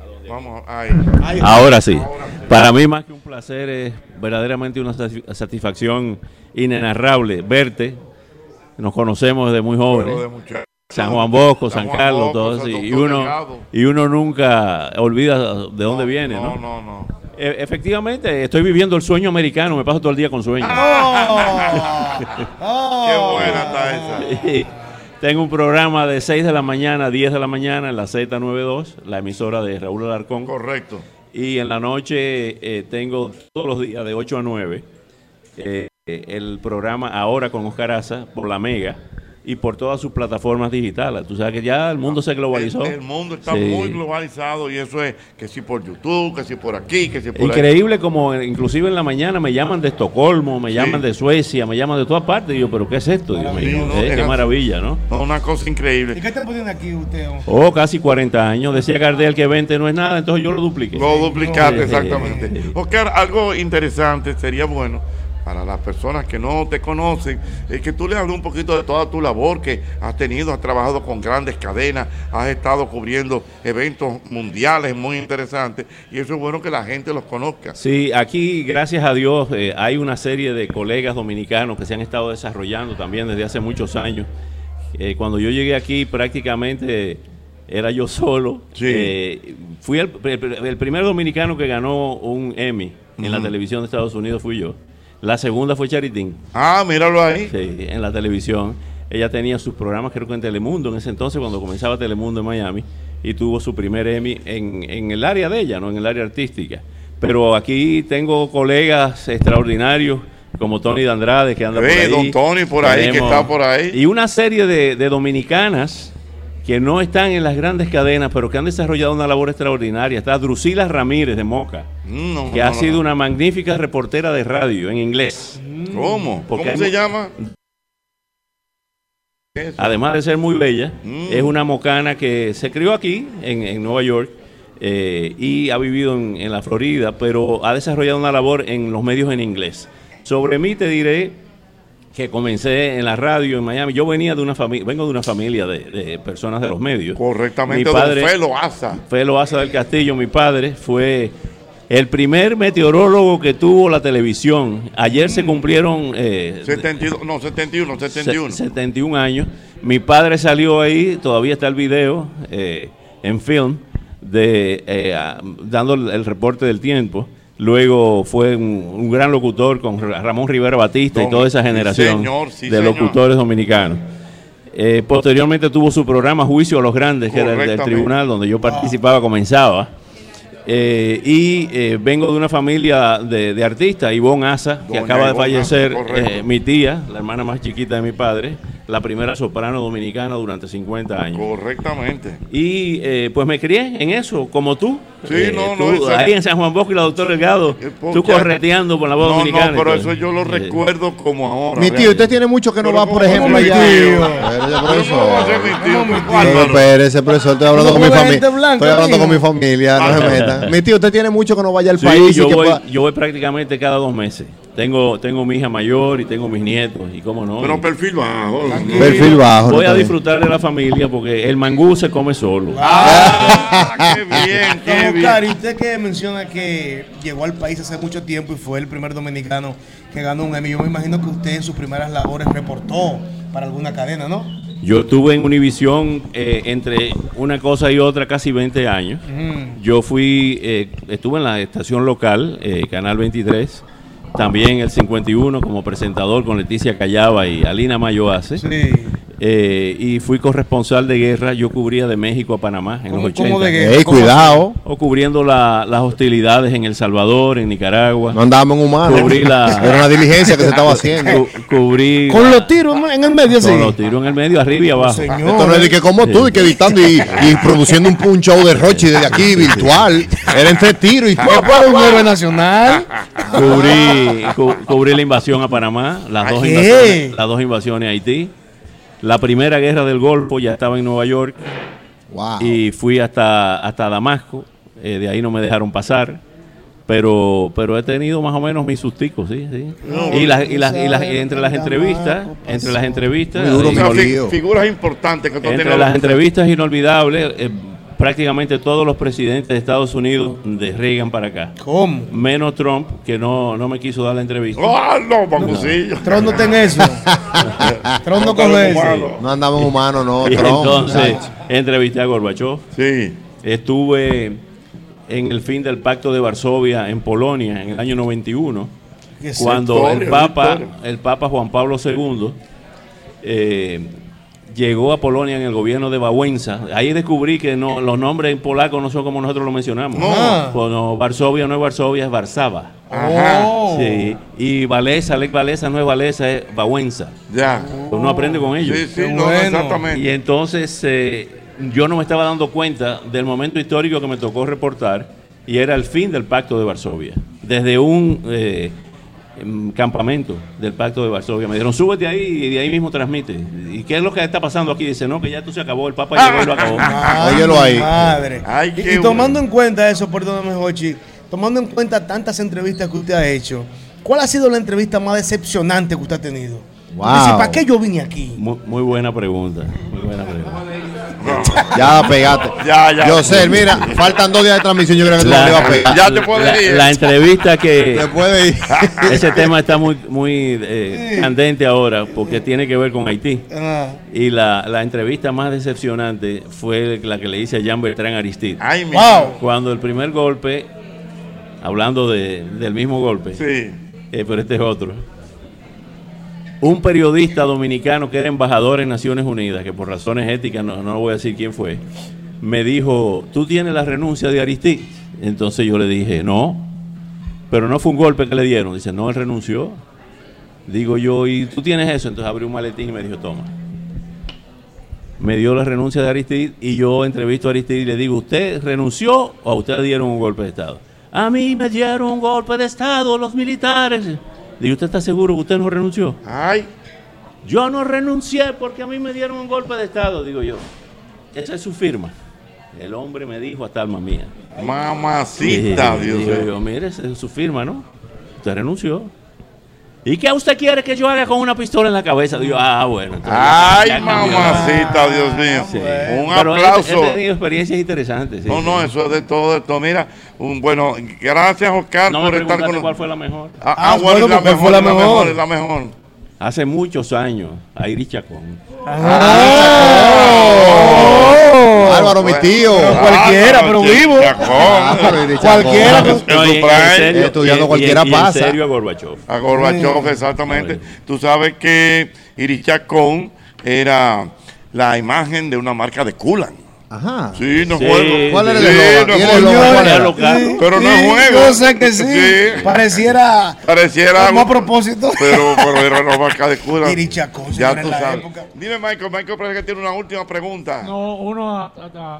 a donde- Vamos, ahí. Ahí. Ahora sí. Para mí más que un placer es verdaderamente una sati- satisfacción inenarrable verte. Nos conocemos desde muy jóvenes. De. San Juan Bosco, San Juan Carlos, Bosco, todo San así. Y uno, Delgado. y uno nunca olvida de dónde viene, ¿no? No, no, no. E- efectivamente, estoy viviendo el sueño americano, me paso todo el día con sueño. Qué buena está esa. Tengo un programa de 6 de la mañana a 10 de la mañana en la Z92, la emisora de Raúl Alarcón. Correcto. Y en la noche eh, tengo todos los días de 8 a 9 eh, eh, el programa Ahora con Oscar Aza por la Mega y por todas sus plataformas digitales. Tú sabes que ya el mundo se globalizó. El, el mundo está Sí. muy globalizado y eso es que si por YouTube, que si por aquí, que si por ahí. Increíble como inclusive en la mañana me llaman de Estocolmo, me llaman de Suecia, me llaman de todas partes. Y yo, pero ¿qué es esto? Dios mío? ¿no? Eh, qué maravilla, ¿no? Una cosa increíble. ¿Y qué está poniendo aquí usted? hombre? Oh, casi 40 años. Decía Gardel que 20 no es nada, entonces yo lo dupliqué. Lo duplicaste, exactamente. Oscar, algo interesante sería bueno para las personas que no te conocen, es que tú le hables un poquito de toda tu labor que has tenido, has trabajado con grandes cadenas, has estado cubriendo eventos mundiales muy interesantes y eso es bueno que la gente los conozca. Sí, aquí, gracias a Dios, eh, hay una serie de colegas dominicanos que se han estado desarrollando también desde hace muchos años. Eh, cuando yo llegué aquí prácticamente era yo solo. Eh, fui el, el- el primer dominicano que ganó un Emmy en la televisión de Estados Unidos, fui yo. La segunda fue Charitín. Ah, míralo ahí. Sí, en la televisión. Ella tenía sus programas, creo que en Telemundo, en ese entonces, cuando comenzaba Telemundo en Miami, y tuvo su primer Emmy en, en el área de ella, no en el área artística. Pero aquí tengo colegas extraordinarios, como Tony de Andrade, que anda por Ve, ahí. don Tony por ahí, que está por ahí. Y una serie de, de dominicanas que no están en las grandes cadenas, pero que han desarrollado una labor extraordinaria. Está Drusila Ramírez de Moca, Mm, no, que no, ha no, sido una magnífica reportera de radio en inglés. ¿Cómo? Porque ¿Cómo se llama? Además de ser muy bella, Mm. es una mocana que se crió aquí, en, en Nueva York, eh, y ha vivido en, en la Florida, pero ha desarrollado una labor en los medios en inglés. Sobre mí te diré que comencé en la radio en Miami. Yo venía de una familia, vengo de una familia de, de personas de los medios. Correctamente, Mi padre, don Felo Asa. Felo Asa del Castillo, mi padre, fue el primer meteorólogo que tuvo la televisión. Ayer se cumplieron eh, 72, no, 71, 71. se- 71 años. Mi padre salió ahí, todavía está el video eh, en film, de, eh, dando el reporte del tiempo. Luego fue un, un gran locutor con Ra- Ramón Rivera Batista y toda esa sí, generación señor, sí, de señor. locutores dominicanos. Eh, posteriormente tuvo su programa Juicio a los Grandes, que era el del tribunal donde yo participaba, comenzaba. Eh, y eh, vengo de una familia de, de artistas, Ivonne Asa, que Doña acaba de Ivonne fallecer, mi tía, la hermana más chiquita de mi padre, la primera soprano dominicana durante 50 años. Correctamente. Y eh, pues me crié en eso, como tú. Sí, Eh, no, tú, no, Ahí en San Juan Bosco y la doctora Delgado, tú correteando por la voz No, dominicana. no, pero eso yo lo Eh, recuerdo como ahora. Mi tío, usted tiene mucho que no va, por ejemplo, mi allá. tío? Espérese, Pero ¿cómo va a ser mi tío? Pero Álvaro. espérese, profesor, estoy hablando ¿Cómo con mi familia. blanca, Estoy hablando con mi familia, no se meta. Mi tío, usted tiene mucho que no vaya al Sí, país. y yo que voy, pueda- yo voy prácticamente cada dos meses. Tengo, tengo mi hija mayor y tengo mis nietos, y cómo no. Pero perfil bajo. Perfil bajo, Voy a disfrutar de la familia porque el mangú se come solo. qué bien, qué bien. Oscar, y usted que menciona que llegó al país hace mucho tiempo y fue el primer dominicano que ganó un Emmy, yo me imagino que usted en sus primeras labores reportó para alguna cadena, ¿no? Yo estuve en Univisión eh, entre una cosa y otra casi 20 años. Mm. Yo fui, eh, estuve en la estación local, eh, Canal 23, también el 51 como presentador con Leticia Callaba y Alina Mayoase. Eh, y fui corresponsal de guerra, yo cubría de México a Panamá en los ¿Cómo- 80. cómo de guerra? Ey, ¿Cómo cuidado. O cubriendo la- las hostilidades en El Salvador, en Nicaragua. No andábamos en humano. Cubrí la- Era una diligencia que se estaba haciendo. Cu- cubrí Con los tiros en el medio, sí. con los tiros en el medio, arriba y abajo. Esto no es de que como tú, y que editando y, y produciendo un, un show de Rochi desde aquí virtual. Era entre tiros y ¿Qué fue un héroe nacional? Cubrí, cu- cubrí la invasión a Panamá, las dos, invasiones, las dos invasiones a Haití. La primera guerra del Golfo ya estaba en Nueva York. Y fui hasta, hasta Damasco. eh, de ahí no me dejaron pasar. Pero, pero he tenido más o menos mis susticos, sí, sí. No, y, las, y, las, y, las, y entre las entrevistas, entre las entrevistas, figuras importantes que tú entre las entrevistas inolvidables, eh, prácticamente todos los presidentes de Estados Unidos de Reagan para acá. ¿Cómo? Menos Trump, que no, no me quiso dar la entrevista. ¡Ah, no, Pacucillo! Trump no está en eso. Trump no coge eso. No andamos en humano, no. Y Trump. entonces entrevisté a Gorbachev. Sí. Estuve en el fin del Pacto de Varsovia en Polonia en el año 91, Qué cuando el Papa, el Papa Juan Pablo II eh, llegó a Polonia en el gobierno de Wałęsa. Ahí descubrí que no, los nombres en polaco no son como nosotros lo mencionamos. No. Pues no, Varsovia no es Varsovia, es Varsava. Ajá. Sí. Y Valesa, Lech Valesa no es Valesa, es Wałęsa. Ya. Uno aprende con ellos. Sí, sí, no, bueno. exactamente. Y entonces eh, yo no me estaba dando cuenta del momento histórico que me tocó reportar y era el fin del Pacto de Varsovia. Desde un eh, campamento del Pacto de Varsovia me dijeron, súbete ahí y de ahí mismo transmite. ¿Y qué es lo que está pasando aquí? Dice, no, que ya esto se acabó, el Papa llegó y lo acabó. Ay, Óyelo ahí. Madre. Ay, Y- tomando en cuenta eso, perdóname, Jochi, tomando en cuenta tantas entrevistas que usted ha hecho, ¿cuál ha sido la entrevista más decepcionante que usted ha tenido? Wow. Dice, ¿para qué yo vine aquí? Muy, muy buena pregunta. Muy buena pregunta. Ya pegate. Ya, ya. Yo sé, mira, faltan dos días de transmisión. Yo creo que tú no le vas a pegar. Ya te puedes la, ir. la entrevista que Te puede ir. ese tema está muy muy eh, candente ahora porque tiene que ver con Haití Ah. y la, la entrevista más decepcionante fue la que le hice a Jean Bertrand Aristide Ay, Wow. cuando el primer golpe hablando de- del mismo golpe Sí. Eh, pero este es otro. Un periodista dominicano que era embajador en Naciones Unidas, que por razones éticas, no, no voy a decir quién fue, me dijo, ¿tú tienes la renuncia de Aristides? Entonces yo le dije, no, pero no fue un golpe que le dieron. Dice, no, él renunció. Digo yo, ¿y tú tienes eso? Entonces abrió un maletín y me dijo, toma. Me dio la renuncia de Aristides y yo entrevisto a Aristides y le digo, ¿usted renunció o a usted le dieron un golpe de Estado? A mí me dieron un golpe de Estado los militares. Digo, ¿usted está seguro que usted no renunció? Ay. Yo no renuncié porque a mí me dieron un golpe de Estado, digo yo. Esa es su firma. El hombre me dijo hasta alma mía. Mamacita, Dios digo mío. yo, mire, esa es su firma, ¿no? Usted renunció. ¿Y qué usted quiere que yo haga con una pistola en la cabeza? Digo, ah, bueno. entonces Ay, ya mamacita, Dios mío. Sí. Un Pero he- aplauso. He, tenido experiencias interesantes. sí, No, sí. no, eso es de todo, de todo. Mira, un, bueno, gracias, Oscar, No me por estar con cuál fue la mejor. Ah, ah, bueno, la mejor, la mejor, es la mejor. Hace muchos años, Airí Chacón. Álvaro, mi tío. Pero cualquiera, pero vivo. Chacón. Cualquiera Estudiando cualquiera y en pasa. serio a Gorbachev. A Gorbachev, exactamente. Tú sabes que Iris Chacón era la imagen de una marca de Kulan. Ajá. Sí, no Sí, juego. ¿Cuál era el Sí, eslogan? no ¿Y el juego. Sí, Pero no es sí, juego. Yo sé que sí. Sí. Pareciera. Pareciera Como a propósito. pero, pero era la marca de Chacón, Ya tú sabes. época. Dime, Michael, Michael parece que tiene una última pregunta. No, uno,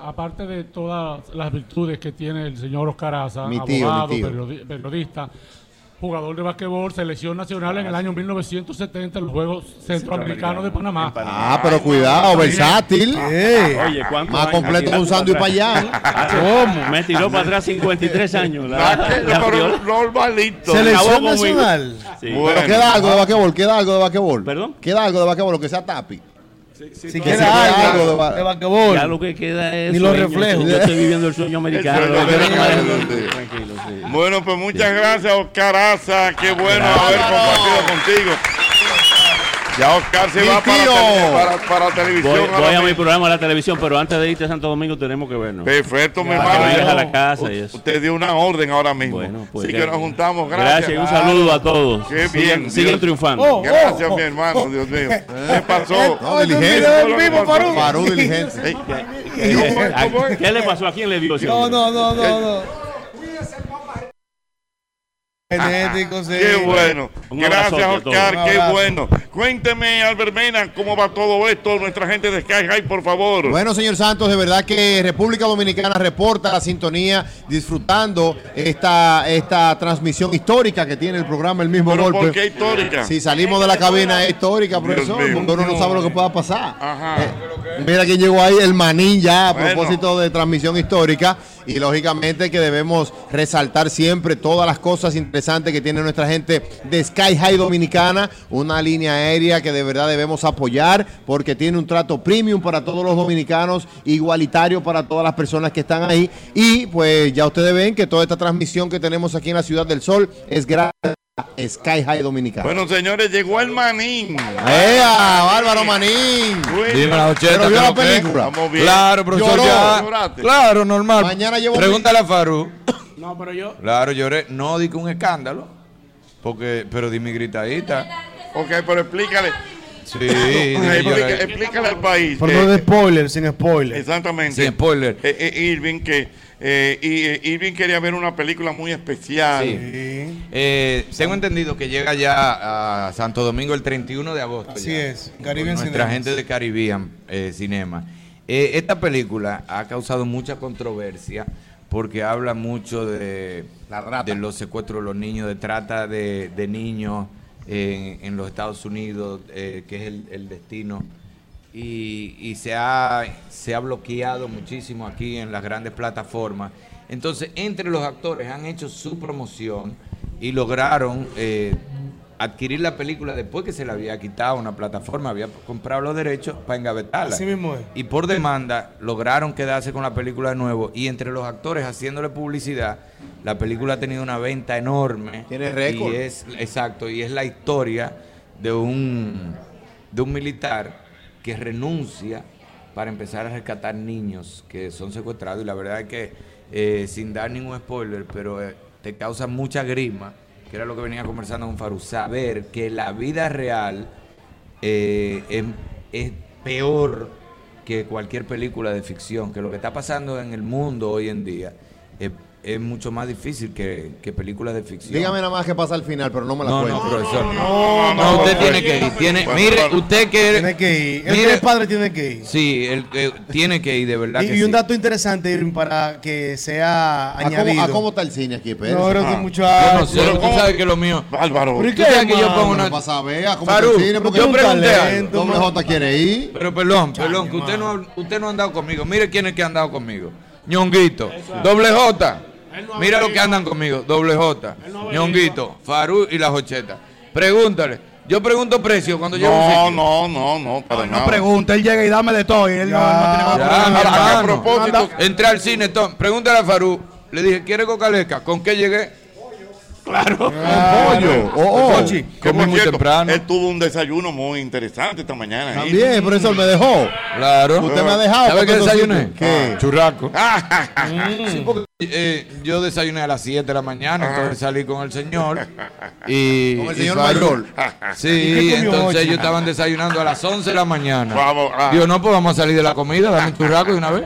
aparte de todas las virtudes que tiene el señor Oscar Aza, Mi tío, abogado, mi tío. periodi- periodista, jugador de basquetbol, selección nacional en el año 1970 en los Juegos Centroamericanos de Panamá. Ah, pero cuidado, versátil. Oye, ¿cuántos Más completo que un sándwich para allá. ¿Cómo? Me tiró para atrás 53 años. La, Ah, la pero viola. normalito. Selección nacional. Sí. Bueno. Pero queda algo de basquetbol, queda algo de basquetbol. ¿Perdón? Queda algo de basquetbol, que sea tapi. Si Que queda algo algo de ba- de basquetbol. Ya lo que queda es. Ni los sueño. reflejos. Yo estoy viviendo el sueño americano. El sueño americano, sí. Tranquilo, sí. Bueno, pues muchas gracias, Oscar Aza. Qué bueno haber compartido contigo. Ya Oscar se Mi va para, tele- para, para televisión. Voy, voy a mi programa de la televisión, pero antes de irte a Santo Domingo tenemos que vernos. Perfecto, mi hermano. a la casa y eso. Usted dio una orden ahora mismo. Bueno, pues Así que- que nos juntamos. Gracias. Gracias y un saludo a todos. Qué bien. Siguen triunfando. Oh, Gracias, oh, mi hermano. oh. Dios mío. ¿Qué pasó? No, diligencia. el mismo Farú. Farú, diligencia. Ey, ¿A- ¿Qué le pasó? ¿A quién le dio? no, no, no, no. Genético, sí. Qué bueno. Un Gracias. Oscar. Qué bueno. Cuénteme, Albert Mena, cómo va todo esto. Nuestra gente de Sky High, por favor. Bueno, señor Santos, de verdad que República Dominicana reporta la sintonía disfrutando esta, esta transmisión histórica que tiene el programa El mismo ¿Pero golpe. por qué histórica? Si salimos de la cabina es histórica, profesor, porque uno no sabe lo que pueda pasar. Ajá. Mira quién llegó ahí, el manín ya, a Bueno. propósito de transmisión histórica. Y lógicamente que debemos resaltar siempre todas las cosas interesantes que tiene nuestra gente de Sky High Dominicana, una línea aérea que de verdad debemos apoyar porque tiene un trato premium para todos los dominicanos, igualitario para todas las personas que están ahí. Y pues ya ustedes ven que toda esta transmisión que tenemos aquí en la Ciudad del Sol es gracias a Sky High Dominicana. Bueno, señores, llegó el manín. ¡Ea, Bárbaro Manín! Dime la ochenta, ¿Pero vio ¿qué la película? Estamos bien. Claro, profesor, Lloró. ya. Lloraste. Claro, normal. Mañana llevo mi- Pregúntale a Farú. No, pero yo. Claro, lloré. No di que un escándalo. Porque, pero di mi gritadita. Ok, pero explícale. Sí, lloré. explícale al país. Por que- no de spoiler, sin spoiler. Exactamente. Sin spoiler. Eh, eh, Irving, que eh, y, eh, Irving quería ver una película muy especial. Sí. Eh, tengo entendido que llega ya a Santo Domingo el 31 de agosto. Así ya, es, Caribbean Nuestra Cinemas. gente de Caribbean eh, Cinema. Eh, esta película ha causado mucha controversia porque habla mucho de, de los secuestros de los niños, de trata de, de niños en, en los Estados Unidos, eh, que es el, el destino. Y, y se, ha, se ha bloqueado muchísimo aquí en las grandes plataformas. Entonces, entre los actores han hecho su promoción y lograron eh, adquirir la película después que se le había quitado una plataforma, había comprado los derechos para engavetarla. Así mismo es. Y por demanda lograron quedarse con la película de nuevo y entre los actores haciéndole publicidad, la película ha tenido una venta enorme. Tiene récord. Y es, exacto, y es la historia de un, de un militar que renuncia para empezar a rescatar niños que son secuestrados. Y la verdad es que eh, sin dar ningún spoiler, pero eh, te causa mucha grima que era lo que venía conversando con Faru, saber que la vida real eh, es, es peor que cualquier película de ficción, que lo que está pasando en el mundo hoy en día es, es mucho más difícil que, que películas de ficción. Dígame nada más qué pasa al final, pero no me la No, cuente. no, profesor. No, no, usted tiene que ir. Tiene, mire, usted que. Tiene que ir. El mire- que es padre tiene que ir. Sí, el que tiene que ir, de verdad Y, que y un sí. dato interesante, Irving, para que sea ¿A cómo, añadido. a cómo está el cine aquí, Pérez? No, creo que Ah. muchachos. Yo no sé, Pero tú ¿cómo? sabes que lo mío. Bárbaro. ¿Pero y Tú qué, que yo pongo una. Para saber a cómo está el cine, porque yo un pregunté algo. talento, Doble J quiere ir. Pero perdón, perdón, que usted no, ha- usted no ha andado conmigo. Mire quiénes que han andado conmigo. Ñonguito, doble J. Mira lo que andan conmigo, doble J. Ñonguito, Farú y la Jocheta. Pregúntale. Yo pregunto precio cuando llego No, no, no, no, para No nada. pregunta, él llega y dame de todo. Y él no, no tiene Ya, a propósito- Entré al cine, Tom, pregúntale a Farú. Le dije, ¿quiere cocaleca? ¿Con qué llegué? Claro. Pollo. Oh, oh. Que por muy cierto, temprano. Él tuvo un desayuno muy interesante esta mañana. ahí. También, profesor, me dejó. Claro. Usted me ha dejado. ¿Sabe qué eso desayuné? ¿Qué? Churraco. Sí, porque, eh, yo desayuné a las 7 de la mañana, entonces salí con el señor. Y, Con el señor mayor. ¿Y Sí, entonces ellos estaban desayunando a las 11 de la mañana. Vamos, ah. Digo, no, pues vamos a salir de la comida, dame un churraco de una vez.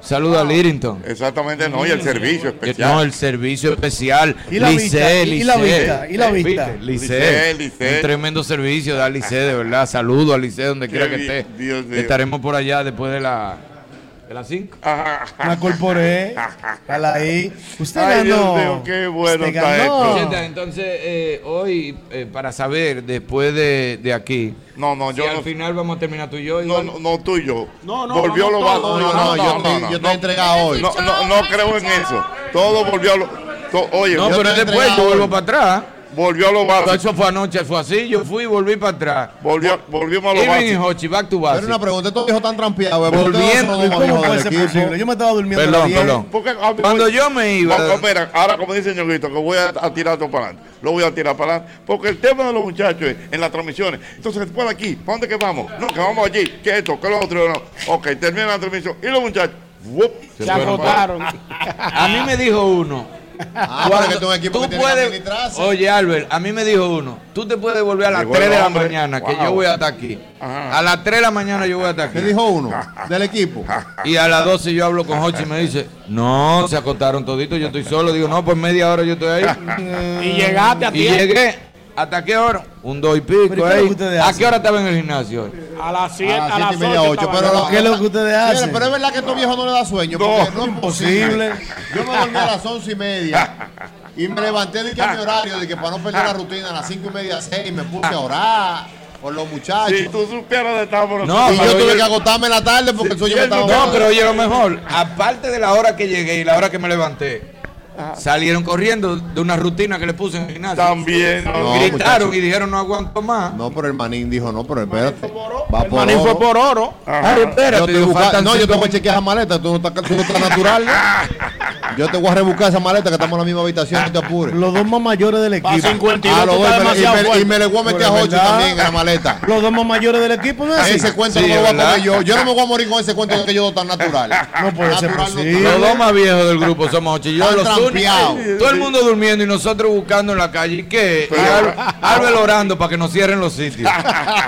Saluda a Lirington. Exactamente, no, y el servicio especial. No, el servicio especial. ¿Y la Lice, vista? ¿Y la Lice. vista? ¿Y la Eh, vista? Lice. Un tremendo servicio da Lice, de verdad. Saludo a Lice donde quiera que esté. Dios. Estaremos por allá después de la de las 5. La corporé. Dale ahí. Usted Ay, Dios ganó. mío, qué bueno Usted está ganó. esto. Entonces, eh, hoy, eh, para saber, después de, de aquí, No, no, si yo al no. final vamos a terminar tú y yo. No, igual. no, no, tú y yo. No, no, volvió vamos lo va- todos. No, no, yo estoy- yo estoy entregado hoy. No, no, no creo en eso. Todo volvió a lo. to- oye, No, yo pero estoy después yo vuelvo hoy. para atrás. Volvió a lo Todo básico. Eso fue anoche, fue así. Yo fui y volví para atrás. Volvió, volvimos a lo Irving y básico. Hochi, back to Pero una pregunta, estos viejos están trampeados. ¿por qué Volviendo, los ¿Cómo puede ser posible? Yo me estaba durmiendo Perdón, 10. perdón. Porque, ah, Cuando yo me iba. mira, ahora como dice ñoguito, que voy a, a tirar todo para adelante. Lo voy a tirar para adelante. Porque el tema de los muchachos es en las transmisiones. Entonces, después de aquí, ¿para dónde que vamos? No, que vamos allí, que esto, que lo otro. No. Ok, termina la transmisión. Y los muchachos. Se agotaron. A mí me dijo uno. Ah, pero es que tú un equipo tú que tiene que puedes- administrarse. Oye, Albert, a mí me dijo uno. Tú te puedes volver a las Llegó 3 el de la hombre. mañana, que Wow. yo voy a estar aquí. Ajá. A las 3 de la mañana yo voy a estar aquí. ¿Qué dijo uno? Del equipo. Y a las 12 yo hablo con Hochi y me dice, no, se acostaron toditos, yo estoy solo. Digo, no, pues media hora yo estoy ahí. Y llegaste a y tiempo. llegué. ¿Hasta qué hora? Un dos y ¿Pero pico ahí. ¿A qué hora estaba en el gimnasio? A las 7, A a, las las siete y media, 8. ocho, pero lo- ¿Qué es lo que ustedes Mire, hacen? pero es verdad que a estos viejos no les da sueño. No, Porque no, es imposible. posible. Yo me dormí a las once y media. Y me levanté de que a mi horario, de que para no perder la rutina, a las cinco y media, seis, me puse a orar por los muchachos. Si tú supieras de esta por No, y yo tuve que agotarme en la tarde porque el sueño me estaba No, pero oye lo mejor. Aparte de la hora que llegué y la hora que me levanté, salieron corriendo de una rutina que le puse en el gimnasio. También. No, Gritaron muchacho. y dijeron no aguanto más. No, pero el manín dijo, no, pero espérate. El por maní fue oro. por oro. Ay, espérate, Yo te digo, busca- faltan no, yo te voy a chequear esa maleta, tú no estás, tú no estás natural. Yo te voy a rebuscar esa maleta que estamos en la misma habitación, no te apures. Los dos más mayores del Pa' equipo. 52 Ah, lo tú voy, estás y me- y, me, le voy a meter a verdad. también en la maleta. Los dos más mayores del equipo, ¿no es así? Ese cuento Sí, no me lo voy a ¿verdad? comer yo. Yo no me voy a morir con ese cuento de que yo tan natural. No puede ser posible. Los dos más viejos del grupo somos ocho. y Yo Todo el mundo durmiendo y nosotros buscando en la calle. ¿Y qué? Y Al- Albert orando para que nos cierren los sitios.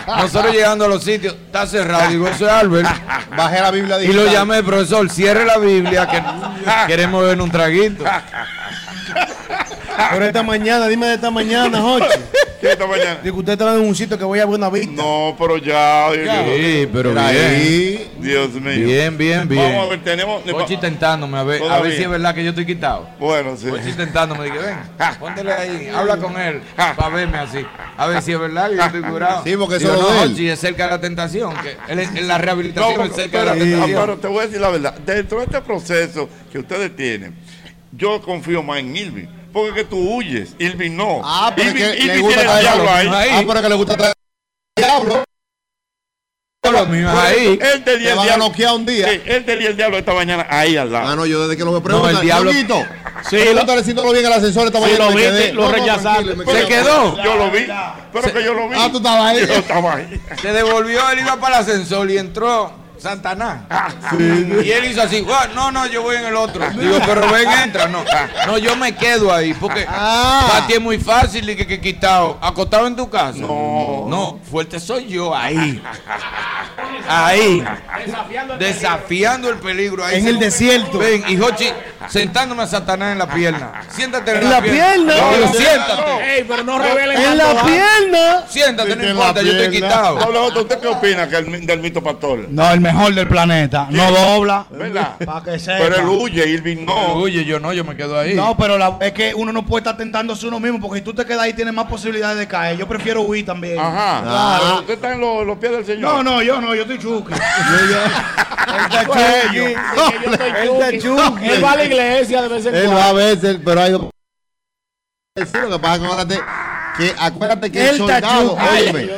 Nosotros llegando a los sitios, está cerrado. Digo, eso es Albert. Bajé la Biblia Y lo llamé, profesor, cierre la Biblia que queremos ver un traguito. Pero esta mañana, dime de esta mañana, Jochi. ¿Qué esta mañana? Digo, usted está en un sitio que voy a buena vista. No, pero ya. Sí, pero bien. ahí. Dios mío. Bien, bien, Vamos a bien. ver, tenemos. Ochi tentándome a ver, a ver si es verdad que yo estoy quitado. Bueno, sí. Ochi tentándome, dije, ven, póntele ahí, habla con él, para verme así. A ver si es verdad que yo estoy curado. Sí, porque eso no. Ochi, es cerca de la tentación, que él es- en la No, rehabilitación es pero, cerca de la tentación. pero te voy a decir la verdad. Dentro de este proceso que ustedes tienen, yo confío más en Irving. Porque que tú huyes, Irving no. Ah, pero Irving, que le Irving gusta tiene el traer diablo ahí. ahí. Ah, pero que le gusta traer diablo. Lo mío es ahí. Él tenía Te el a diablo. un día. Sí, él tenía el diablo esta mañana ahí al lado. Ah, no, yo desde que lo veo No, el diablo- Ñonguito, Sí, no lo vi en el ascensor esta Sí, mañana. lo me viste, quedé. lo No, rechazaste. me Se quedó. Yo lo vi, pero que yo lo vi. Ah, tú estabas ahí. Yo estaba ahí. Se devolvió, él iba para el ascensor y entró. Santanás. sí. Y él hizo así, "Ah, no, no, yo voy en el otro. Digo, pero ven, entra. No, no yo me quedo ahí, porque para ti es muy fácil y que, que quitado. Acostado en tu casa. No. No, fuerte soy yo ahí. Ahí. Desafiando el peligro ahí. En el desierto. Ven, y Jochi, sentándome a Satanás en la pierna. Siéntate en, En la pierna. No, siéntate. Ey, pero no revelen En la ¿ah? pierna. Siéntate, no En importa, la yo estoy pierna. quitado. ¿usted qué opina que el, del mito pastor? No, el mejor del planeta. No dobla. ¿Verdad? Para que sepa. Pero él huye, Irving no. Oye, yo no, yo me quedo ahí. No, pero la- es que uno no puede estar tentándose uno mismo porque si tú te quedas ahí tienes más posibilidades de caer. Yo prefiero huir también. Ajá. Claro. Pero usted está en los, los pies del Señor. No, no, yo no, yo estoy chuki. Él está chuki. Él va a la iglesia de vez en Él cuando. va a veces, pero hay. Sí, lo que pasa es que acuérdate que, acuérdate que el soldado, óyeme,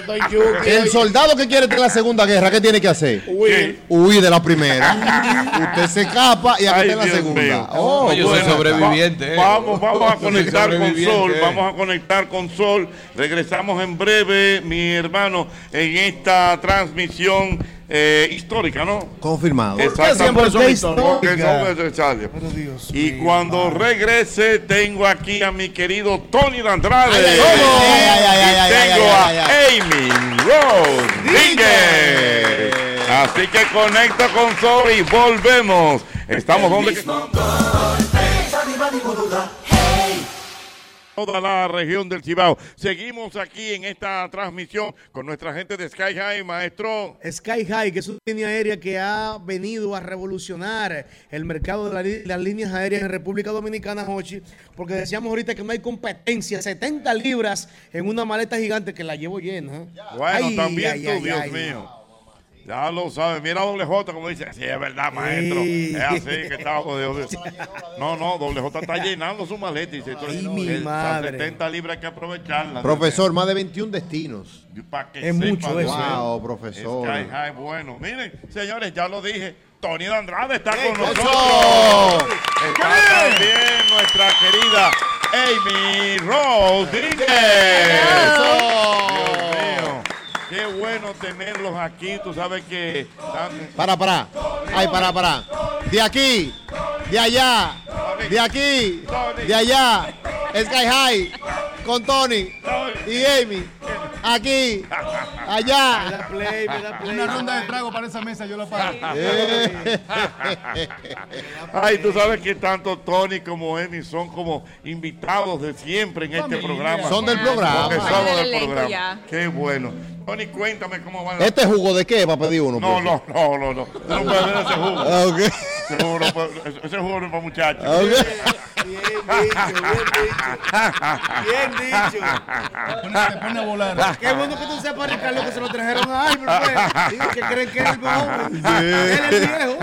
el soldado que quiere estar en la segunda guerra, ¿qué tiene que hacer? Huir. Huir de la primera. Usted se escapa y aquí en la segunda. Oh, yo soy sobreviviente. eh. Vamos, vamos a conectar con Sol, vamos a conectar con Sol. Regresamos en breve, mi hermano, en esta transmisión eh, histórica, ¿no? Confirmado. Exactamente. siempre son históricas? Porque son necesarios. Pero Dios Y mío, cuando regrese, tengo aquí a mi querido Tony Andrade. Ay, ay, ay, y tengo a Amy Rodríguez. Así que conecto con Sol y volvemos. Estamos donde. Toda la región del Cibao. Seguimos aquí en esta transmisión con nuestra gente de Sky High, maestro. Sky High, que es una línea aérea que ha venido a revolucionar el mercado de la las líneas aéreas en República Dominicana, Hochi, porque decíamos ahorita que no hay competencia, 70 libras en una maleta gigante que la llevo llena. Bueno, Ay, también ay, tú, ay, Dios mío. Ya lo sabes. Mira doble J como dice. Sí, es verdad, maestro. Sí. Es así que está jodido. No, no, doble J está llenando su maleta. Y dice, Ay, mi madre. 70 libras hay que aprovecharlas. Profesor, más de 21 destinos. Que Es sepa mucho de eso. Wow, eso. profesor. Sky High, bueno. Miren, señores, ya lo dije. Tony de Andrade está ¡Ey, con eso! nosotros. Está también nuestra querida Amy Rodríguez. Dios mío. Qué bueno tenerlos aquí. Tú sabes que. Para, para. Ay, para, para. De aquí, de allá, de aquí, de allá. Sky High con Tony y Amy. Aquí, allá. Play, play. Una ronda de trago para esa mesa, yo la pago. Ay, tú sabes que tanto Tony como Emi son como invitados de siempre en este programa. Son del programa. Porque somos del programa. Qué bueno. Tony, cuéntame cómo van las ¿Este jugo de qué? Para pedir uno. No, pues? no, no, no, no. Tú no puedes ver ese jugo. Ah. Ese jugo no, puede- ese jugo no es para muchachos. Ah. Bien dicho, bien dicho. Bien dicho. Se pone a volar. Qué bueno que tú sepas, Ricardo, que se lo trajeron a Albert. pues. Digo, que creen que es el joven. Él es viejo.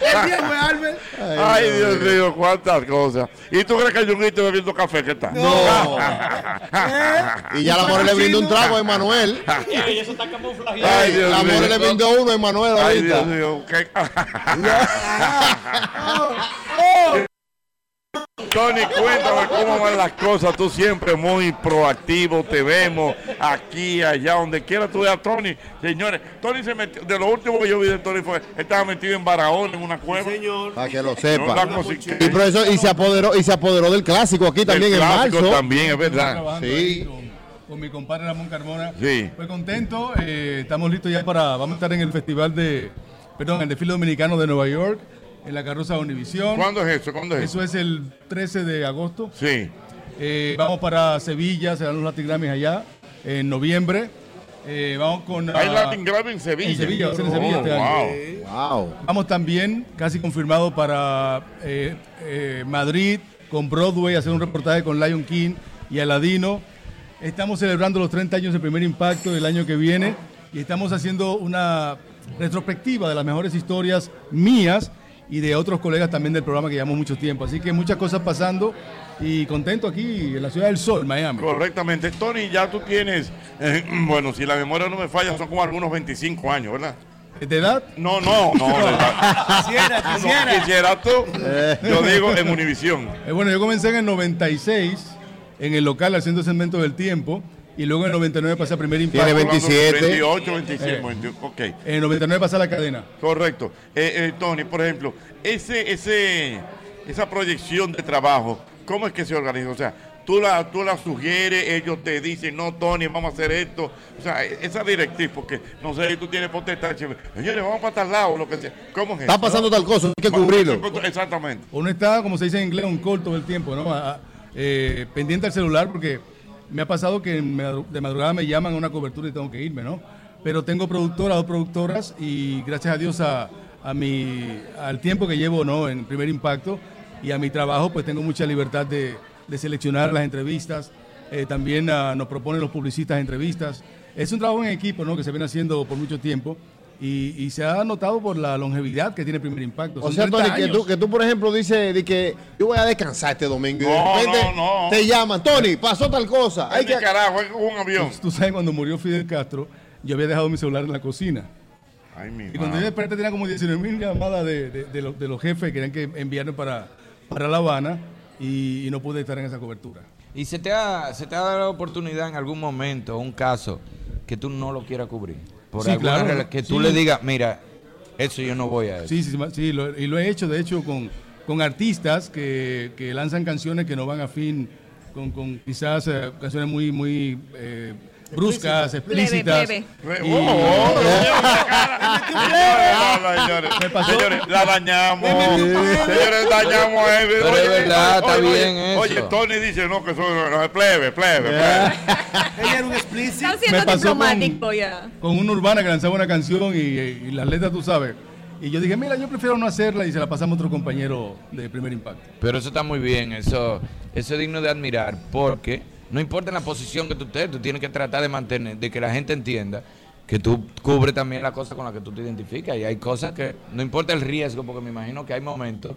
El viejo es Albert. Ay, Dios mío, cuántas cosas. ¿Y tú crees que el Junguito bebiendo café? ¿Qué tal? No. Y ya la More le brindó un trago a Emanuel. Y eso está camuflajeado. Ay, Dios La More mío. le brindó uno a Emanuel Ay, Dios ahorita. mío. qué- Tony, cuéntame cómo van las cosas. Tú siempre muy proactivo, te vemos aquí, allá, donde quiera tú veas Tony. Señores, Tony se metió, de lo último que yo vi de Tony fue, estaba metido en Barahona, en una cueva. Señor. Para que lo No, sepa. cosica. Y profesor, y se apoderó, y se apoderó del clásico aquí también El en clásico marzo. también, es verdad. Sí. Con, mi compadre Ramón Carmona. Sí. Fue contento. eh, estamos listos ya para. Vamos a estar en el festival de. Perdón, el desfile dominicano de Nueva York, en la carroza Univisión. ¿Cuándo es eso? ¿Cuándo es eso? Eso es el 13 de agosto. Sí. Eh, vamos para Sevilla, se dan los Latin Grammys allá en noviembre. Eh, vamos con. Hay Latin Grammy en Sevilla. En Sevilla, va a ser en Sevilla Oh, este año. wow. Wow. Vamos también, casi confirmado, para eh, eh, Madrid, con Broadway, hacer un reportaje con Lion King y Aladino. Estamos celebrando los 30 años del primer impacto del año que viene y estamos haciendo una retrospectiva de las mejores historias mías y de otros colegas también del programa que llevamos mucho tiempo. Así que muchas cosas pasando y contento aquí en la ciudad del sol, Miami. Correctamente. Tony, ya tú tienes, eh, bueno, si la memoria no me falla, son como algunos 25 años, ¿verdad? ¿De edad? No, no, no. de edad. Quisiera, No, quisiera. quisiera tú. Yo digo en Univisión. Eh, bueno, yo comencé en el 96 en el local haciendo segmento del tiempo y luego en el 99 pasé a primer impacto. Tiene 27. 28, 27, Eh, 28, ok. En el 99 pasé a la cadena. Correcto. Eh, eh, Tony, por ejemplo, ese, ese, esa proyección de trabajo, ¿cómo es que se organiza? O sea, tú la, tú la sugieres, ellos te dicen, no, Tony, vamos a hacer esto. O sea, esa directriz, porque no sé si tú tienes potestad, señores, vamos para tal lado, lo que sea. ¿Cómo es Está eso? pasando tal cosa, hay que cubrirlo. Exactamente. Uno está, como se dice en inglés, un call todo el tiempo, ¿no? A- eh, pendiente al celular porque me ha pasado que de madrugada me llaman a una cobertura y tengo que irme, ¿no? Pero tengo productoras, dos productoras y gracias a Dios a, a mi, al tiempo que llevo, ¿no? En primer impacto y a mi trabajo, pues tengo mucha libertad de, de seleccionar las entrevistas. Eh, también ah, nos proponen los publicistas entrevistas. Es un trabajo en equipo, ¿no? Que se viene haciendo por mucho tiempo. Y, y se ha notado por la longevidad que tiene primer impacto. O sea, 30 Tony, que tú, que tú, por ejemplo, dices de que yo voy a descansar este domingo y de No, repente no, no. te llaman, Tony, pasó tal cosa. Hay que... carajo, es un avión. Tú, tú sabes, cuando murió Fidel Castro, yo había dejado mi celular en la cocina. Ay, mi Y cuando yo desperté tenía como 19 mil llamadas de, de- de los, de los jefes que querían que enviarme para, para La Habana y, y no pude estar en esa cobertura. ¿Y se te, ha, se te ha dado la oportunidad en algún momento, un caso, que tú no lo quieras cubrir? Por Sí, alguna claro, rela- que tú sí. le digas, mira, eso yo no voy a eso. Sí, sí, sí, sí, lo- y lo he hecho, de hecho, con, con artistas que, que lanzan canciones que no van a fin, con, con quizás eh, canciones muy, muy eh, bruscas, explícitas. Plebe, plebe. Y- Oh, Señores, la dañamos. Señores, dañamos a él. Pero es verdad, está bien eso. Oye, Tony dice, no, que son no, es plebe, plebe, plebe. Ella era un explícito. Me pasó diplomático ya. con una urbana que lanzaba una canción y, y las letras tú sabes. Y yo dije, mira, yo prefiero no hacerla y se la pasamos a otro compañero de primer impacto. Pero eso está muy bien, eso, eso es digno de admirar, porque no importa en la posición que tú estés, tú tienes que tratar de mantener, de que la gente entienda que tú cubres también la cosa con la que tú te identificas. Y hay cosas que, no importa el riesgo, porque me imagino que hay momentos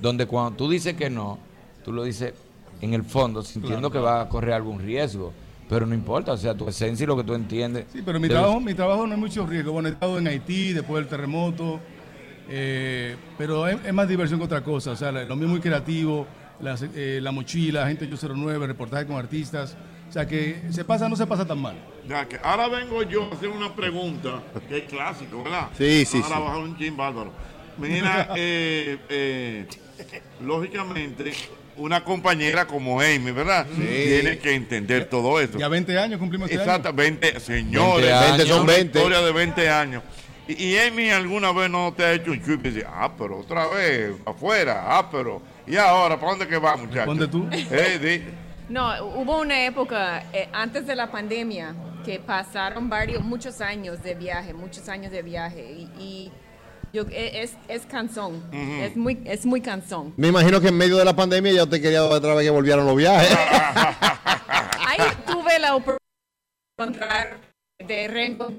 donde cuando tú dices que no, tú lo dices en el fondo, sintiendo Claro, que claro. va a correr algún riesgo. Pero no importa, o sea, tu esencia y lo que tú entiendes. Sí, pero mi trabajo, mi trabajo no es mucho riesgo. Bueno, he estado en Haití después del terremoto, eh, pero es, es más diversión que otra cosa. O sea, lo mío es muy creativo, las, eh, la mochila, gente 809, reportaje con artistas. O sea, que se pasa, no se pasa tan mal. Ya que ahora vengo yo a hacer una pregunta que es clásico, ¿verdad? Sí, sí, Ahora sí. bajar un chin bárbaro. Mira, eh, eh, lógicamente, una compañera como Amy, ¿verdad? Tiene que entender todo eso. Ya 20 años cumplimos este año. Exactamente, señores. 20 años. 20 son una 20. historia de 20 años. Y, y Amy alguna vez no te ha hecho un chup y dice, ah, pero otra vez, afuera, ah, pero, ¿y ahora para dónde que va, muchachos? ¿Dónde tú? Eh, di- No, hubo una época eh, antes de la pandemia que pasaron varios, muchos años de viaje, muchos años de viaje y, y yo, e- es, es cansón, es muy, es muy cansón. Me imagino que en medio de la pandemia ya te quería otra vez que volvieran los viajes. Ahí tuve la oportunidad de encontrar, de reencontrarme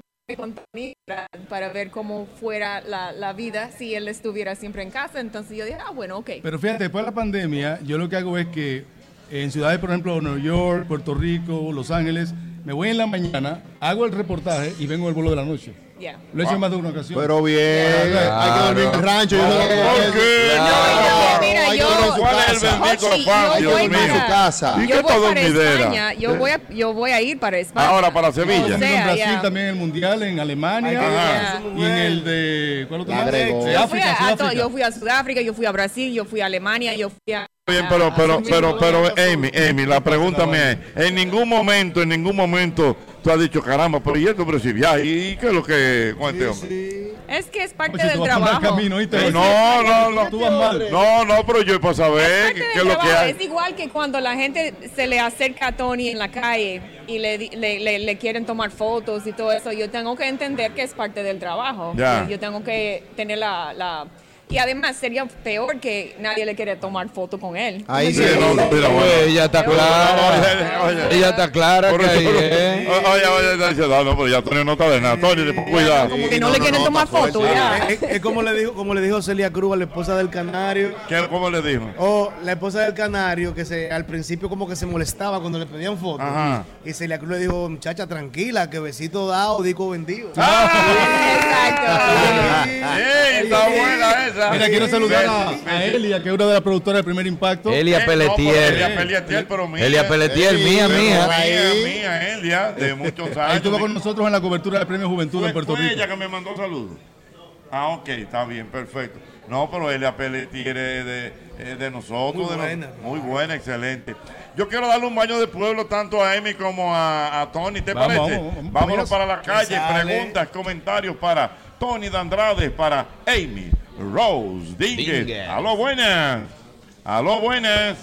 para ver cómo fuera la, la vida si él estuviera siempre en casa. Entonces yo dije, ah, bueno, ok. Pero fíjate, después de la pandemia, yo lo que hago es que en ciudades, por ejemplo, Nueva York, Puerto Rico, Los Ángeles, me voy en la mañana, hago el reportaje y vengo el vuelo de la noche. Ya. Lo he hecho en más de una ocasión. Pero bien, hay que dormir en el rancho. yo que ¿Por qué? Claro. Mira, Hay que yo- en ¿Cuál es el bendito afán, yo voy para- su casa. ¿Y Yo qué voy para? España, yo voy, a, yo voy a ir para España. Ahora para Sevilla. O en sea, Brasil ya. también el mundial, en Alemania Ajá. y en el de ¿cuál otro. De Yo fui, África, yo fui a Sudáfrica, yo fui a Brasil, yo fui a Alemania, yo fui a... Bien, pero, pero, pero, pero, Amy, Amy, la pregunta mía es, en ningún momento, en ningún momento tú has dicho, caramba, pero y esto, pero si viaje, ¿y qué es lo que con este hombre? Es que es parte del trabajo. No, no, no. Tú vas mal. No, no, pero yo para saber qué, es lo que trabajo. hay. Es igual que cuando la gente se le acerca a Tony en la calle y le, di- le, le- le quieren tomar fotos y todo eso. Yo tengo que entender que es parte del trabajo. Ya. Yo, yo tengo que tener la, la- Y además sería peor que nadie le quiere tomar foto con él. Ahí Sí, sí. no, no, mira, bueno, ella está clara. Oye, Ella está clara Por que eso- ahí es. Oye, oye, "Ah, no, pero ya Tony no está de nada. Tony, cuidado. Como que no, le quieren tomar foto ya. Es, es como le dijo, como le dijo Celia Cruz a la esposa del canario. ¿Qué- ¿Cómo le dijo? O la esposa del canario que se al principio como que se molestaba cuando le pedían fotos. Ajá. Y Celia Cruz le dijo, muchacha, tranquila, que besito dado, dico vendido. ¡Ey, está buena esa! ¿Verdad? Mira, quiero saludar a. Elia, que es una de las productoras del primer impacto. Elia Eh, Pelletier. no, Elia Pelletier, pero mía. Elia Pelletier, mía, mía. Mía, mía, Elia, de muchos años. Ahí estuvo con nosotros en la cobertura del Premio Juventud en Puerto Fue Rico. ella que me mandó saludos. Ah, ok, está bien, perfecto. No, pero Elia Pelletier es de, de nosotros. Muy de nos- buena. muy buena, excelente. Yo quiero darle un baño de pueblo tanto a Emi como a, a Tony, ¿te Vamos, parece? vamos, vamos. Vámonos para la ¿qué calle. Preguntas, comentarios para Tony Dandrade, para Amy Rose. Dínguez. Aló, buenas. Aló, buenas.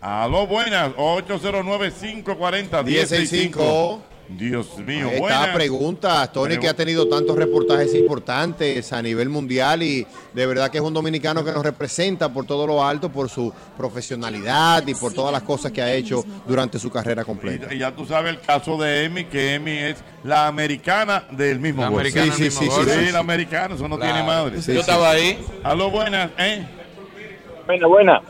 Aló, buenas. 809-540-1065. Dios mío, buenas. está, preguntas. Tony que ha tenido tantos reportajes importantes a nivel mundial y de verdad que es un dominicano que nos representa por todo lo alto, por su profesionalidad y por todas las cosas que ha hecho durante su carrera completa. Y ya tú sabes el caso de Emi, que Emi es la americana del mismo La Sí, sí, mismo sí, sí, sí. la americana, eso no Claro. tiene madre. Yo estaba ahí. Aló, buenas, ¿eh? Buena, buena.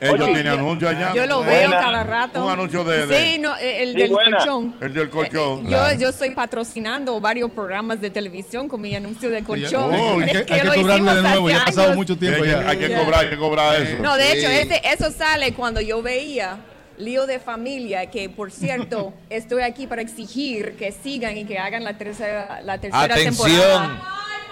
Ellos Oye, tienen anuncio allá. Yo lo veo cada rato. Un anuncio de- de- Sí, no, el Sí, del buena. colchón. El del colchón. Yo, yo estoy patrocinando varios programas de televisión con mi anuncio de colchón. Oh, hay Es que, hay que lo cobrarle de nuevo, ya ha pasado mucho tiempo hay, que, ya. hay que Ya. cobrar, hay que cobrar eso. No, de Sí. hecho, ese- eso sale cuando yo veía Lío de Familia, que por cierto, estoy aquí para exigir que sigan y que hagan la tercera, la tercera Atención. temporada.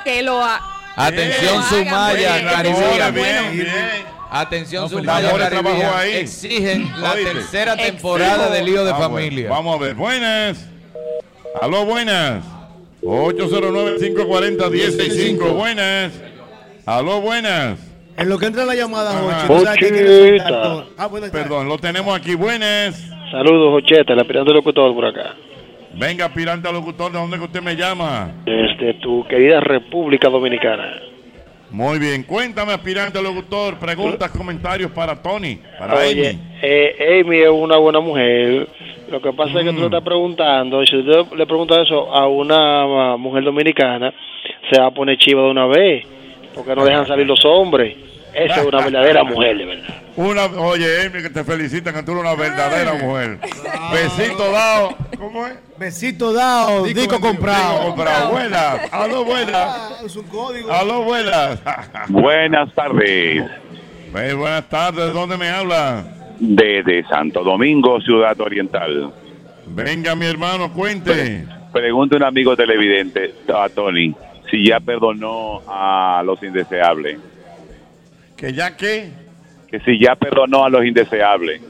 Que lo ha- Atención, Sumaya, Caribbean. Bien, bien. Atención, No, trabajó Caribbean. ahí. Exigen la Oíste. tercera Exijo. temporada de Lío de Ah, bueno. Familia. Vamos a ver. Buenas. Aló, buenas. 809-540-1065. Buenas. Aló, buenas. En lo que entra la llamada. Ah. Perdón, lo tenemos aquí. Buenas. Saludos, Jocheta, el aspirante locutor por acá. Venga, aspirante a locutor, ¿de dónde que usted me llama? Desde tu querida República Dominicana. Muy bien. Cuéntame, aspirante locutor. Preguntas, comentarios para Tony, para Oye, Amy. eh, Amy es una buena mujer. Lo que pasa es que tú le estás preguntando, si usted le pregunta eso a una mujer dominicana, se va a poner chiva de una vez, porque no dejan salir los hombres. Esa es una verdadera mujer, de verdad. Una, oye, Amy, que te felicitan que tú eres una verdadera mujer. Besito dado. ¿Cómo es? Besito dado, vendido. comprado. Digo, comprado. Buenas. Aló, buenas. Ah, es un código. Aló, buenas. Buenas tardes. Buenas tardes. ¿De dónde me habla? Desde Santo Domingo, Ciudad Oriental. Venga, mi hermano, cuente. Pregunta un amigo televidente a Tony si ya perdonó a los indeseables. ¿Que ya qué? Que si ya perdonó a los indeseables.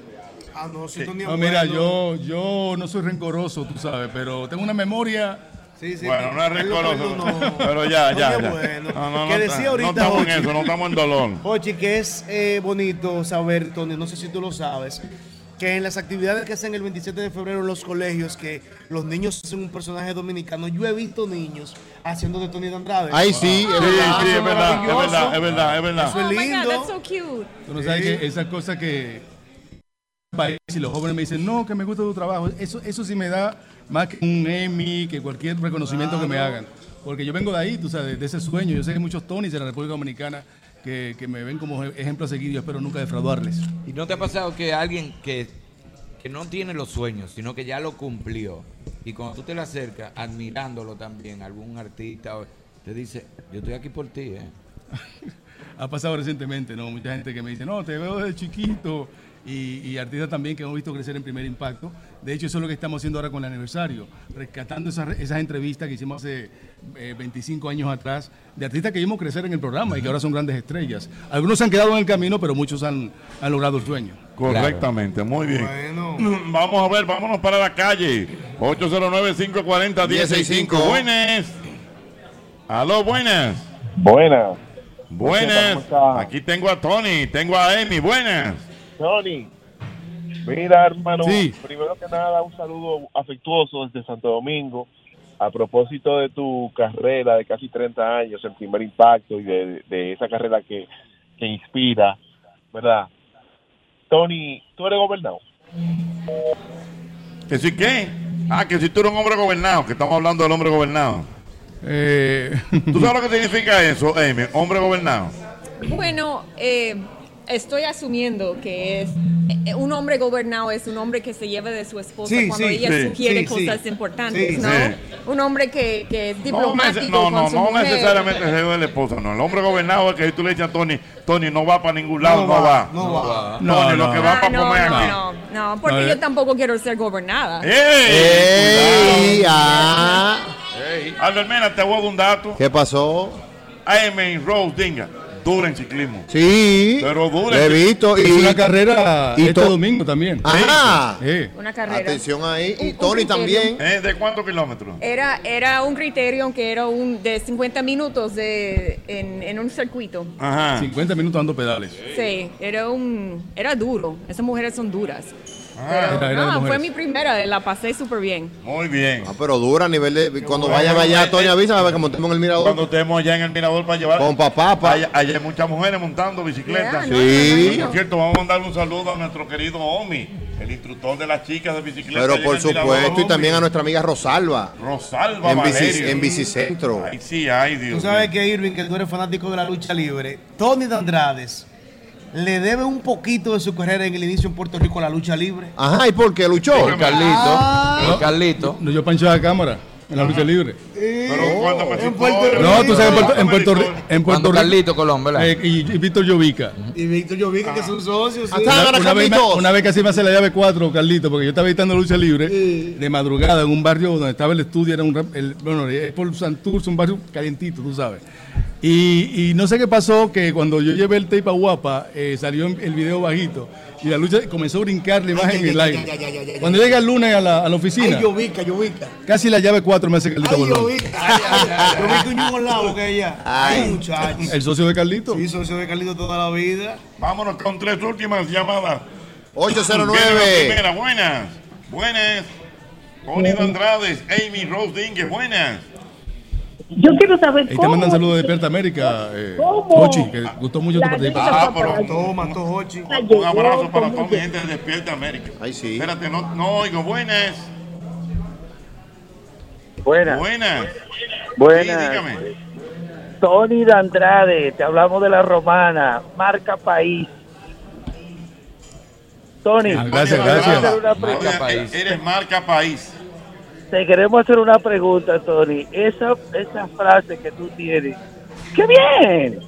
Ah, no, si tú ni No, mira, yo, yo no soy rencoroso, tú sabes, pero tengo una memoria. Sí, sí, Bueno, no es rencoroso. Pero ya, ya. Ya. bueno. No, no, que no, decía no ahorita, estamos en eso, no estamos en dolor. Oye, que es eh, bonito saber, Tony, no sé si tú lo sabes, que en las actividades que hacen el 27 de febrero en los colegios, que los niños hacen un personaje dominicano, yo he visto niños haciendo de Tony de Andrade. Ay, sí, es Sí, verdad. sí, es verdad, es verdad, es verdad, es verdad. Eso es Oh God, lindo. that's so cute. Tú no sabes que esas cosas que país y los jóvenes me dicen, no, que me gusta tu trabajo, eso, eso sí me da más que un Emmy, que cualquier reconocimiento que me hagan. Porque yo vengo de ahí, tú sabes, de ese sueño. Yo sé que hay muchos Tonys en la República Dominicana que, que me ven como ejemplo a seguir yo espero nunca defraudarles. ¿Y no te ha pasado que alguien que, que no tiene los sueños, sino que ya lo cumplió, y cuando tú te le acercas, admirándolo también, algún artista, te dice, yo estoy aquí por ti, ¿eh? Ha pasado recientemente, ¿no? Mucha gente que me dice, no, te veo desde chiquito. Y, y artistas también que hemos visto crecer en primer impacto. De hecho, eso es lo que estamos haciendo ahora con el aniversario, rescatando esas, esas entrevistas que hicimos hace eh, 25 años atrás, de artistas que vimos crecer en el programa y que ahora son grandes estrellas. Algunos se han quedado en el camino, pero muchos han, han logrado el sueño. Correctamente, muy bien. Vamos a ver, vámonos para la calle. 809-540-1065. Buenas. Aló, buenas. Buenas. Buenas. Aquí tengo a Tony, tengo a Amy. Buenas. Tony, mira hermano, Sí. primero que nada un saludo afectuoso desde Santo Domingo a propósito de tu carrera de casi 30 años, el primer impacto y de, de esa carrera que, que inspira, ¿verdad? Tony, tú eres gobernador. ¿Que si qué? Ah, que si tú eres un hombre gobernado, que estamos hablando del hombre gobernado. Eh, ¿Tú sabes lo que significa eso, Amy? Hombre gobernado. Bueno, eh, estoy asumiendo que es eh, un hombre gobernado es un hombre que se lleva de su esposa Sí, cuando sí, ella sí, sugiere sí, cosas sí. importantes, Sí, ¿no? sí. Un hombre que, que es diplomático no, con no, su no mujer. necesariamente el jefe del esposo, no. El hombre gobernado es que tú le dices a Tony, Tony no va para ningún lado, no, va. no va. Tony, No, lo no. que va Ah, para no, comer no, aquí. no, no, porque No, yo eh. tampoco quiero ser gobernada. ¡Ey! ah. Albert Mena, te voy a dar un dato. ¿Qué pasó? AM Rose Dinga, dura en ciclismo. Sí. Pero dura. Lo he visto. Y una carrera y este domingo también. Ajá. Sí. Una carrera. Atención ahí. Y Tony también. ¿Eh? ¿De cuántos kilómetros? Era, era un criterio aunque era un de 50 minutos de, en, en un circuito. Ajá. 50 minutos dando pedales. Sí, era un era duro. Esas mujeres son duras. Pero, Era- era de no, fue mi primera, la pasé súper bien. Muy bien. Ah, pero dura a nivel de. Cuando bueno. vayan allá, Eh, Tony eh, avisa para que montemos en el mirador. Cuando estemos allá en el mirador para llevar. Con papá, pa. Allá, allá hay muchas mujeres montando bicicletas. Yeah, no, Sí. Y, Por cierto, vamos a mandar un saludo a nuestro querido Omi, el instructor de las chicas de bicicleta. Pero allá por supuesto, y también a nuestra amiga Rosalba. Rosalba En, bici, en Bicicentro. Ay, sí, ay, Dios. Tú sabes que Irving, que tú eres fanático de la lucha libre, Tony de Andrades le debe un poquito de su carrera en el inicio en Puerto Rico a la lucha libre. Ajá, ¿y por qué luchó? Por Carlito, Ah. por Carlito. No, yo panchaba la cámara en la lucha libre. Pero cuando me en Puerto Rico. No, tú sabes, en Puerto, en Puerto, Ri- en Puerto Rico. Carlito Colón, ¿verdad? eh, y, y Víctor Llovica. Y Víctor Llovica, que son socios. sí. Una, una vez, me- una vez casi me hace la llave 4, Carlito, porque yo estaba editando lucha libre de madrugada en un barrio donde estaba el estudio, era un rap- el, bueno, es por Santurce, un barrio calientito, tú sabes. Y, y no sé qué pasó, que cuando yo llevé el tape a Guapa, eh, salió el video bajito y la lucha comenzó a brincar la imagen en el aire. Cuando llega el lunes a la, a la oficina, Ay, Llovica, Llovica. casi la llave 4 me hace Carlito Ay, Bolón. Llovica. Ay, ay, ay. Llovica un lado que ella. Ay. Ay, muchachos. El socio de Carlito. Sí, socio de Carlito toda la vida. Vámonos con tres últimas llamadas. 809. Viene la primera, buenas. Buenas. Tony de Andrades, Amy Rose Dingue, buenas. Yo quiero saber Ahí te cómo. mandan saludos de Despierta América, eh, ¿Cómo? Ochi, que gustó mucho tu participación. Ah, pero Toma, Tojochi. un abrazo para toda mi gente de Despierta América. Ay, sí. Espérate, no, no oigo. Buenas. Buenas. Buenas. Buenas. Sí, dígame. Tony de Andrade, te hablamos de la romana, marca país. Tony, Ah, gracias, te gracias. e- Eres marca país. Te queremos hacer una pregunta, Tony. Esa, esa frase que tú tienes, ¡qué bien!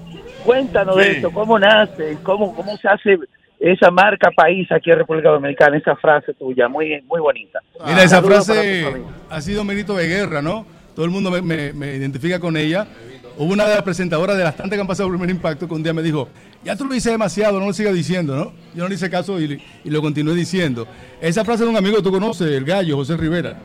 Cuéntanos de esto, cómo nace, cómo, cómo se hace esa marca país aquí en República Dominicana, esa frase tuya, muy, muy bonita. Mira, esa Saludos frase ha sido mérito de guerra, ¿no? Todo el mundo me, me- me identifica con ella. Hubo una de las presentadoras de las tantas que han pasado por el primer impacto que un día me dijo, ya tú lo dices demasiado, no lo sigas diciendo, ¿no? Yo no le hice caso y, y lo continué diciendo. Esa frase de un amigo que tú conoces, el gallo, José Rivera.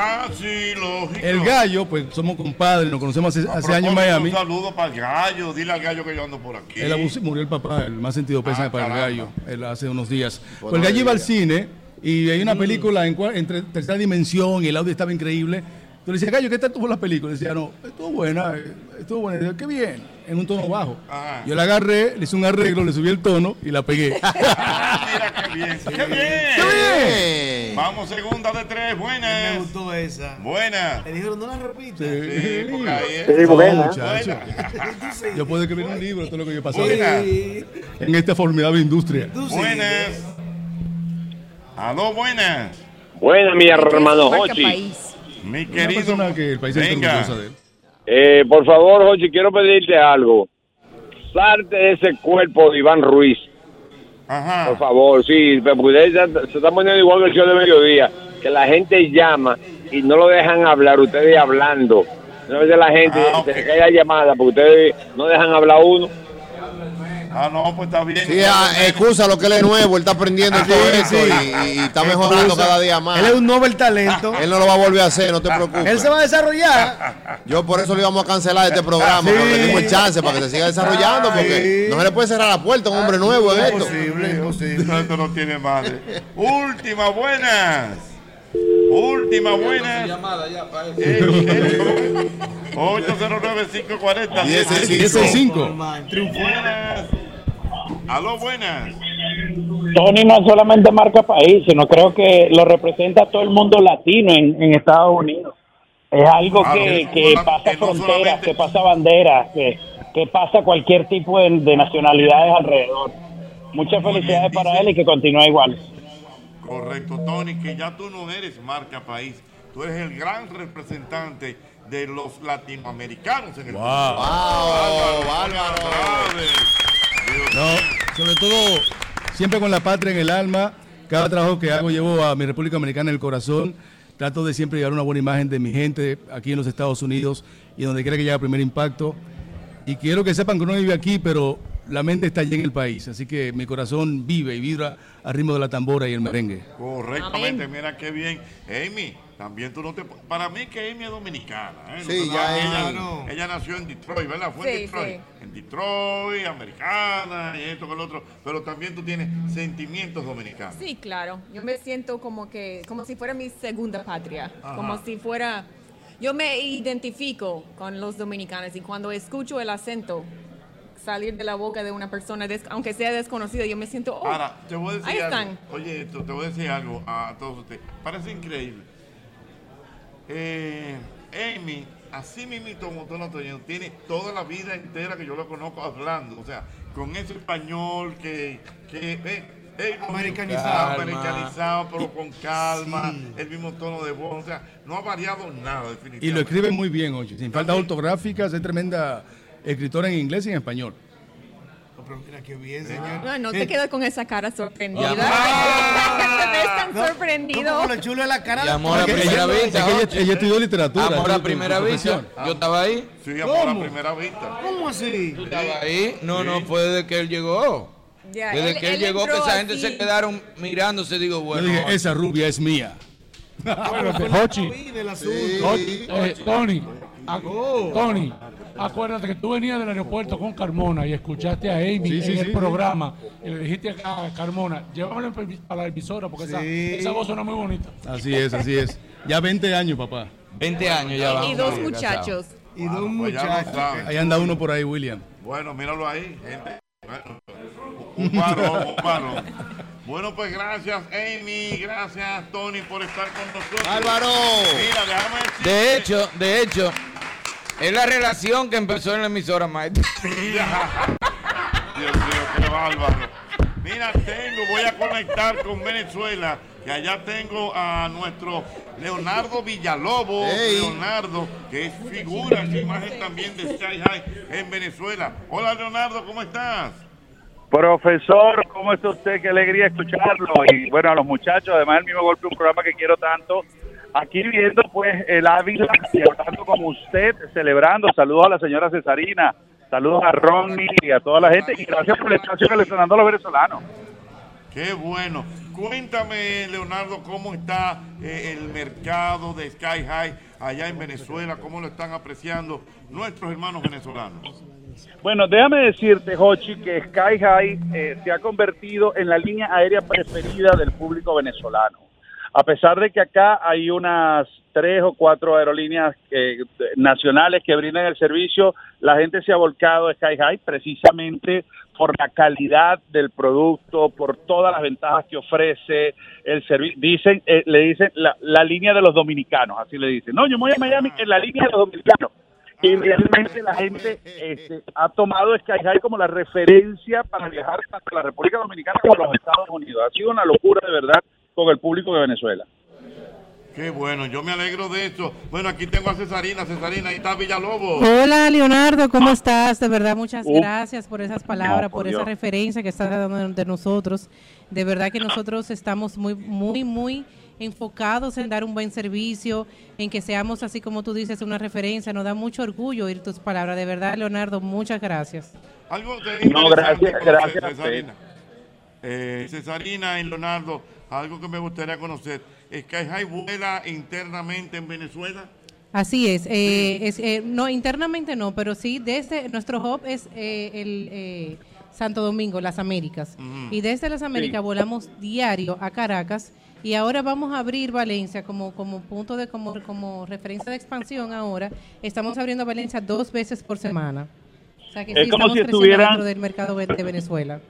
Ah, sí, lógico. El gallo, pues somos compadres, nos conocemos hace, hace años en Miami. Un saludo para el gallo. Dile al gallo que yo ando por aquí. Él abusó- murió el papá, el más sentido pesa Ah, para el caramba. gallo, él hace unos días. Pues el gallo iba al cine y hay una Mm. película en, en tercera dimensión y el audio estaba increíble. Tú le decías, gallo, ¿qué tal tuvo la película? Y decía, no, estuvo buena, estuvo buena. Y decía, qué bien, en un tono bajo. Ajá. Yo la agarré, le hice un arreglo, le subí el tono y la pegué. Mira qué bien. ¡Qué bien! Bien. Vamos, segunda de tres. Me Buenas. gustó esa. Buenas. Le dijeron, no la repita. Sí, porque ahí es. Sí, No, buena. Yo puedo escribir un libro de todo lo que yo Buenas. Sí. en esta formidable industria. Sí. Buenas. Aló, buenas. Buena, mi hermano país. Mi Una querido. persona que el país está Venga. de él. Eh, por favor, Hochi, quiero pedirte algo. Salte de ese cuerpo de Iván Ruiz. Ajá. Por favor, sí, porque se están poniendo igual que el show de mediodía, que la gente llama y no lo dejan hablar, ustedes hablando. Una vez la gente Ah, ok. se cae la llamada porque ustedes no dejan hablar uno. Ah, no, pues está bien. Sí, ah, excusa lo que él es nuevo, él está aprendiendo todo esto y, y está mejorando cada día más. Él es un Nobel talento. Él no lo va a volver a hacer, no te preocupes. Él se va a desarrollar. Yo por eso le íbamos a cancelar este programa, Sí. porque le dimos el chance para que se siga desarrollando, porque no se le puede cerrar la puerta a un hombre nuevo en esto. Imposible, imposible. No, esto no tiene madre. Última, buenas. Última, buenas. 809-540. 1065. Buenas. Aló, buenas. Tony no solamente marca país, sino creo que lo representa todo el mundo latino en, en Estados Unidos. Es algo Claro, que, que no- pasa no fronteras, que pasa banderas, que, que pasa cualquier tipo de, de nacionalidades alrededor. Muchas felicidades para él y que continúe igual. Correcto, Tony, que ya tú no eres marca país, tú eres el gran representante de los latinoamericanos en el Wow. mundo. Wow, Bárbaro. No, sobre todo, siempre con la patria en el alma. Cada trabajo que hago llevo a mi República Americana en el corazón. Trato de siempre llevar una buena imagen de mi gente aquí en los Estados Unidos y donde quiera que llegue el primer impacto. Y quiero que sepan que uno vive aquí, pero la mente está allí en el país. Así que mi corazón vive y vibra al ritmo de la tambora y el merengue. Correctamente, mira qué bien. Amy, también tú no te... Para mí que Amy es dominicana. ¿eh? Sí, No, ya ella, ella- ella nació en Detroit, ¿verdad? Fue en Detroit. sí. En Detroit, americana y esto con lo otro. Pero también tú tienes sentimientos dominicanos. Sí, claro. Yo me siento como que, como si fuera mi segunda patria. Ajá. Como si fuera. Yo me identifico con los dominicanos y cuando escucho el acento salir de la boca de una persona, des- aunque sea desconocida, yo me siento. oh, Ahora, te voy a decir ahí algo. están. Oye, esto, te voy a decir algo a todos ustedes. Parece increíble. Eh, Amy, así mismito como tú lo teniendo, tiene toda la vida entera que yo lo conozco hablando. O sea, con ese español que... que eh, eh, Americanizado. Americanizado, pero con calma, el mismo tono de voz. O sea, no ha variado nada, definitivamente. Y lo escribe muy bien, oye. Sin faltas ortográficas, es tremenda escritora en inglés y en español. Pero mira qué bien, señor. No, no Eh, te quedas con esa cara sorprendida. Ya. te ves tan No, sorprendido. como lo chulo de la cara. Y amor a primera ella- vista. es que ella- ella estudió literatura, Amor a primera vista. Yo estaba ahí. Sí, amor a ¿Cómo? primera vista. ¿Cómo así? ¿Tú estabas ahí? No, no, fue desde que él llegó. Ya, Desde él- que él, él llegó, que esa gente así. se quedaron mirándose. Digo, Yo bueno. dije, esa rubia es mía. Del asunto. Jochi, eh, Tony, ac- Tony, acuérdate que tú venías del aeropuerto con Carmona y escuchaste a Amy Sí, sí, en sí, el sí. programa y le dijiste a Carmona, llévame a la emisora porque esa, Sí. esa voz suena muy bonita. Así es, así es. Ya 20 años, papá. 20 años ya Y vamos. dos muchachos. Y dos Pues ya lo muchachos. Ahí anda uno por ahí, William. Bueno, míralo ahí, gente. Bueno, un varón, un varón. Bueno, pues gracias, Amy. Gracias, Tony, por estar con nosotros. ¡Álvaro! Mira, déjame decirte- De hecho, de hecho, es la relación que empezó en la emisora, maestro. Dios mío, qué bárbaro. Mira, tengo, voy a conectar con Venezuela, que allá tengo a nuestro Leonardo Villalobos. Leonardo, que es figura, es imagen también de Sky High en Venezuela. Hola, Leonardo, ¿cómo estás? Profesor, ¿cómo está usted? Qué alegría escucharlo. Y bueno, a los muchachos, además el mismo golpe, un programa que quiero tanto. Aquí viendo pues el Ávila y hablando con usted, celebrando. Saludos a la señora Cesarina, saludos a Ronnie y a toda la gente. Y gracias por el espacio que le están dando a los venezolanos. Qué bueno. Cuéntame, Leonardo, cómo está eh, el mercado de Sky High allá en Venezuela, cómo lo están apreciando nuestros hermanos venezolanos. Bueno, déjame decirte, Jochi, que Sky High eh, se ha convertido en la línea aérea preferida del público venezolano. A pesar de que acá hay unas tres o cuatro aerolíneas eh, nacionales que brindan el servicio, la gente se ha volcado a Sky High precisamente por la calidad del producto, por todas las ventajas que ofrece el servicio. Dicen, eh, le dicen la, línea de los dominicanos, así le dicen. No, yo me voy a Miami en la línea de los dominicanos y realmente la gente este, ha tomado Sky High como la referencia para viajar tanto a la República Dominicana como a los Estados Unidos. Ha sido una locura de verdad con el público de Venezuela. Qué bueno, yo me alegro de esto. Bueno, aquí tengo a Cesarina, Cesarina, ahí está Villalobos. Hola Leonardo, ¿cómo estás? De verdad, muchas Uh. gracias por esas palabras, No, por por esa referencia que estás dando de nosotros. De verdad que nosotros estamos muy, muy, muy enfocados en dar un buen servicio, en que seamos, así como tú dices, una referencia. Nos da mucho orgullo oír tus palabras. De verdad, Leonardo, muchas gracias. Algo de No, gracias, gracias Cesarina. Eh, Cesarina y Leonardo, algo que me gustaría conocer. ¿Sky High vuela internamente en Venezuela? Así es, eh, es eh, no internamente no, pero sí desde nuestro hub es eh, el eh, Santo Domingo, las Américas, y desde las Américas volamos diario a Caracas y ahora vamos a abrir Valencia como como punto de como como referencia de expansión. Ahora estamos abriendo Valencia dos veces por semana, o sea que Es como estamos si creciendo estuvieran- dentro del mercado de Venezuela.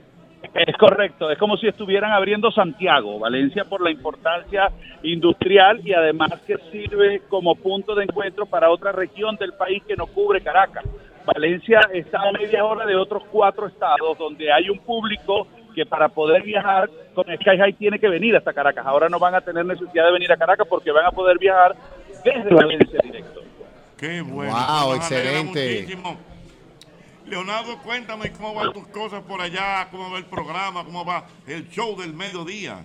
Es correcto, es como si estuvieran abriendo Santiago, Valencia por la importancia industrial y además que sirve como punto de encuentro para otra región del país que no cubre Caracas. Valencia está a media hora de otros cuatro estados donde hay un público que para poder viajar con Sky High tiene que venir hasta Caracas. Ahora no van a tener necesidad de venir a Caracas porque van a poder viajar desde Valencia directo. Qué bueno. Wow, excelente. muchísimo. Leonardo, cuéntame cómo van tus cosas por allá, cómo va el programa, cómo va el show del mediodía.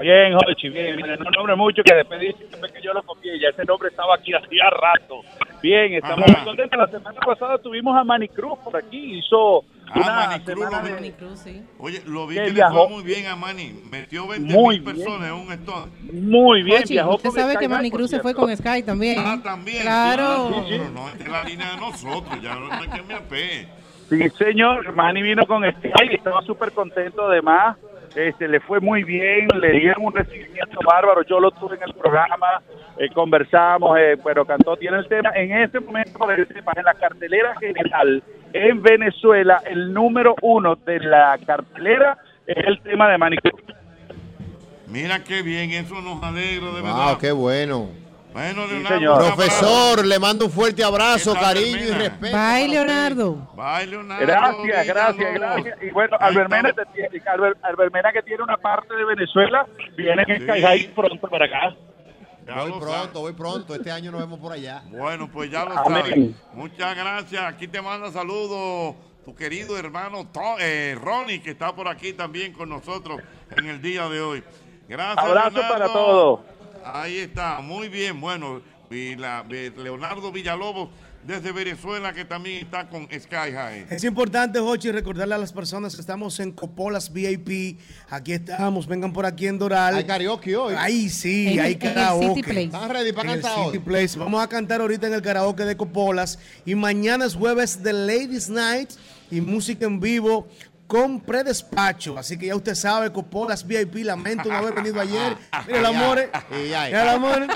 Bien, Jochi, bien, mira, no nombre mucho que después dice que yo lo copié, ya ese nombre estaba aquí hacía rato. Bien, estamos Ajá. muy contentos. La semana pasada tuvimos a Manny Cruz por aquí, hizo Ah, una Manny Cruz, lo vi. Manny Cruz, sí. Oye, lo vi Que que le viajó. fue muy bien a Manny. Metió 20 Muy mil bien. personas en un stone. Muy bien, Ochi, viajó usted con sabe Sky que Manny Cruz se fue con Sky también. Ah, también. Claro. Pero no, esta es la línea de nosotros, ya no hay que me apegue. Sí, señor, Manny vino con Sky, estaba súper contento además. Este, le fue muy bien, le dieron un recibimiento bárbaro. Yo lo tuve en el programa, eh, conversamos, eh, pero cantó tiene el tema. En este momento, para que sepas, en la cartelera general en Venezuela, el número uno de la cartelera es el tema de Manny Cruz. Mira qué bien, eso nos alegra de verdad. Wow, qué bueno. Bueno, señor. Profesor, le mando un fuerte abrazo, cariño y respeto. Bye, Leonardo. Bye, Leonardo. Gracias, gracias, gracias. Y bueno, Albermena, te tiene- Albert- Albermena, que tiene una parte de Venezuela, viene en Sky High pronto para acá. Voy pronto, voy pronto. Este año nos vemos por allá. Bueno, pues ya lo sabes. Muchas gracias. Aquí te manda saludos tu querido hermano eh, Ronnie, que está por aquí también con nosotros en el día de hoy. Gracias. Abrazo Leonardo. para todos. Ahí está, muy bien. Bueno, y la, eh, Leonardo Villalobos desde Venezuela, que también está con Sky High. Es importante, Jochi, recordarle a las personas que estamos en Copolas VIP. Aquí estamos, vengan por aquí en Doral. Hay karaoke hoy. Ahí sí, En el- hay en el karaoke. City Place. ¿Están ready para En el cantar City hoy? Place. Vamos a cantar ahorita en el karaoke de Copolas. Y mañana es jueves de Ladies Night y música en vivo con predespacho. Así que ya usted sabe, Copolas VIP. Lamento no haber venido ayer. Mira el amor. Mira el amor.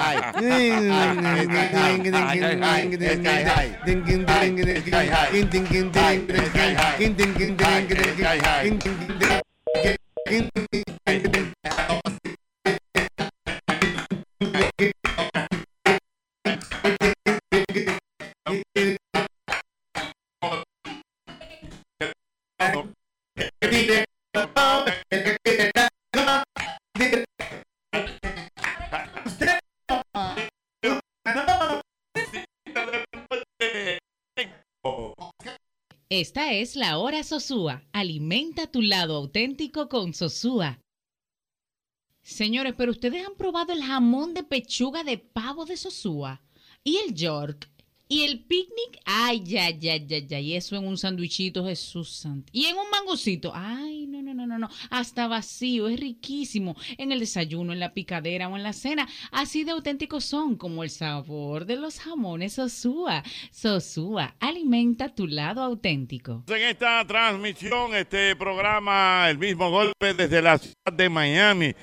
Esta es la hora Sosúa. Alimenta tu lado auténtico con Sosúa. Señores, pero ustedes han probado el jamón de pechuga de pavo de Sosúa y el York y el picnic. Ay, ya, ya, ya, ya. Y eso en un sandwichito, Jesús santo. Y en un mangocito. Ay, no, no, no, no, no. Hasta vacío, es riquísimo. En el desayuno, en la picadera o en la cena. Así de auténticos son como el sabor de los jamones Sosúa. Sosúa, alimenta tu lado auténtico. En esta transmisión, este programa, el mismo golpe desde la ciudad de Miami.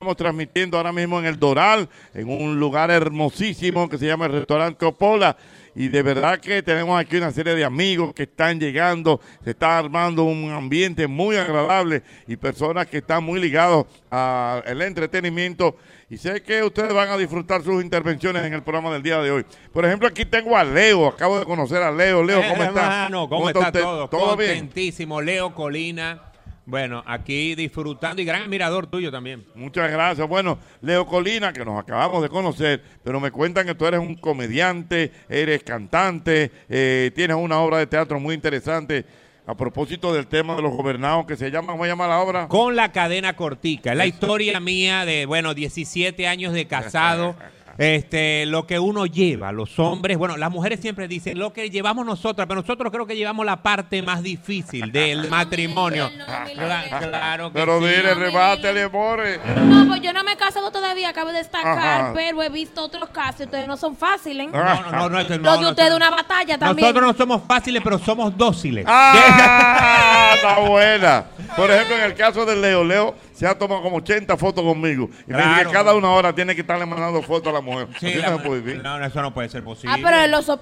Estamos transmitiendo ahora mismo en el Doral, en un lugar hermosísimo que se llama el restaurante Copola. Y de verdad que tenemos aquí una serie de amigos que están llegando, se está armando un ambiente muy agradable y personas que están muy ligados al entretenimiento. Y sé que ustedes van a disfrutar sus intervenciones en el programa del día de hoy. Por ejemplo, aquí tengo a Leo, acabo de conocer a Leo. Leo, ¿cómo está? Hermano, ¿cómo, está, usted? todo? ¿Todo bien? Contentísimo. Leo Colina. Bueno, aquí disfrutando y gran admirador tuyo también. Muchas gracias. Bueno, Leo Colina, que nos acabamos de conocer, pero me cuentan que tú eres un comediante, eres cantante, eh, tienes una obra de teatro muy interesante. A propósito del tema de los gobernados, que se llama, ¿cómo se llama la obra? Con la cadena cortica. La historia mía de, bueno, 17 años de casado. Este, lo que uno lleva, los hombres, bueno, las mujeres siempre dicen lo que llevamos nosotras, pero nosotros creo que llevamos la parte más difícil del matrimonio. Cla- Claro que Pero sí. dile, rebátele, more. No, pues yo no me he casado todavía, acabo de destacar, Ajá. pero he visto otros casos ustedes no son fáciles. No, no, no, no, es que no, Los de no, ustedes una batalla también. Nosotros no somos fáciles, pero somos dóciles. ¡Ah! Está buena. Por ejemplo, en el caso de Leo, Leo se ha tomado como 80 fotos conmigo. Y me dice que cada una hora tiene que estarle mandando fotos a la mujer. Sí, la- no se puede vivir. no, no, eso no puede ser posible. Ah, pero él lo, so-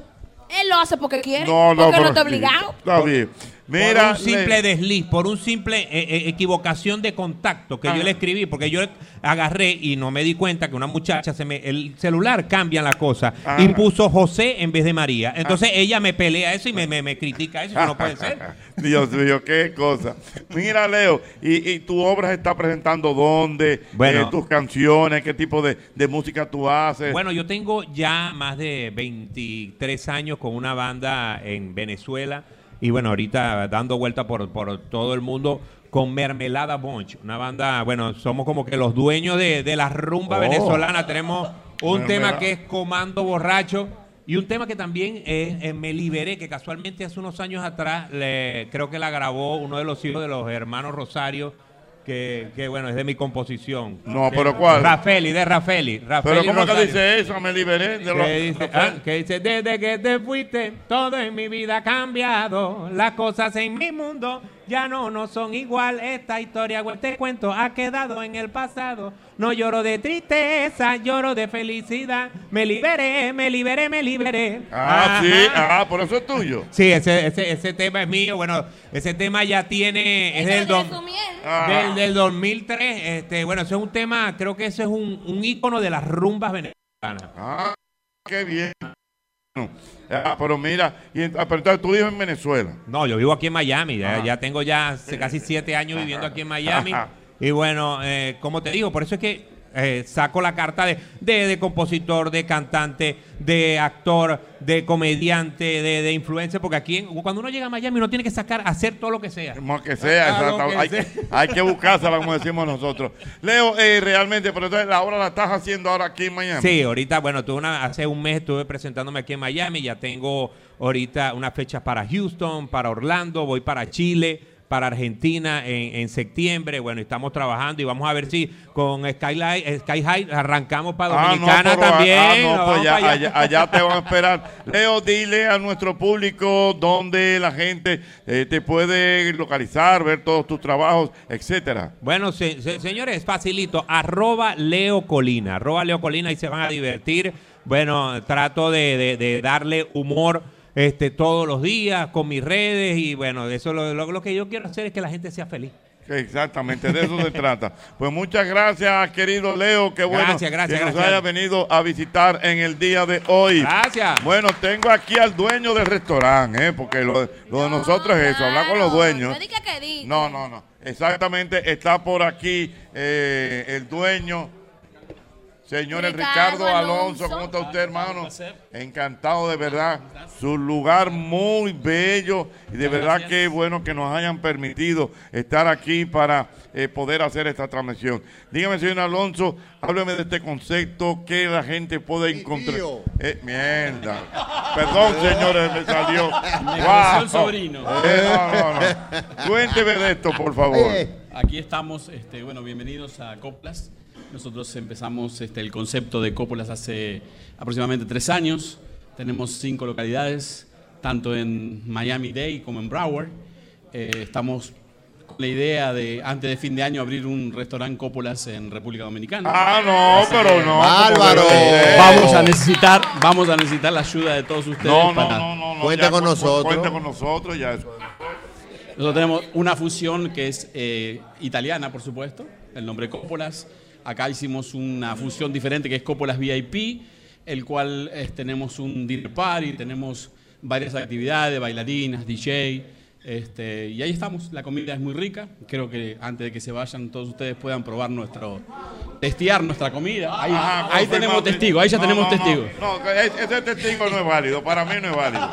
él lo hace porque quiere. No, no, porque pero no está sí, obligado. Está bien. Mira, por un simple le- desliz, por un simple eh, eh, equivocación de contacto que Ah. yo le escribí, porque yo agarré y no me di cuenta que una muchacha se me el celular cambia la cosa Ah. y puso José en vez de María. Entonces ella me pelea eso y me, me, me critica eso, eso no puede ser. Dios mío, qué cosa. Mira, Leo, y, y tu obra se está presentando dónde, Bueno. Eh, tus canciones, qué tipo de, de música tú haces. Bueno, yo tengo ya más de 23 años con una banda en Venezuela y bueno, ahorita dando vuelta por, por todo el mundo con Mermelada Bunch, una banda, bueno, somos como que los dueños de, de la rumba Oh. venezolana, tenemos un Mermelada. tema que es Comando Borracho y un tema que también es eh, Me Liberé, que casualmente hace unos años atrás le- creo que la grabó uno de los hijos de los hermanos Rosario. Que, que, bueno, es de mi composición. No, Que- pero ¿cuál? Rafeli, de Rafeli. Pero ¿cómo que dice eso? Me liberé de Que los- dice, ah, que dice, desde que te fuiste, todo en mi vida ha cambiado. Las cosas en mi mundo ya no, no son igual. Esta historia, güey, te cuento, ha quedado en el pasado. No lloro de tristeza, lloro de felicidad. Me liberé, me liberé, me liberé. Ah, Ajá. sí, ah, por eso es tuyo. Sí, ese, ese, ese tema es mío. Bueno, ese tema ya tiene. Es del, dos- Ah. del, del 2003. Este, bueno, ese es un tema, creo que ese es un, un ícono de las rumbas venezolanas. Ah, qué bien. Ah, pero mira, y, ah, pero entonces tú vives en Venezuela. No, yo vivo aquí en Miami. Ya, ya tengo ya casi siete años viviendo aquí en Miami. Y bueno, eh, como te digo, por eso es que eh, saco la carta de, de, de compositor, de cantante, de actor, de comediante, de, de influencer, porque aquí cuando uno llega a Miami uno tiene que sacar, hacer todo lo que sea. Como que sea, Ah, lo exacto. que hay, sea. hay que buscársela, como decimos nosotros. Leo, eh, realmente, pero entonces la obra la estás haciendo ahora aquí en Miami. Sí, ahorita, bueno, tuve una, hace un mes estuve presentándome aquí en Miami, ya tengo ahorita una fecha para Houston, para Orlando, voy para Chile, para Argentina en, en septiembre, bueno, estamos trabajando y vamos a ver si con Skylight, Sky High arrancamos para Ah, Dominicana ah, también. ah, no, pues allá, para allá. allá- allá te van a esperar. Leo, dile a nuestro público dónde la gente eh, te puede localizar, ver todos tus trabajos, etcétera. Bueno, se- se- señores, facilito. Arroba Leo Colina. Arroba Leo Colina y se van a divertir. Bueno, trato de, de- de darle humor este, todos los días con mis redes y bueno, eso lo, lo- lo que yo quiero hacer es que la gente sea feliz. Exactamente, de eso se trata. Pues muchas gracias, querido Leo. Qué bueno Gracias, gracias, que nos gracias. haya venido a visitar en el día de hoy. Gracias. Bueno, tengo aquí al dueño del restaurante, ¿eh? porque lo, lo de nosotros es eso, hablar con los dueños. No, no, no. Exactamente, está por aquí eh, el dueño, señor el Ricardo Ricardo Alonso. Alonso. ¿Cómo está usted, hermano? Encantado de verdad. Su lugar muy bello y de verdad que bueno que nos hayan permitido estar aquí para eh, poder hacer esta transmisión. Dígame, señor Alonso, hábleme de este concepto que la gente puede encontrar. Eh, mierda. Perdón, señores, me salió. Me Wow. el sobrino. Eh, no, no, no. Cuénteme de esto, por favor. Aquí estamos, este, bueno, bienvenidos a Coplas. Nosotros empezamos este, el concepto de Coplas hace aproximadamente tres años. Tenemos cinco localidades, tanto en Miami-Dade como en Broward. Eh, estamos con la idea de, antes de fin de año, abrir un restaurante Coppolas en República Dominicana. Ah, no, Así pero que- no, ser. Vamos a necesitar, vamos a necesitar la ayuda de todos ustedes. No, no, para- no, no, no, ya, cu- cu- Cuenta con nosotros, ya eso. nosotros tenemos una fusión que es eh, italiana, por supuesto, el nombre Coppolas. Acá hicimos una fusión diferente que es Coppolas VIP, el cual eh, tenemos un dinner party, tenemos varias actividades, bailarinas, DJ. Este, y ahí estamos, la comida es muy rica. Creo que antes de que se vayan todos ustedes puedan probar nuestro, testear nuestra comida. Ahí, Ajá, ahí confirmado. tenemos testigos, ahí ya No, tenemos no, no. testigos. No, ese testigo no es válido, para mí no es válido.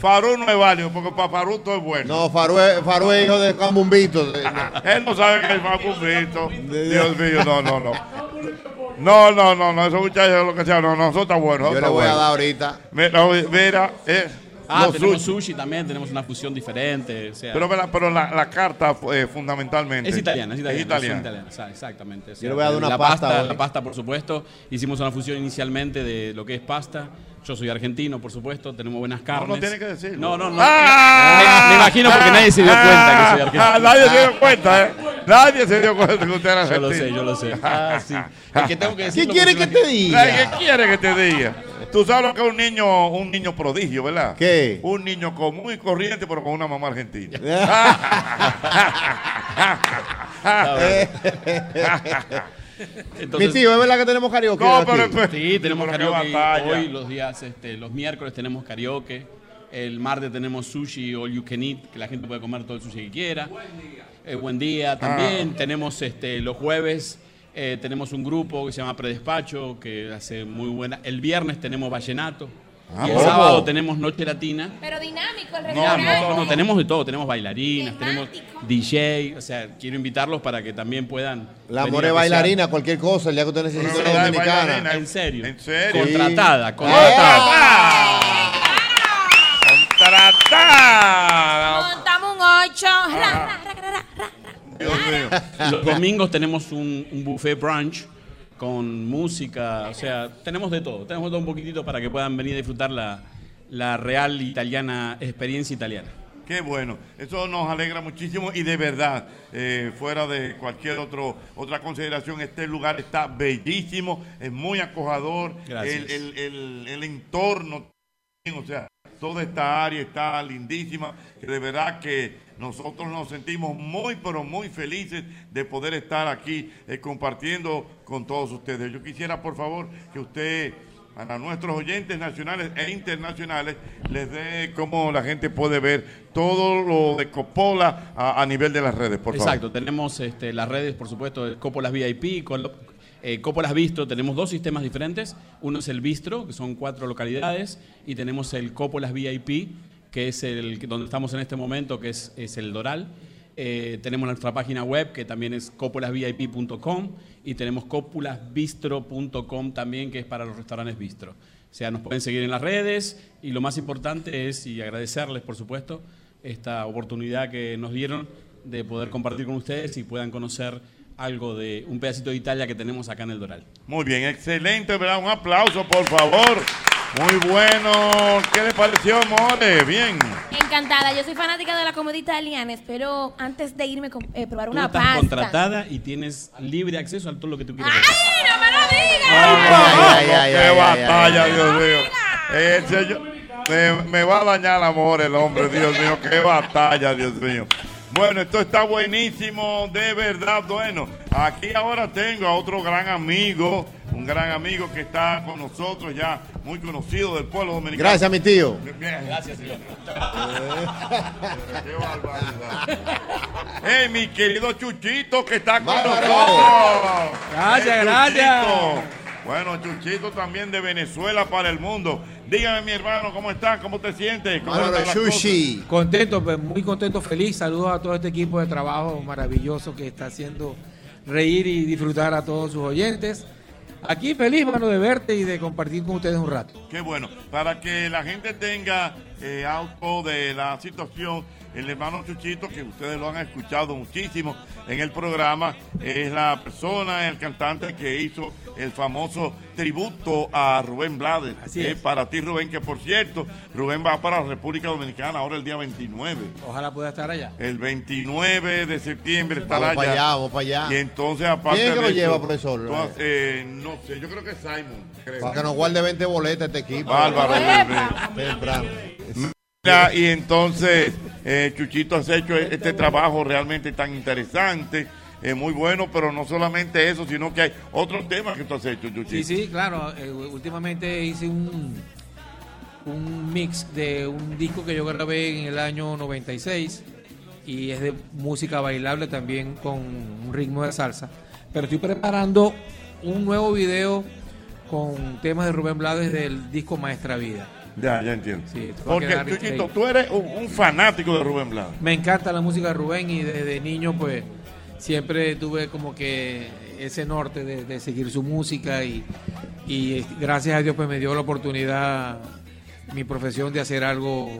Farú no es válido, porque para Farú todo es bueno. No, Farú es, Farú es hijo de Camumbito. Él no sabe que es Facumbito. Dios mío, no, no, no. No, no, no, no, esos muchachos lo que sea, no, no, eso está bueno. eso Yo está le voy a dar ahorita. Mira, mira, eh, Ah, los tenemos sushi. sushi también, tenemos una fusión diferente. o sea- Pero, pero, la, la carta eh, fundamentalmente. Es italiana, es italiana. Es italiana. es italiana, sa- exactamente. o sea, Yo le voy a dar una la pasta hoy. La pasta, por supuesto. Hicimos una fusión inicialmente de lo que es pasta. Yo soy argentino, por supuesto. Tenemos buenas carnes. no tiene que decirlo. No, no, no. ¡Ah! Me, me imagino porque nadie se dio cuenta que soy argentino. Ah, nadie se dio cuenta, ¿eh? Nadie se dio cuenta que usted era Yo lo argentino. sé, yo lo sé. Ah, sí. El que tengo que ¿Qué quiere que no- te diga? ¿Qué quiere que te diga? Tú sabes lo que es un niño, un niño prodigio, ¿verdad? ¿Qué? Un niño común y corriente, pero con una mamá argentina. Mi tío, ¿es verdad que tenemos karaoke? No, aquí? pero- Sí, tenemos Pero karaoke batalla. hoy, los días, este, los miércoles tenemos karaoke. El martes tenemos sushi all you can eat, que la gente puede comer todo el sushi que quiera. Eh, buen día también. Ah. Tenemos este, los jueves, eh, tenemos un grupo que se llama Predespacho, que hace muy buena. El viernes tenemos vallenato. Ah, y el sábado tenemos Noche Latina. Pero dinámico el No, restaurante. no, no, tenemos de todo, tenemos bailarinas, tenemos DJ, o sea, quiero invitarlos para que también puedan. La more bailarina, cualquier cosa, el día que usted necesite Pero una la de dominicana. En serio. ¿En serio? Contratada, Sí. contratada. Contratada. Montamos un 8. Los domingos tenemos un, un buffet brunch con música, o sea, tenemos de todo, tenemos de todo un poquitito para que puedan venir a disfrutar la, la real italiana, experiencia italiana. Qué bueno, eso nos alegra muchísimo y de verdad, eh, fuera de cualquier otro, otra consideración, este lugar está bellísimo, es muy acogedor, Gracias. el, el- el- el entorno, o sea, toda esta área está lindísima, que de verdad que nosotros nos sentimos muy, pero muy felices de poder estar aquí eh, compartiendo con todos ustedes. Yo quisiera, por favor, que usted para nuestros oyentes nacionales e internacionales les dé cómo la gente puede ver todo lo de Coppola a, a nivel de las redes, por Exacto, tenemos este, las redes, por supuesto, de Coppolas VIP, Col- eh, Coppolas Bistro, tenemos dos sistemas diferentes. Uno es el Bistro, que son cuatro localidades, y tenemos el Coppolas VIP, que es el donde estamos en este momento, que es, es el Doral. Eh, tenemos nuestra página web, que también es copolasvip.com, y tenemos copulasbistro.com también, que es para los restaurantes bistro. O sea, nos pueden seguir en las redes, y lo más importante es, y agradecerles, por supuesto, esta oportunidad que nos dieron de poder compartir con ustedes y puedan conocer algo de un pedacito de Italia que tenemos acá en el Doral. Muy bien, excelente, ¿verdad? Un aplauso, por favor. Muy bueno. ¿Qué le pareció, More? Bien. Encantada, yo soy fanática de la comedia italiana. Espero antes de irme eh, probar Tú una estás pasta. contratada y tienes libre acceso a todo lo que tú quieras. ¡Ay, no me lo digas! Ay, ay, ay, ¡Qué batalla. Dios mío! Eh, el señor- me, me va a dañar el amor el hombre, Dios mío, qué batalla, Dios mío. Bueno, esto está buenísimo, de verdad, bueno. Aquí ahora tengo a otro gran amigo, un gran amigo que está con nosotros ya, muy conocido del pueblo dominicano. Gracias, mi tío. Gracias, señor. Qué barbaridad. Hey, mi querido Chuchito que está con Bárbaro. nosotros. Gracias, Hey, gracias. Chuchito. Bueno, Chuchito también de Venezuela para el mundo. Dígame, mi hermano, ¿cómo estás? ¿Cómo te sientes? ¿Cómo sushi. Contento, pues, muy contento, feliz. Saludos a todo este equipo de trabajo maravilloso que está haciendo reír y disfrutar a todos sus oyentes. Aquí feliz, mano, de verte y de compartir con ustedes un rato. Qué bueno. Para que la gente tenga eh, auto de la situación, el hermano Chuchito, que ustedes lo han escuchado muchísimo en el programa, es la persona, el cantante que hizo el famoso tributo a Rubén Blades. Así Eh, es. Para ti, Rubén, que por cierto, Rubén va para la República Dominicana ahora el día 29. Ojalá pueda estar allá. El 29 de septiembre estará Vamos para allá. allá, vamos para allá. Y entonces, aparte ¿Quién es que lo lleva, eso, profesor? eh, no sé, yo creo que es Simon. creo. Para que nos guarde 20 boletas este equipo. Bárbaro, bebé. Temprano. Mira, y entonces, eh, Chuchito, has hecho este trabajo realmente tan interesante, eh, muy bueno, pero no solamente eso, sino que hay otros temas que tú has hecho, Chuchito. Sí, sí, claro. eh, últimamente hice un, un mix de un disco que yo grabé en el año 96 y es de música bailable también con un ritmo de salsa. Pero estoy preparando un nuevo video con temas de Rubén Blades del disco Maestra Vida. Ya, ya entiendo. Sí, Porque, increíble. tú eres un, un fanático de Rubén Blades. Me encanta la música de Rubén y desde niño pues siempre tuve como que ese norte de, de seguir su música y, y gracias a Dios pues me dio la oportunidad mi profesión de hacer algo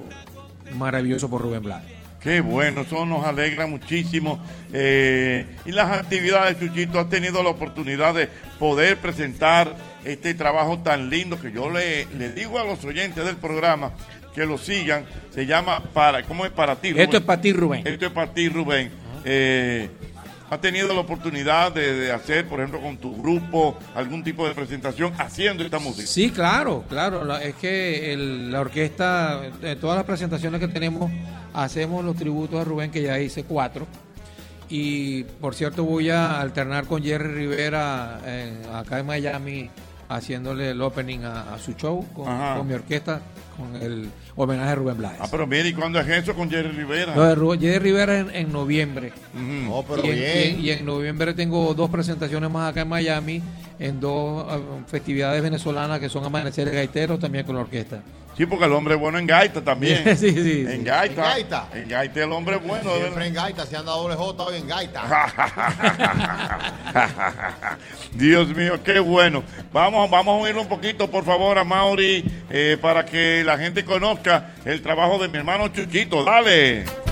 maravilloso por Rubén Blades. Qué bueno, eso nos alegra muchísimo. Eh, y las actividades, Chuchito, has tenido la oportunidad de poder presentar este trabajo tan lindo que yo le, le digo a los oyentes del programa que lo sigan. Se llama para, ¿cómo es para ti? Rubén? Esto es para ti, Rubén. Esto es para ti, Rubén. Eh, ¿Has tenido la oportunidad de, de hacer, por ejemplo, con tu grupo, algún tipo de presentación haciendo esta música? Sí, claro, claro. La- es que el- la orquesta, todas las presentaciones que tenemos, hacemos los tributos a Rubén, que ya hice cuatro. Y por cierto, voy a alternar con Jerry Rivera en- acá en Miami, haciéndole el opening a, a su show con, mi orquesta, con el homenaje a Rubén Blades. Ah, pero mire, ¿y cuándo es eso con Jerry Rivera? Lo de Ru- Jerry Rivera en, en noviembre. Oh, pero y, en, bien. y en- y en noviembre tengo dos presentaciones más acá en Miami, en dos eh, festividades venezolanas que son amaneceres gaiteros también con la orquesta. Sí, porque el hombre es bueno en gaita también. Sí, sí, sí. En gaita. En gaita. En gaita el hombre es bueno. Siempre en gaita, se anda doble J hoy en gaita. Dios mío, qué bueno. Vamos, vamos a oír un poquito, por favor, a Mauri, eh, para que la gente conozca el trabajo de mi hermano Chuchito. Dale.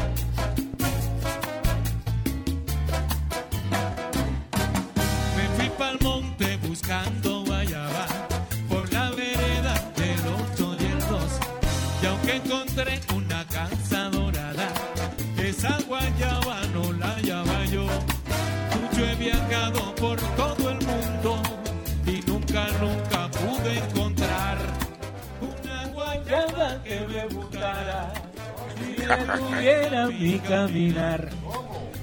Y detuviera mi caminar.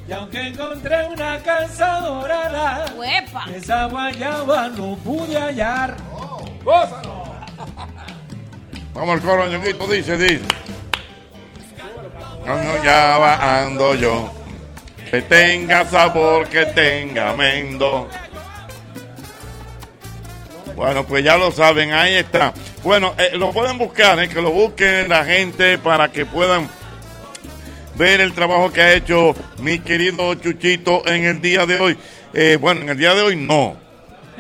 Y aunque encontré una casa dorada, esa guayaba no pude hallar. Vamos al coro, ñonguito, dice, dice. No, ya va ando yo. Que tenga sabor, que tenga mendo. Bueno, pues ya lo saben, ahí está. Bueno, eh, lo pueden buscar, eh, que lo busquen la gente para que puedan ver el trabajo que ha hecho mi querido Chuchito en el día de hoy. Eh, bueno, en el día de hoy no.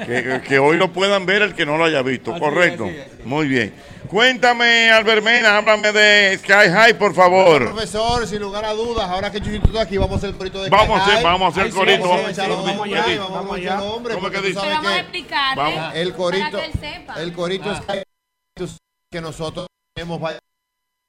Que, que hoy lo puedan ver el que no lo haya visto, correcto. Muy bien. Cuéntame, Albermena, háblame de Sky High, por favor. Profesor, sin lugar a dudas, ahora que Chuchito está aquí, vamos a hacer el corito de Vamos a hacer- Sky High. vamos a hacer sí, corito, Vamos a vamos a echarlo, hacer- vamos ¿Cómo allá. ¿Cómo que dice? vamos a Vamos, el para corito, que él sepa. el corito Ah. Sky sabes que nosotros tenemos va-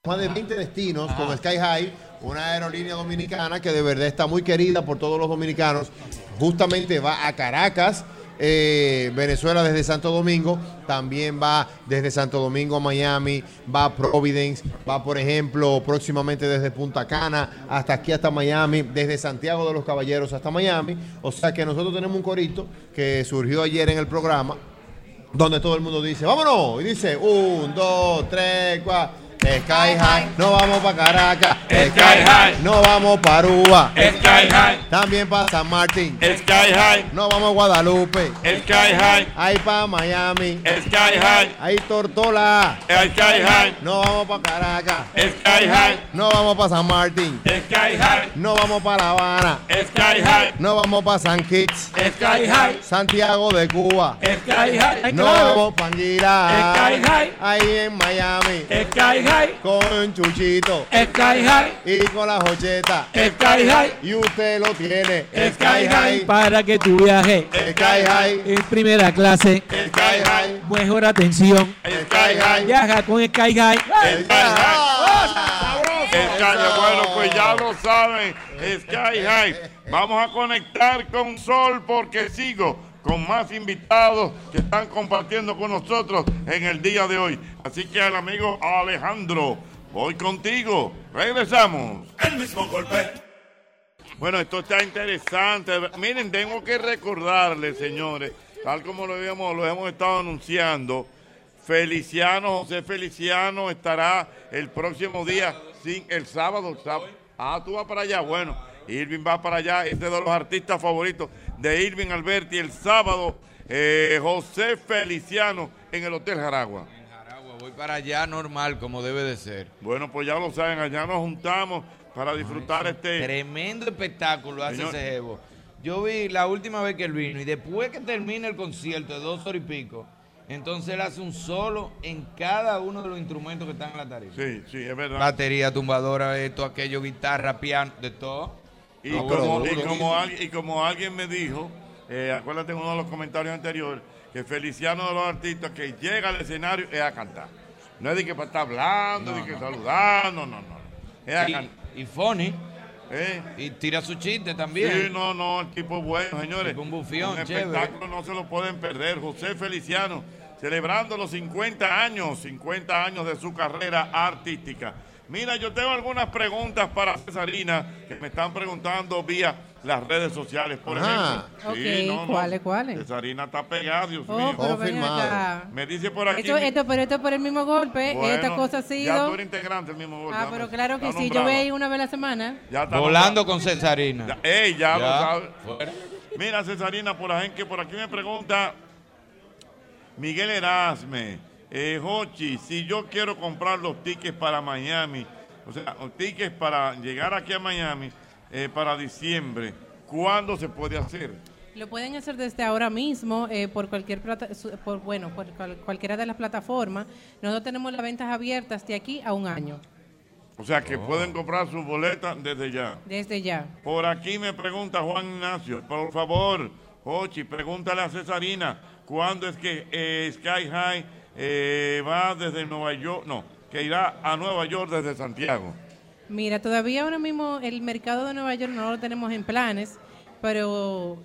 más de 20 destinos con Sky High, una aerolínea dominicana que de verdad está muy querida por todos los dominicanos. Justamente va a Caracas, eh, Venezuela desde Santo Domingo, también va desde Santo Domingo a Miami, va a Providence, va por ejemplo próximamente desde Punta Cana hasta aquí hasta Miami, desde Santiago de los Caballeros hasta Miami. O sea que nosotros tenemos un corito que surgió ayer en el programa donde todo el mundo dice, vámonos. Y dice, un, dos, tres, cuatro. Sky High, no vamos para Caracas. Sky High, no vamos para Aruba. Sky High, también para San Martín. Sky High, no vamos a Guadalupe. Sky High, ahí para Miami. Sky High, ahí Tortola. Sky High, no vamos para Caracas. Sky High, no vamos para San Martín. Sky High, no vamos para La Habana. Sky High, no vamos para San Kitts. Sky High, Santiago de Cuba. Sky High, no vamos para Anguila. Sky High, ahí en Miami. Sky High, con Chuchito. Sky High, y con la jocheta. Sky High, y usted lo tiene. Sky High, Para que tu viaje Sky High, en primera clase, Sky High, mejor atención, Sky High, viaja con Sky High. Sky High, bueno, pues ya lo saben, Sky High. Vamos a conectar con Sol porque sigo con más invitados que están compartiendo con nosotros en el día de hoy. Así que al amigo Alejandro, voy contigo. Regresamos. El mismo golpe. Bueno, esto está interesante. Miren, tengo que recordarles, señores, tal como lo habíamos, lo hemos estado anunciando, Feliciano, José Feliciano estará el próximo día, sin el sábado. el sábado. Ah, tú vas para allá. Bueno, Irving va para allá. Este es de los artistas favoritos de Irving Alberti. El sábado, eh, José Feliciano en el Hotel Jaragua. Voy para allá normal, como debe de ser. Bueno, pues ya lo saben, allá nos juntamos para disfrutar este... Tremendo espectáculo hace Señor. ese jevo. Yo vi la última vez que él vino y después que termina el concierto de dos horas y pico, entonces él hace un solo en cada uno de los instrumentos que están en la tarifa. Sí, sí, es verdad. Batería, tumbadora, esto, aquello, guitarra, piano, de todo. Y, como, y, como alguien, y como alguien me dijo, eh, acuérdate en uno de los comentarios anteriores, que Feliciano de los artistas que llega al escenario es a cantar. No es de que para estar hablando, de que saludando, no, no. Es a Y- cantar. Y funny. ¿Eh? Y tira su chiste también. Sí, no, no, el tipo es bueno, señores. Un bufión, Un espectáculo no se lo pueden perder. José Feliciano, celebrando los 50 años, 50 años de su carrera artística. Mira, yo tengo algunas preguntas para Cesarina que me están preguntando vía las redes sociales, por Ajá. ejemplo. Ok, ¿cuáles, cuáles? Cesarina está pegada, Dios Oh, mío. acá. Me dice por aquí. Esto, esto, pero esto por el mismo golpe, Bueno, esta cosa ha Ya tú eres integrante del mismo golpe. Ah, pero claro que sí, yo veía una vez a la semana. Ya está Volando con Cesarina. Ya, ey, ya, lo Ya, sabe. fuera. Mira, Cesarina, por, la gente, por aquí me pregunta Miguel Erasme, eh, Jochi, si yo quiero comprar los tickets para Miami, o sea, los tickets para llegar aquí a Miami eh, para diciembre, ¿cuándo se puede hacer? Lo pueden hacer desde ahora mismo eh, por cualquier plata, por bueno, por cual- cualquiera de las plataformas. Nosotros tenemos las ventas abiertas de aquí a un año, O sea, que pueden comprar sus boletas desde ya. desde ya. Por aquí me pregunta Juan Ignacio, por favor, Jochi, pregúntale a Cesarina, ¿cuándo es que eh, Sky High eh, va desde Nueva York? No, que irá a Nueva York desde Santiago. Mira, todavía ahora mismo el mercado de Nueva York no lo tenemos en planes, pero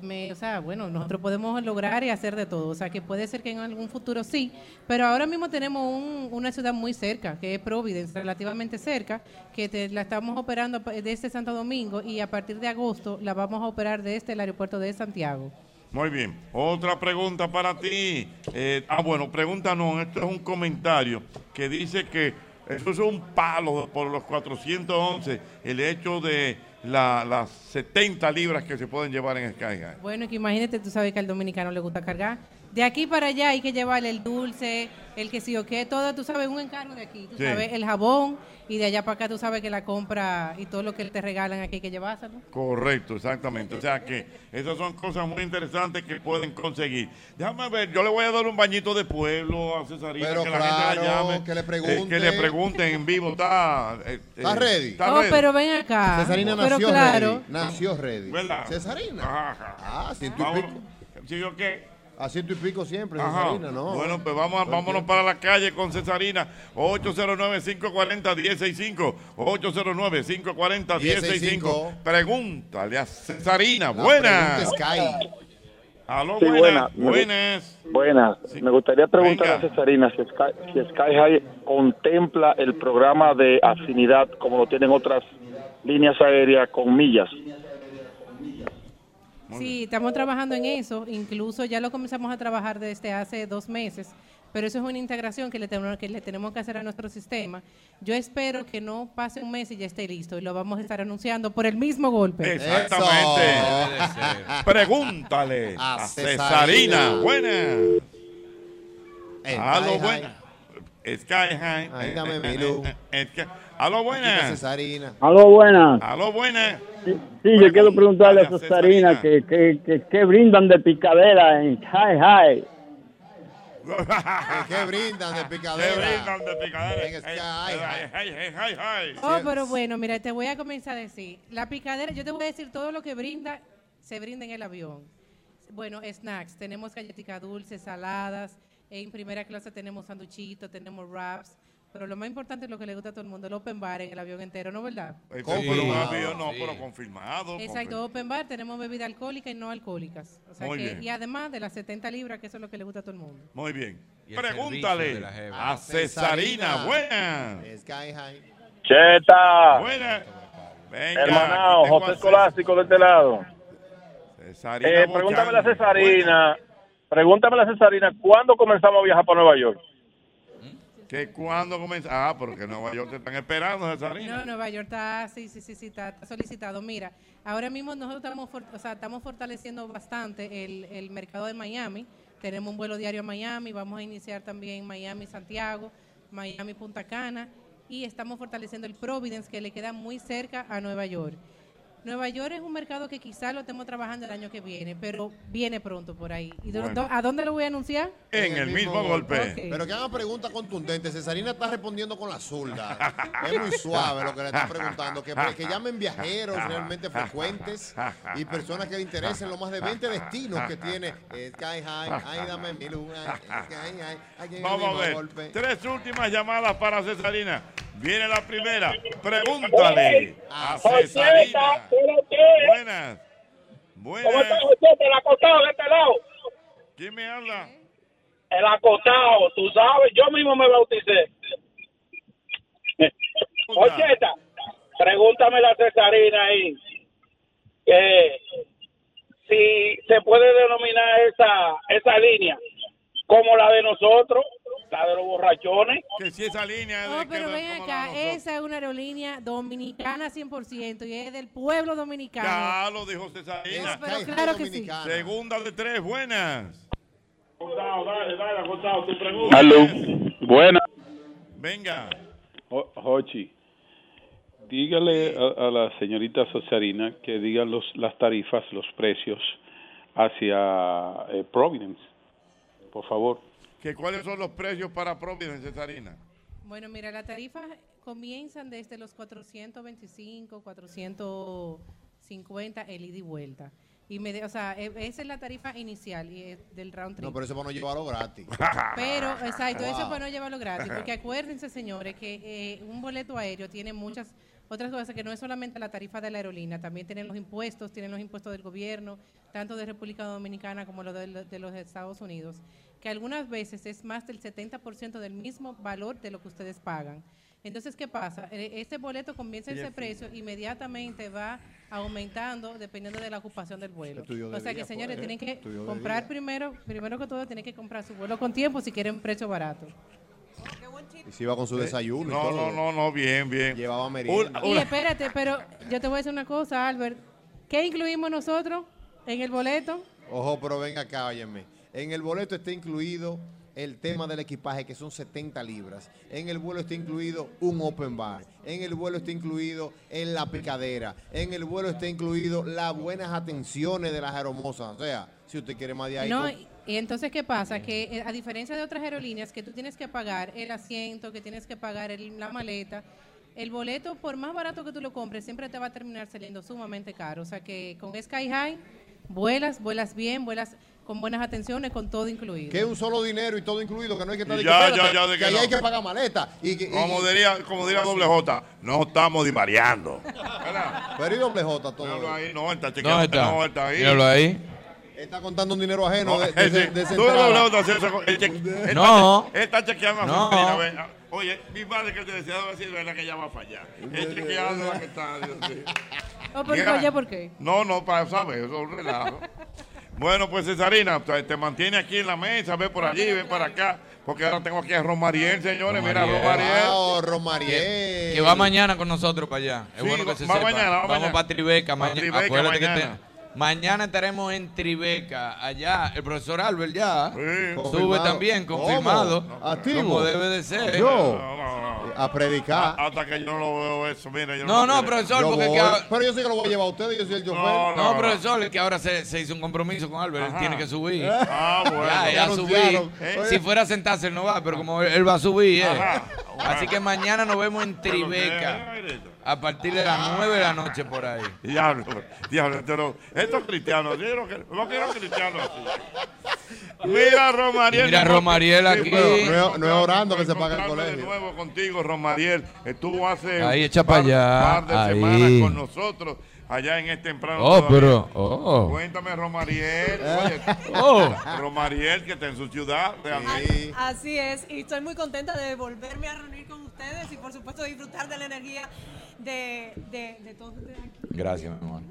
me, o sea, bueno, nosotros podemos lograr y hacer de todo. O sea, que puede ser que en algún futuro sí, pero ahora mismo tenemos un- una ciudad muy cerca, que es Providence, relativamente cerca, que te- la estamos operando desde Santo Domingo y a partir de agosto la vamos a operar desde el aeropuerto de Santiago. Muy bien. Otra pregunta para ti. Eh, ah, bueno, pregunta no, esto es un comentario que dice que eso es un palo por los 411, el hecho de la- las 70 libras que se pueden llevar en Sky. Bueno, que imagínate, tú sabes que al dominicano le gusta cargar. De aquí para allá hay que llevarle el dulce, el que sí o qué, todo, tú sabes, un encargo de aquí, tú Sí. sabes, el jabón, y de allá para acá tú sabes que la compra y todo lo que te regalan aquí hay que llevárselo. Correcto, exactamente. O sea que esas son cosas muy interesantes que pueden conseguir. Déjame ver, yo le voy a dar un bañito de pueblo a Cesarina, Pero que la gente la llame. que le eh, pregunte. que le pregunten en vivo. ¿Está, eh, ¿Está eh, ready? ¿Está oh, ready? pero ven acá. Cesarina pero nació claro. ready. Nació ready. ¿Verdad? Cesarina. Ajá. Ah, ciento y Vamos. pico. ¿Sí o qué? A ciento y pico siempre, Ajá. Cesarina, ¿no? Bueno, pues vamos, a- vámonos para la calle con Cesarina. 809-540-165. 809-540-165. Pregúntale a Cesarina. La Buenas. Aló, Sí, buenas. buena. Buenas. Buenas. Me gustaría preguntar Venga. a Cesarina si Sky, si Sky High contempla el programa de afinidad como lo tienen otras líneas aéreas con millas. Sí, estamos trabajando en eso, incluso ya lo comenzamos a trabajar desde hace dos meses, pero eso es una integración que le, tenemos, que le tenemos que hacer a nuestro sistema. Yo espero que no pase un mes y ya esté listo y lo vamos a estar anunciando por el mismo golpe. Exactamente. Pregúntale a, A Cesarina. Cesarina. Buenas. En Aló, Sky buenas. Sky High. Ay, dame Eh, mi eh, luz. eh, eh, Sky- Aló, Chica buenas. Cesarina. Aló, buenas. Sí, yo quiero preguntarle a Cesarina que, que, que, que brindan de picadera en High High. ¿Qué brindan de picadera? ¿Qué brindan de picadera? En Sky High. Oh, pero bueno, mira, te voy a comenzar a decir. La picadera, yo te voy a decir todo lo que brinda, se brinda en el avión. Bueno, snacks, tenemos galletitas dulces, saladas, en primera clase tenemos sanduchitos, tenemos wraps, pero lo más importante es lo que le gusta a todo el mundo, el open bar en el avión entero, ¿no verdad? Eh, un avión no, pero confirmado. Exacto, open bar, tenemos bebida alcohólica y no alcohólicas. O sea Muy que- bien. y además de las 70 libras, que eso es lo que le gusta a todo el mundo. Muy bien. Pregúntale a Cesarina. High. Cheta. Buenas. Venga, Hermanao, José Escolástico de este lado. Cesarina Eh, pregúntame a Cesarina. Pregúntame a Cesarina, ¿cuándo comenzamos a viajar para Nueva York? ¿Que cuándo comienza? Ah, porque Nueva York te están esperando, Cesarina. No, Nueva York está, sí, sí, sí, está, solicitado. Mira, ahora mismo nosotros estamos, for- o sea, estamos fortaleciendo bastante el, el mercado de Miami. Tenemos un vuelo diario a Miami, vamos a iniciar también Miami, Santiago, Miami, Punta Cana y estamos fortaleciendo el Providence que le queda muy cerca a Nueva York. Nueva York es un mercado que quizás lo estemos trabajando el año que viene, pero viene pronto por ahí. ¿Y de- Bueno. ¿A dónde lo voy a anunciar? En el mismo golpe. Pero que haga preguntas contundentes. Cesarina está respondiendo con la zurda. es muy suave lo que le están preguntando. Que, que llamen viajeros realmente frecuentes y personas que le interesen los más de 20 destinos que tiene Sky High. Ay, dame mi luz. ay, Sky High. Aquí en el Vamos a ver. golpe. Tres últimas llamadas para Cesarina. Viene la primera. Pregúntale a Cesarina. Buenas. Buenas. ¿Cómo Jochete? El acostado de este lado. ¿Quién me habla? El acostado, tú sabes, yo mismo me bauticé. Ocheta, pregúntame la Cesarina ahí. Que si se puede denominar esa, esa línea como la de nosotros, la de los borrachones. Que si esa línea No, pero ven acá, esa es una aerolínea dominicana 100% y es del pueblo dominicano. Ya lo dijo Cesarina. Pero claro que sí. Segunda de tres, buenas. Acostado, dale, dale, acostado, tu pregunta. Aló, buena. Venga. Jochi, dígale a, a la señorita Cesarina que diga los, las tarifas, los precios hacia eh, Providence, por favor. ¿Que ¿Cuáles son los precios para Providence, Cesarina? Bueno, mira, las tarifas comienzan desde los 425, 450 el ida y vuelta. Y me de- o sea, e- esa es la tarifa inicial y es del round trip. No, pero eso para no llevarlo gratis. Pero, exacto, eso Wow. para no llevarlo gratis. Porque acuérdense, señores, que eh, un boleto aéreo tiene muchas otras cosas que no es solamente la tarifa de la aerolínea, también tienen los impuestos, tienen los impuestos del gobierno, tanto de República Dominicana como los de, de los Estados Unidos, que algunas veces es más del 70% del mismo valor de lo que ustedes pagan. Entonces, ¿qué pasa? Eh, Este boleto comienza ese precio, inmediatamente va aumentando dependiendo de la ocupación del vuelo. De O sea que, día, señores, pues, tienen que comprar día. primero, primero que todo, tienen que comprar su vuelo con tiempo si quieren precio barato. Y si iba con su desayuno y No, todo. no, no, no, bien, bien. Llevaba merienda. Y espérate, pero yo te voy a decir una cosa, Albert. ¿Qué incluimos nosotros en el boleto? Ojo, pero ven acá, óyeme. En el boleto está incluido el tema del equipaje, que son 70 libras. En el vuelo está incluido un open bar. En el vuelo está incluido en la picadera. En el vuelo está incluido las buenas atenciones de las aeromosas. O sea, si usted quiere más de ahí. No, con- y entonces, ¿qué pasa? Que eh, a diferencia de otras aerolíneas, que tú tienes que pagar el asiento, que tienes que pagar el- la maleta, el boleto, por más barato que tú lo compres, siempre te va a terminar saliendo sumamente caro. O sea que con Sky High, vuelas, vuelas bien, vuelas con buenas atenciones, con todo incluido. que es un solo dinero y todo incluido, que no hay que estar de que, Ya, espérate, ya, ya, de que ahí no. hay que pagar maleta. Y, que- y- Como diría, como diría doble J, no estamos divariando. Pero y doble J todo. Míralo ahí, no, él está ¿Dónde chequeando. está? No, él está ahí. Míralo ahí. Está contando un dinero ajeno de, de, ese- de- él No. está- chequeando a su No. sobrina, ve. Oye, mi madre que te decía, debe decir, verdad que ella va a fallar. Él chequeando la que está. Dios mío. Oye, ¿por qué? No, no, para saber, eso es un relajo. Bueno, pues Cesarina, te, mantiene aquí en la mesa, ve por allí, ve para acá, porque ahora tengo aquí a Romariel, señores, mira Romariel. Romariel. Que, que va mañana con nosotros para allá. Es Sí, bueno que se va sepa. mañana, va Vamos mañana. para Tribeca Pa' mañana. Tribeca Acuérdate que mañana. te- mañana estaremos en Tribeca, allá. El profesor Albert ya sube Confirmado. también, ¿Cómo? confirmado. Activo. Como debe de ser. Yo. A predicar. Hasta que yo no lo veo eso, mira. Yo No, no, lo- profesor, Yo porque voy. que ahora- Pero yo sí que lo voy a llevar a ustedes, yo soy el chofer. No, No, profesor, es que ahora se, se hizo un compromiso con Albert, él tiene que subir. Ah, bueno. Ya, Ya subí. ¿Eh? Si fuera a sentarse, él no va, pero como él, él va a subir, eh. Ajá. Así que mañana nos vemos en Tribeca. A partir de las 9 de la noche por ahí. Diablo, diablo, pero estos cristianos, yo quiero no quiero cristianos así. Mira, Romariel. Mira, Romariel Sí, aquí. pero No es- no es orando que se paga el colegio. de nuevo contigo, Romariel. Estuvo hace Ahí, un echa par, pa' allá, par de ahí. semanas con nosotros allá en este temprano. Oh, todavía. pero, oh. Cuéntame, Romariel. Oye, Oh. Romariel, que está en su ciudad. realmente. Así es, y estoy muy contenta de volverme a reunir con ustedes y por supuesto disfrutar de la energía de, de, de todos ustedes aquí. Gracias, mi amor.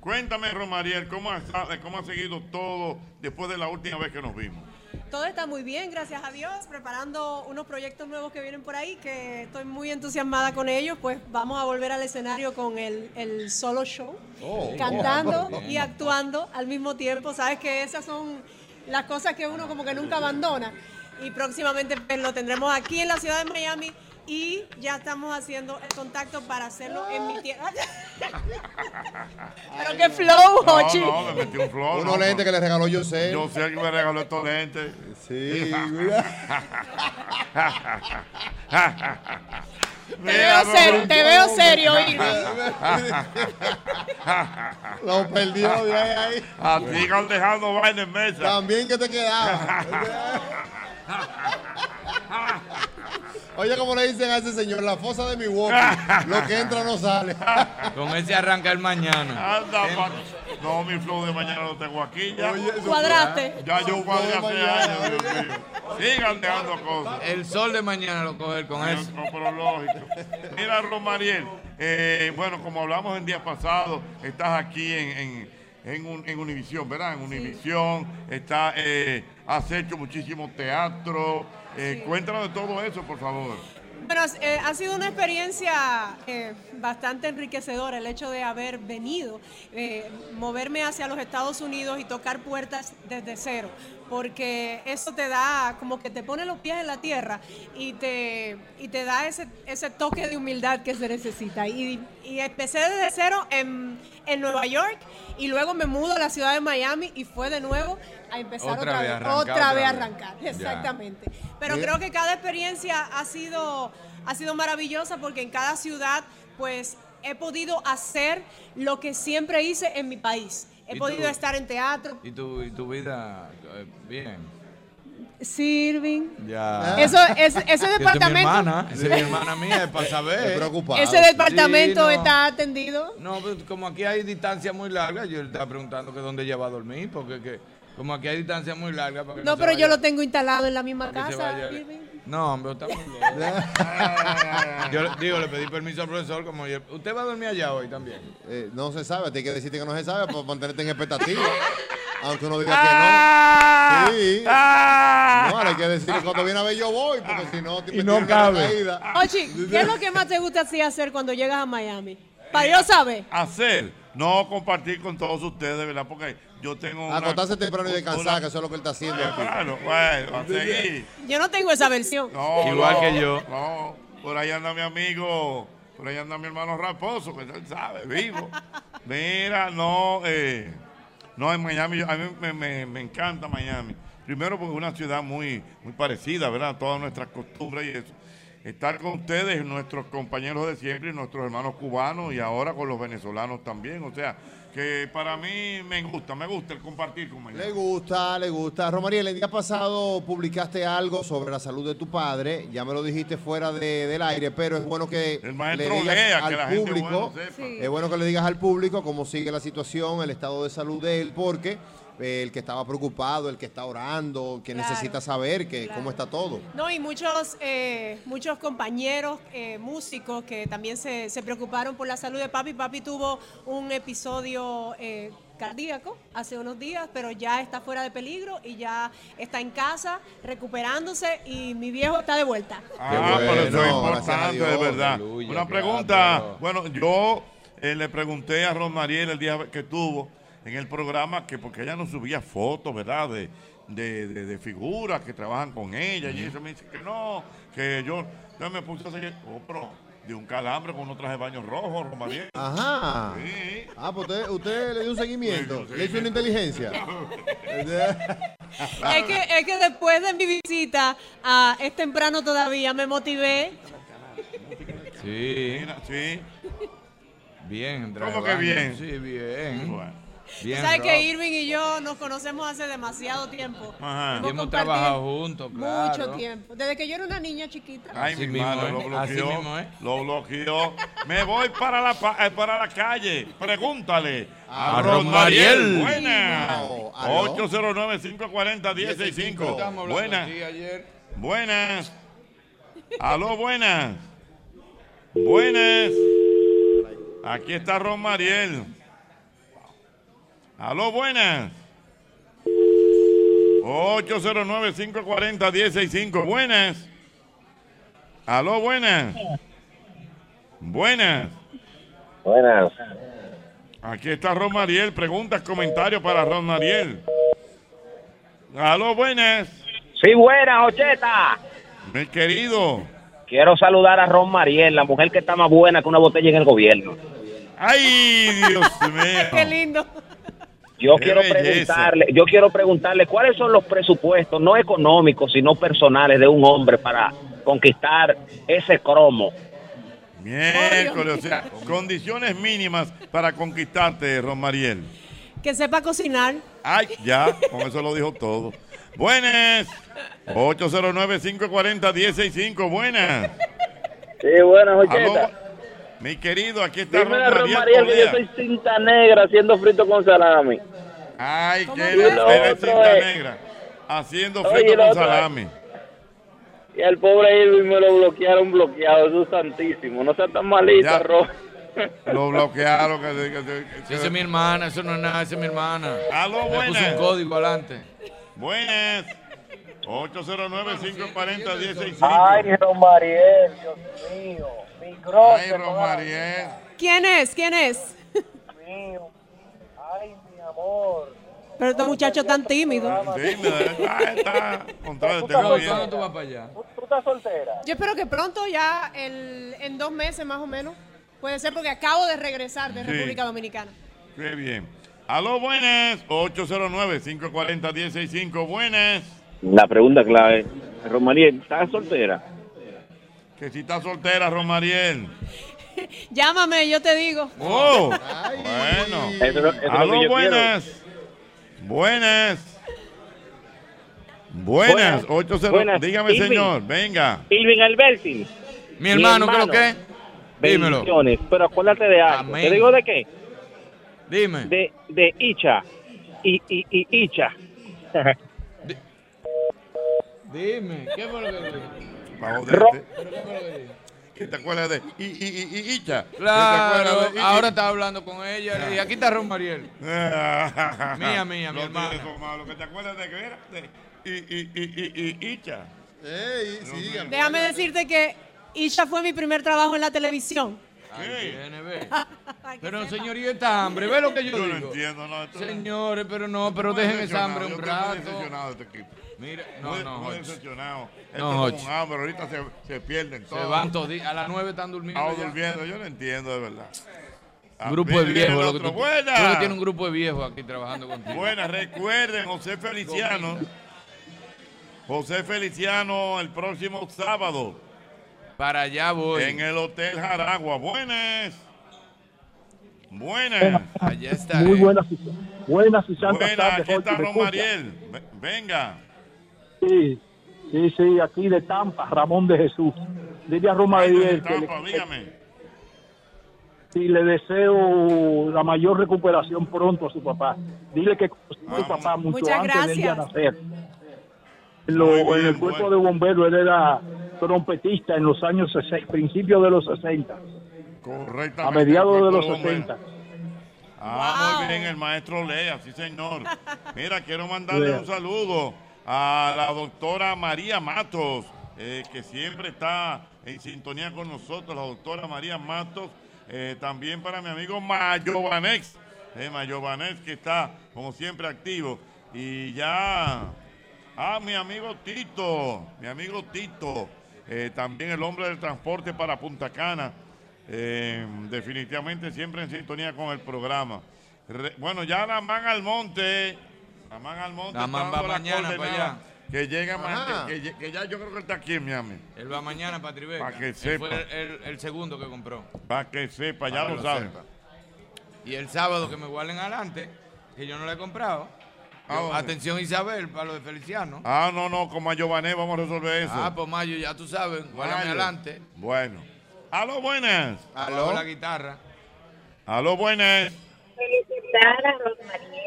Cuéntame, Romariel, ¿cómo ha, ¿cómo ha seguido todo después de la última vez que nos vimos? Todo está muy bien, gracias a Dios, preparando unos proyectos nuevos que vienen por ahí, que estoy muy entusiasmada con ellos, pues vamos a volver al escenario con el, el solo show, Oh. cantando Oh. y actuando al mismo tiempo, sabes que esas son las cosas que uno como que nunca abandona y próximamente pues, lo tendremos aquí en la ciudad de Miami y ya estamos haciendo el contacto para hacerlo en mi tierra. Pero qué flow, No, Hochi. no, me metí un flow. Unos no, lentes que le regaló José. Yo sé que me regaló estos lentes. Sí, Te veo serio, te veo serio, Lo perdió de ahí, ahí. A ti dejando vaina en mesa. También que te quedaba. Oye, como le dicen a ese señor, la fosa de mi Milwaukee, lo que entra no sale. Con ese arranca el mañana. Anda, pa- No, mi flow de mañana lo tengo aquí ya. Cuadraste. Ya yo cuadré hace años, Dios mío. Sigan dejando cosas. El sol de mañana lo coger con eso. No, pero lógico. Mira, Romariel, eh, bueno, como hablamos en días pasados, estás aquí en, en, en, un- en Univisión, ¿verdad? En Univisión, está, eh, has hecho muchísimo teatro. Eh, Cuéntanos de todo eso, por favor. Bueno, eh, ha sido una experiencia eh, bastante enriquecedora el hecho de haber venido, eh, moverme hacia los Estados Unidos y tocar puertas desde cero, porque eso te da, como que te pone los pies en la tierra y te, y te da ese, ese toque de humildad que se necesita. Y, y empecé desde cero en, en Nueva York y luego me mudo a la ciudad de Miami y fue de nuevo a empezar Otra otra, vez, arrancar otra vez a arrancar, Ya. exactamente. Pero Bien. creo que cada experiencia ha sido, ha sido maravillosa porque en cada ciudad, pues, he podido hacer lo que siempre hice en mi país. He ¿Y podido tú? estar en teatro. ¿Y tu, y tu vida? eh, bien. Sirving. Ya. Eso, ese, ese es mi departamento. hermana, esa es mi hermana mía, es para saber. Ese departamento Sí, no. está atendido. No, pues, como aquí hay distancia muy larga, yo le estaba preguntando que dónde ella va a dormir, porque que, como aquí hay distancia muy larga. para que No, pero yo lo tengo instalado en la misma para casa. Irving. No, hombre, está muy lejos. Yo le- digo, le pedí permiso al profesor, como yo, ¿usted va a dormir allá hoy también? Eh, no se sabe, tienes que decirte que no se sabe para mantenerte en expectativa. Aunque uno diga Ah. que no. Sí. No, ahora hay que decir cuando viene a ver yo voy, porque si no, te Y no cabe. Ochi, ¿qué es lo que más te gusta así hacer cuando llegas a Miami? Para yo saber. Hacer, no compartir con todos ustedes, ¿verdad? Porque yo tengo. una- Acostarse temprano y descansar, una- que eso es lo que él está haciendo aquí. Bueno, bueno, a seguir. Yo no tengo esa versión. No, Igual no, que yo. No, por ahí anda mi amigo, por ahí anda mi hermano Raposo, que él sabe, vivo. Mira, no, eh, no, en Miami, yo- a mí me, me- me encanta Miami. Primero porque es una ciudad muy, muy parecida, ¿verdad? Todas nuestras costumbres y eso. Estar con ustedes, nuestros compañeros de siempre y nuestros hermanos cubanos y ahora con los venezolanos también. O sea, que para mí me gusta, me gusta el compartir con Miami. Le gusta, le gusta. Romariel, el día pasado publicaste algo sobre la salud de tu padre. Ya me lo dijiste fuera de- del aire, pero es bueno que le maestro digas lea, que al la gente público. bueno sepa. Sí. Es bueno que le digas al público cómo sigue la situación, el estado de salud de él, porque el que estaba preocupado, el que está orando, que Claro, necesita saber que claro. cómo está todo. No, y muchos, eh, muchos compañeros eh, músicos que también se, se preocuparon por la salud de papi. Papi tuvo un episodio eh, cardíaco hace unos días, pero ya está fuera de peligro y ya está en casa recuperándose y mi viejo está de vuelta. Ah, pero eso es bueno, importante, Dios, de verdad. aleluya, Una claro. pregunta. Bueno, yo eh, le pregunté a Rosmariel el día que tuvo en el programa que porque ella no subía fotos, ¿verdad? De, de, de- de figuras que trabajan con ella. Y eso me dice que no, que yo, yo me puse a seguir, oh, pero de un calambre con unos trajes de baño rojos, Rosmariel. Ajá. Sí. Ah, pues usted, usted le dio un seguimiento, le hizo una inteligencia. Es que, es que después de mi visita, a, es temprano todavía, me motivé. Sí. Mira, sí. Bien, ¿Cómo que bien? Sí, bien. Bueno. Bien, ¿Sabes Rob. que Irving y yo nos conocemos hace demasiado tiempo? Ajá. Y hemos trabajado juntos, claro. Mucho tiempo. Desde que yo era una niña chiquita. Ay, Así mi es, lo así bloqueó. mismo. Lo bloqueó. Me voy para la, pa- eh, para la calle. Pregúntale a, A Rosmariel. Aló. 809-540-165. Estábamos hablando Buenas. Buenas. Aló, buenas. Buenas. Aquí está Rosmariel. Aló, buenas. 809-540-165. Buenas. Aló, buenas. Buenas. Buenas. Aquí está Rosmariel. Preguntas, comentarios para Rosmariel. Aló, buenas. Sí, buenas, Ocheta. Mi querido. Quiero saludar a Ron Mariel, la mujer que está más buena que una botella en el gobierno. ¡Ay, Dios mío! Qué lindo. Yo Qué quiero belleza. preguntarle, yo quiero preguntarle cuáles son los presupuestos, no económicos, sino personales de un hombre para conquistar ese cromo. Miércoles, o sea, condiciones mínimas para conquistarte, Rosmariel. Que sepa cocinar. Ay, ya, con eso lo dijo todo. Buenas. 809-540-165. Buenas. Sí, buenas. Mi querido, aquí está Dime a Romariel Romariel que yo soy cinta negra haciendo frito con salami. Ay, lo eres cinta es- negra. Haciendo frito con es- salami. Y al pobre Irving me lo bloquearon bloqueado, eso es santísimo. No sea tan malita, Ya. Ro. Lo bloquearon. Que, que- que- Sí, esa es mi hermana, eso no es nada, esa es mi hermana. Aló, Le puse buenas. un código adelante. Buenas. 809-540-165. Ay, Romariel, Dios mío. Mi Ay, Romariel. ¿Quién es? ¿Quién es? mío. Ay, mi amor. Pero este muchacho tan tímido. Dime, está, está. Contrario, te ¿Cuándo veo bien. ¿Cuándo tú vas para allá? ¿Tú estás soltera? Yo espero que pronto, ya el- en dos meses más o menos, puede ser porque acabo de regresar de Sí. República Dominicana. Qué bien. Aló, buenas. 809-540-165. Buenas. La pregunta clave, Romariel, ¿estás soltera? Que si está soltera, Romariel. Llámame, yo te digo. Oh, bueno. Eso Aló, buenas. Buenas. Buenas. Buenas. 80. Buenas. Dígame, Irving. señor. Venga. Irving Albertin. Mi hermano, ¿qué es lo que? Dímelo. Pero acuérdate de algo. Amén. ¿Te digo de qué? Dime. De, de Icha. Y, y, y Icha. Dime, ¿qué fue lo que dije? Pa' Ro- joderte. ¿Pero qué lo te acuerdas de I, I, I, I, Icha? ¿Qué te Claro, de ahora estaba hablando con ella. Le dije, aquí está Romariel. mía, Mía, mía, mi Lo como malo, que te acuerdas de que era de I, I, I, I, I, Icha. Déjame decirte que Isha fue mi primer trabajo en la televisión. Ay. Pero señor, y esta hambre, ve lo que yo, Yo no digo. entiendo, no. Señores, pero no, pero dejen esa hambre decepcionado, un rato. este equipo. Mira, no, Muy- no, muy decepcionado. Esto No, es como Hodge. un hambre, ahorita se, se pierden Se todos. van todos, a las nueve están durmiendo. Estamos ya. durmiendo, yo no entiendo de verdad. Ah, Grupo de viejos, el lo que otro. tú, Buena. tú que tienes un grupo de viejos aquí trabajando contigo. Buenas, recuerden, José Feliciano. José Feliciano el próximo sábado Para allá voy. en el Hotel Jaragua. Buenas. Buenas. Allá está. Muy eh. buenas, buenas y santas Buenas, aquí está. Romariel. Ve- Venga. Sí, sí, sí, aquí de Tampa, Ramón de Jesús. Dile a le, Tampa, dígame. sí, le deseo la mayor recuperación pronto a su papá. Dile que conocí a su papá mucho Muchas antes de él ya gracias. nacer. En, lo- Muy en bien, el cuerpo bueno. de bomberos, él era trompetista en los años 60, principios de los 60, Correctamente. a mediados de los Bomberos. 60. Ah, muy bien, el maestro Lea, sí señor. Mira, quiero mandarle un saludo a la doctora María Matos, eh, que siempre está en sintonía con nosotros, la doctora María Matos. Eh, también para mi amigo Mayovanex, eh, Mayovanex, que está como siempre activo. Y ya, ah, mi amigo Tito, mi amigo Tito, eh, también el hombre del transporte para Punta Cana. Definitivamente siempre en sintonía con el programa. Bueno, ya la man al monte. La man al monte. La está man va mañana para allá. Que llega Ajá. ma- que, ya yo creo que él está aquí en Miami. Él va mañana para Tribeca. Pa' que Él sepa. Fue el, el- el segundo que compró. Para que sepa, ya Para lo que saben. Y el sábado que me guarden adelante, que yo no le he comprado. ¿A yo- dónde? atención Isabel, para lo de Feliciano. Ah, no, no, con Mayované vamos a resolver eso. Ah, pues Mayo, ya tú sabes, guárdame Mayo. adelante. Bueno. Aló, buenas. Aló. la guitarra. Aló, buenas. Felicitar a Rosmariel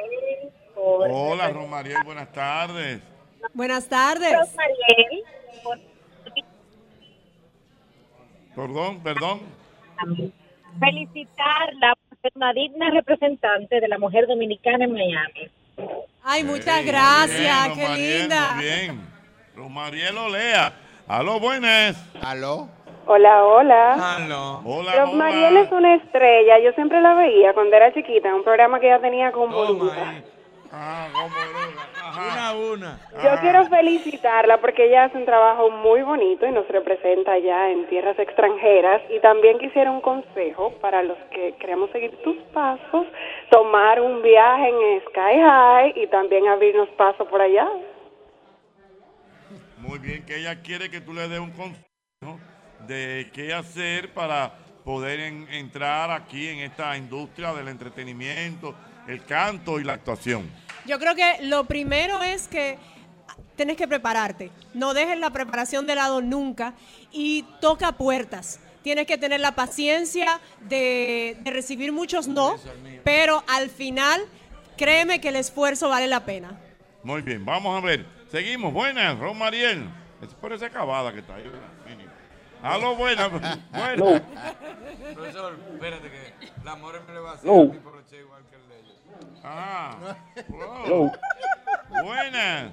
por... Hola, Romariel, buenas tardes. Buenas tardes. Perdón, perdón. felicitarla por ser una digna representante de la mujer dominicana en Miami. Ay, muchas gracias, bien, qué Romariel, linda. Muy bien. Romariel Olea. Aló, buenas. Aló. Hola, hola. Aló. Hola, Rosmariel hola. es una estrella. Yo siempre la veía cuando era chiquita en un programa que ella tenía con Bonita. Ah, cómo. Una a una. Yo Ah. quiero felicitarla porque ella hace un trabajo muy bonito y nos representa allá en tierras extranjeras. Y también quisiera un consejo para los que queremos seguir tus pasos, tomar un viaje en Sky High y también abrirnos paso por allá. Muy bien, que ella quiere que tú le des un consejo de qué hacer para poder en- entrar aquí en esta industria del entretenimiento, el canto y la actuación. Yo creo que lo primero es que tienes que prepararte. No dejes la preparación de lado nunca y toca puertas. Tienes que tener la paciencia de, de recibir muchos no, pero al final créeme que el esfuerzo vale la pena. Muy bien, vamos a ver. Seguimos. Buenas, Ron Mariel. Es por esa acabada que está ahí. Aló, buenas. Buenas. Profesor, espérate que la more me le va a hacer No. a mi Ah. Hello. Wow. Buenas.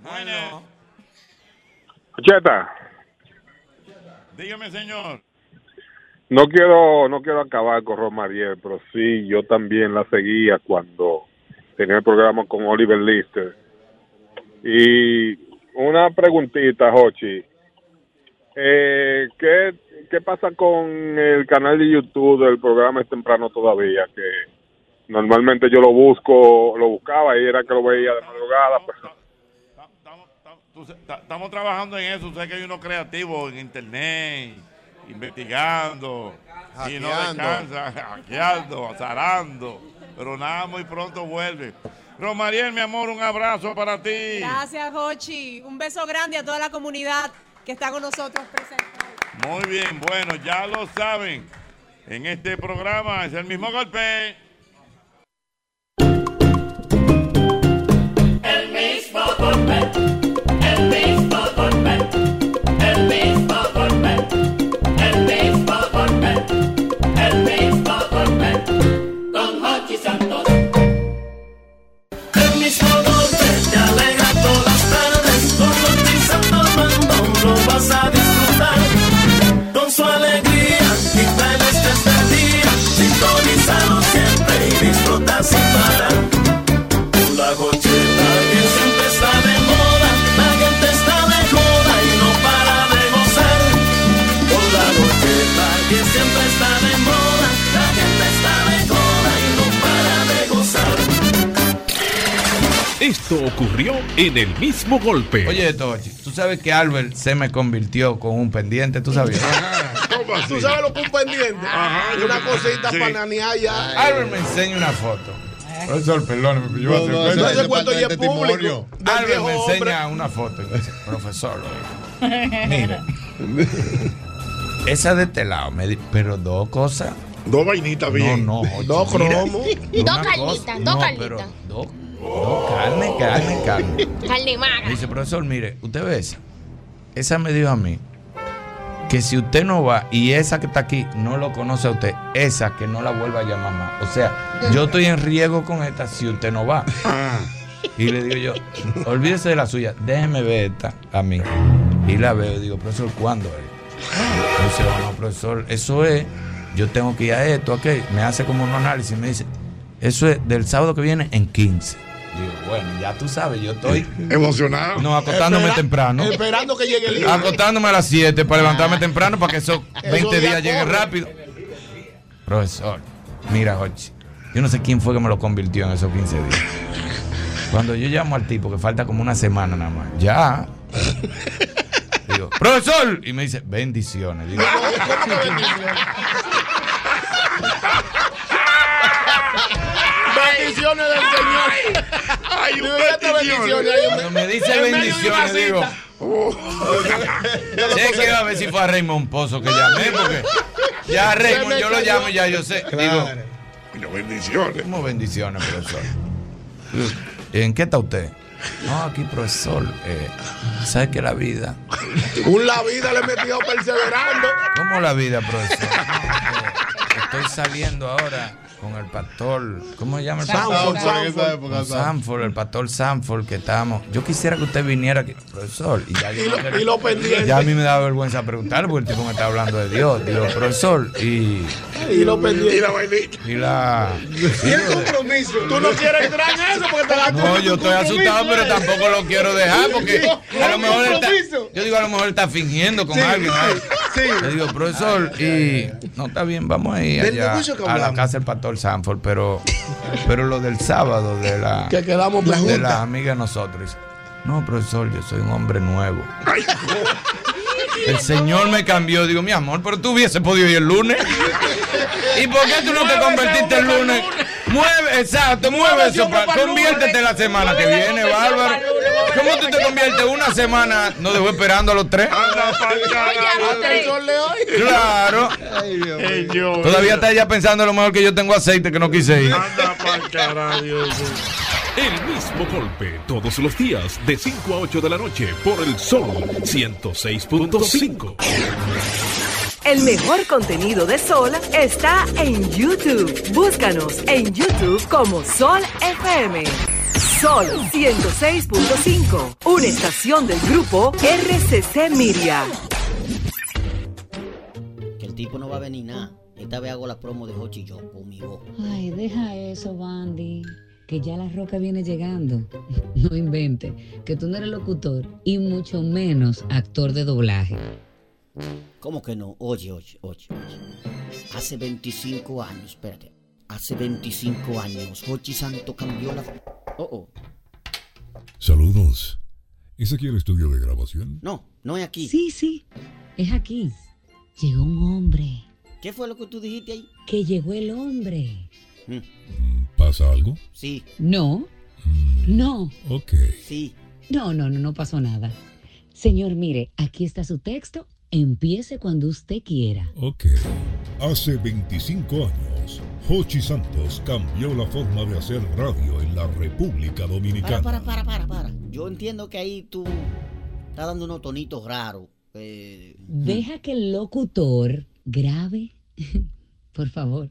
Buenas. Cheta, Dígame, señor. no quiero, no quiero acabar con Romariel, pero sí, yo también la seguía cuando tenía el programa con Oliver Lister. Y una preguntita, Jochi. Eh, ¿qué, ¿Qué pasa con el canal de YouTube del programa Es Temprano Todavía? Que normalmente yo lo busco, lo buscaba y era que lo veía de madrugada. Pues, Estamos trabajando en eso. Usted que hay uno creativo en internet, investigando, y no Hackeando. descansa, hackeando, azarando. Pero nada, muy pronto vuelve. Romariel, mi amor, un abrazo para ti. Gracias, Jochi. Un beso grande a toda la comunidad que está con nosotros presente. Muy bien, bueno, ya lo saben. En este programa es el mismo golpe. Golpe, Esto ocurrió en el mismo golpe. Oye, Tochi, tú sabes que Albert se me convirtió con un pendiente, ¿tú sabías? ¿Tú sabes lo que un pendiente? yo una cosita sí. para nanear ya. Albert me enseña una foto. Profesor, perdóneme, yo voy a No, no, hacer- ese- ese cuento ya es público. Albert me enseña hombre. una foto. y me dice, Profesor, mire, esa de este lado, me di- pero dos cosas. Dos vainitas bien. No, no, Dos mira, cromos. Dos carnitas, dos no, carnitas. Dos carne, carne, carne. Carne magra. Me dice, profesor, mire, usted ve esa. Esa me dijo a mí que si usted no va y esa que está aquí no lo conoce a usted, esa que no la vuelva a llamar más. O sea, yo estoy en riesgo con esta si usted no va. Y le digo yo, olvídese de la suya, déjeme ver esta a mí. Y la veo y digo, profesor, ¿cuándo es? Dice, "Oh, no, profesor, eso es, yo tengo que ir a esto, ok. Me hace como un análisis, me dice, eso es del sábado que viene en 15. Digo, bueno, ya tú sabes, yo estoy Emocionado. No, acostándome Espera- temprano. Esperando que llegue el día. Acostándome a las 7 para levantarme temprano para que esos Eso 20 ya días lleguen rápido. Profesor, mira, Jochi, yo no sé quién fue que me lo convirtió en esos 15 días. Cuando yo llamo al tipo, que falta como una semana nada más, ya. Digo, profesor, y me dice, bendiciones. Digo, Bendiciones del Señor. Ay, te bendiciones. Cuando me dice bendiciones, digo, sé que a ver si fue a Raymond Pozo que llamé, porque ya Raymond yo lo llamo y ya yo sé. Digo, bendiciones. ¿Cómo bendiciones, profesor? ¿En qué está usted? No, aquí, profesor. Eh, ¿Sabe que la vida? Un la vida le metió perseverando. ¿Cómo la vida, profesor? Estoy saliendo ahora con el pastor. ¿Cómo se llama el Sanford, pastor? Sanford. Sanford, el pastor Sanford, que estábamos. Yo quisiera que usted viniera aquí, profesor. Y, ya Y lo- y lo pendiente. Ya a mí me da vergüenza preguntar porque el tipo me está hablando de Dios. Digo, profesor, y. Y lo pendiente. Y la vainita. Y la. Y el compromiso. Tú no quieres entrar en eso porque te la No, yo estoy asustado, pero tampoco lo quiero dejar porque a lo mejor está, yo digo a lo mejor está fingiendo con Sí, alguien. ¿no? sí. Le digo, profesor, y no está bien, vamos a ir Del allá a la casa del pastor Sanford, pero pero lo del sábado de la Que quedamos de juntas. la amiga de nosotros. No, profesor, yo soy un hombre nuevo. El Señor me cambió. Digo, mi amor, pero tú hubiese podido ir el lunes. ¿Y por qué tú no te convertiste el lunes? Mueve, exacto, mueve eso. pa- Conviértete la semana que viene, Bárbaro. ¿Cómo tú te conviertes una semana? No dejó esperando a los tres. Claro. Todavía está ella pensando lo mejor que yo tengo aceite que no quise ir. El mismo golpe todos los días de 5 a 8 de la noche por el Sol 106.5. El mejor contenido de Sol está en YouTube. Búscanos en YouTube como Sol FM. Sol 106.5, una estación del grupo RCC Miria. Que el tipo no va a venir nada. Esta vez hago la promo de Hochi y yo conmigo. Ay, deja eso, Bandy. Que ya la roca viene llegando. No invente. Que tú no eres locutor y mucho menos actor de doblaje. ¿Cómo que no? Oye, oye, oye, oye. Hace 25 años, espérate. Hace 25 años, Hochi Santo cambió la. Oh, oh. Saludos. ¿Es aquí el estudio de grabación? No, no es aquí. Sí, sí. Es aquí. Llegó un hombre. ¿Qué fue lo que tú dijiste ahí? Que llegó el hombre. ¿Pasa algo? Sí, No. No. Ok. sí. No, no, no, no pasó nada. Señor, mire, aquí está su texto. Empiece cuando usted quiera. Ok. Hace 25 años, Hochi Santos cambió la forma de hacer radio en la República Para, Dominicana. para, para, para, para. Yo entiendo que ahí tú estás dando unos tonitos raros. Eh, Deja que el locutor grabe. por favor.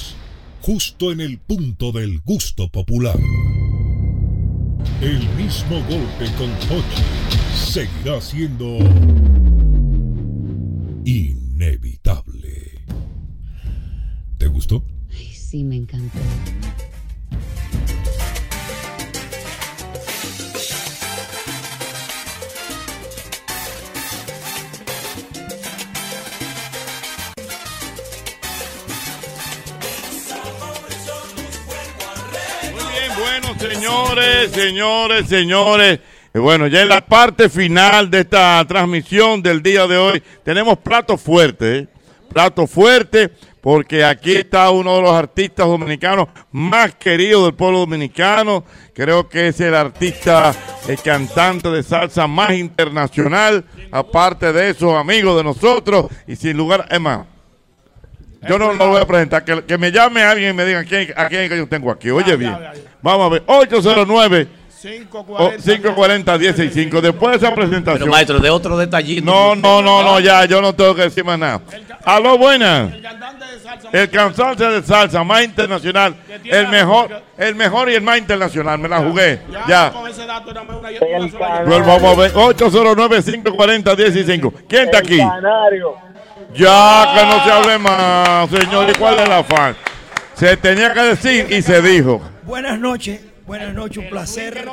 justo en el punto del gusto popular. El mismo golpe con Hochi seguirá siendo inevitable. ¿Te gustó? Ay, sí, me encantó. Bueno, señores, señores, señores. Eh, Bueno, ya en la parte final de esta transmisión del día de hoy tenemos plato fuerte, ¿eh? plato fuerte, porque aquí está uno de los artistas dominicanos más queridos del pueblo dominicano. Creo que es el artista, el cantante de salsa más internacional. Aparte de eso, amigo de nosotros y sin lugar, es más, yo no lo voy a presentar. Que, que me llame alguien y me diga quién, a quién es que yo tengo aquí. Oye bien. Vamos a ver. 809 o 540 165 Después de esa presentación. Pero maestro, de otro detallito. No, no, no, no, ya, yo no tengo que decir más nada. Aló, buenas. El cantante de salsa más internacional, el mejor, el mejor y el más internacional, me la jugué. Ya. Con ese dato era una vamos a ver, 809-540-165. ¿Quién está aquí? Canario. Ya, que no se hable más, señor. ¿Y cuál es la fan? Se tenía que decir y se dijo. Buenas noches, buenas noches, un placer.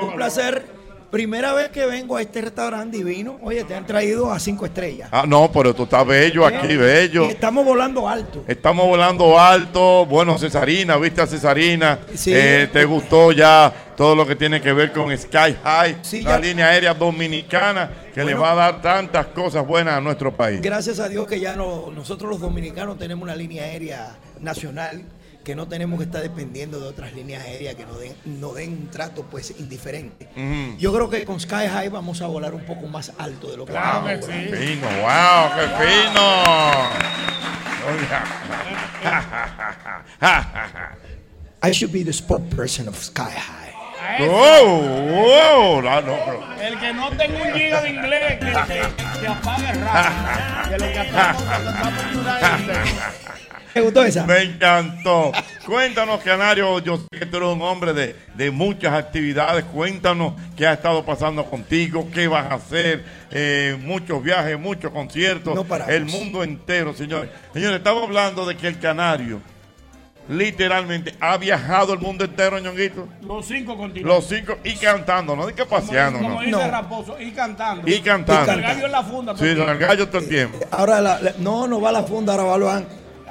Un placer. Primera vez que vengo a este restaurante divino. Oye, te han traído a cinco estrellas. Ah, no, pero tú estás bello aquí, bello. Y estamos volando alto. Estamos volando alto. Bueno, Cesarina, viste a Cesarina. Sí. Eh, ¿Te gustó ya todo lo que tiene que ver con Sky High, Sí, la ya- línea aérea dominicana que le Bueno. va a dar tantas cosas buenas a nuestro país? Gracias a Dios que ya no- nosotros los dominicanos tenemos una línea aérea nacional que no tenemos que estar dependiendo de otras líneas aéreas que nos den, nos den un trato pues indiferente. Yo creo que con Sky High vamos a volar un poco más alto de lo que Claro vamos que sí. Fino, wow, qué fino. I should be the spokesperson of Sky High. Oh, wow, no, no, El que no tenga un giga de inglés, que, que, que apague rápido. Que lo que es inglés. ¿Te gustó esa? Me encantó. Cuéntanos, Canario, yo sé que tú eres un hombre de, de muchas actividades. Cuéntanos qué ha estado pasando contigo, qué vas a hacer, eh, muchos viajes, muchos conciertos, No el mundo entero, señores. Señores, estamos hablando de que el Canario literalmente ha viajado el mundo entero, ñonguito. Los cinco continentes. Los cinco y cantando, no de que paseando, Como no. dice Raposo, y cantando. Y cantando. El gallo en la funda. Sí, don el gallo todo el tiempo. Ahora la- la- no, no va a la funda, ahora va al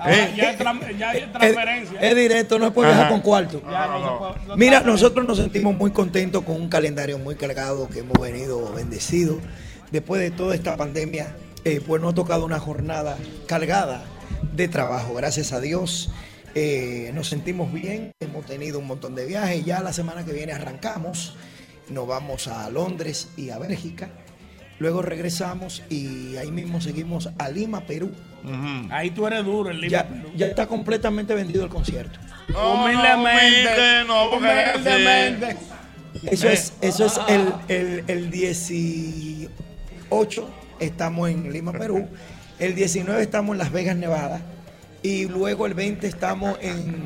ya, ya hay Es, transferencia. es directo, no es por viajar Ajá. con cuarto. Ya no se puede- no Mira, nosotros nos sentimos muy contentos con un calendario muy cargado que hemos venido bendecidos. Después de toda esta pandemia, eh, pues nos ha tocado una jornada cargada de trabajo, gracias a Dios. Eh, nos sentimos bien, hemos tenido un montón de viajes. Ya la semana que viene arrancamos, nos vamos a Londres y a Bélgica. Luego regresamos y ahí mismo seguimos a Lima, Perú. Ahí tú eres duro, el Ya, ya está completamente vendido el concierto. Humildemente. humilde, no, porque. Humildemente. Eso es, eso es el, el, el 18, estamos en Lima, Perú. El 19 estamos en Las Vegas, Nevada. Y luego el 20 estamos en,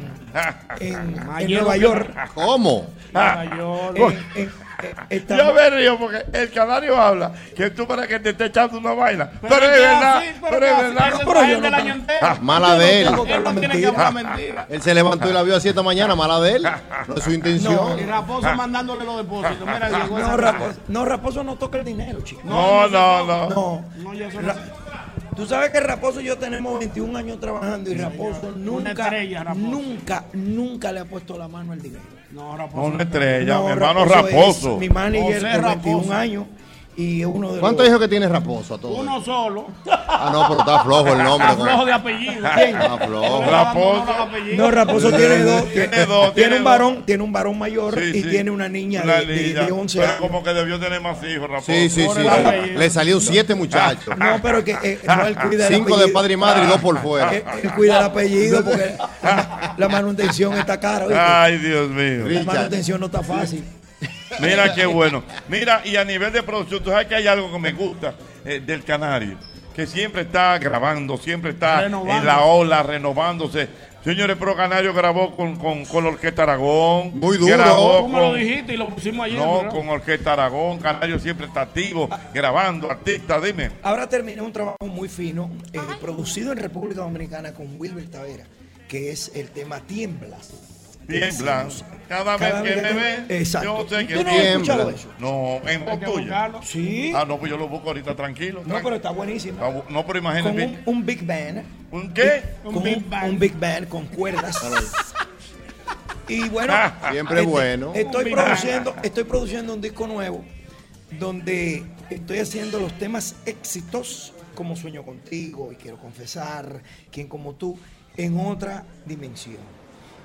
en, en. Nueva York. ¿Cómo? En- en- estamos- Yo me río porque el canario habla que tú para que te esté echando una vaina. Pero, Pero es es verdad, así, pero pero es verdad. ese pero yo es no del año tan- entero. Mala de él. No Él no tiene que mentira. hablar mentira. Él se levantó y la vio así esta mañana, mala de él. No es su intención. Y Raposo mandándole los depósitos. Mira, No, Raposo, no, Raposo no toca el dinero, chicos. No, no, no. No. No, Tú sabes que Raposo y yo tenemos 21 años trabajando y Raposo nunca, estrella, Raposo. nunca, nunca le ha puesto la mano al dinero. No, Raposo. No, una estrella, No, mi hermano es Raposo. mi manager José por 21 Raposo. años y es uno de ¿Cuántos hijos que tiene Raposo a todos? Uno solo. Ah, no, pero está flojo el nombre. Está flojo de apellido. Está flojo. Raposo. No, Raposo tiene dos. Tiene dos, tiene tiene un dos. varón, tiene un varón mayor Sí, y sí. tiene una niña, Una de, de- niña. de 11 Pero años. como que debió tener más hijos, Raposo. Sí, sí, sí. Le salió siete muchachos. No, pero que eh, no, él cuida el Cinco de padre y madre y dos por fuera. Él, él cuida el apellido porque la, la manutención está cara. Ay, Dios mío. La manutención no está fácil. Mira qué bueno. Mira, y a nivel de producción, tú sabes que hay algo que me gusta eh, del Canario, que siempre está grabando, siempre está en la ola, renovándose. Señores, Pro Canario grabó con, con, con la Orquesta Aragón. Muy duro. Grabó me lo dijiste y lo pusimos ayer. no, ¿verdad? con Orquesta Aragón. Canario siempre está activo, grabando, artista, dime. Ahora terminé un trabajo muy fino, eh, producido en República Dominicana con Wilber Tavera, que es el tema Tiemblas. Tiembla. Cada vez que me ven, Exacto. yo sé que ¿Usted no ha escuchado eso? No, en voz tuya. Sí. Ah, no, pues yo lo busco ahorita tranquilo. No, pero está buenísimo. Está bu- No, pero Con imagínate. un, un big band. ¿Un qué? Con Un big band. un big band con cuerdas. Y bueno, Siempre este, bueno. Estoy produciendo, estoy produciendo un disco nuevo donde estoy haciendo los temas éxitos como Sueño contigo y quiero confesar, quien como tú, en otra dimensión.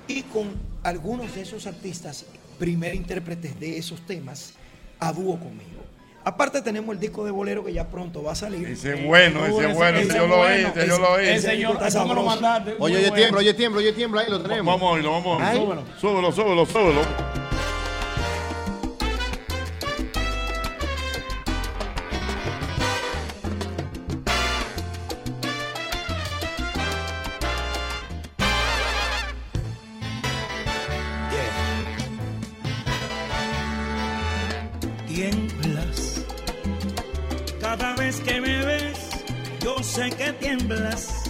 Y con algunos de esos artistas, primer intérpretes de esos temas, a dúo conmigo. Aparte tenemos el disco de bolero que ya pronto va a salir. Ese es bueno, ese es bueno, ese yo lo oí, ese yo lo oí. Ese eso me lo mandaste. Oye, oye, tiembla, oye, tiembla, oye, tiembla. Ahí lo tenemos. Vamos a oírlo, vamos a Ay. oírlo. Súbelo, súbelo, súbelo. Tiemblas.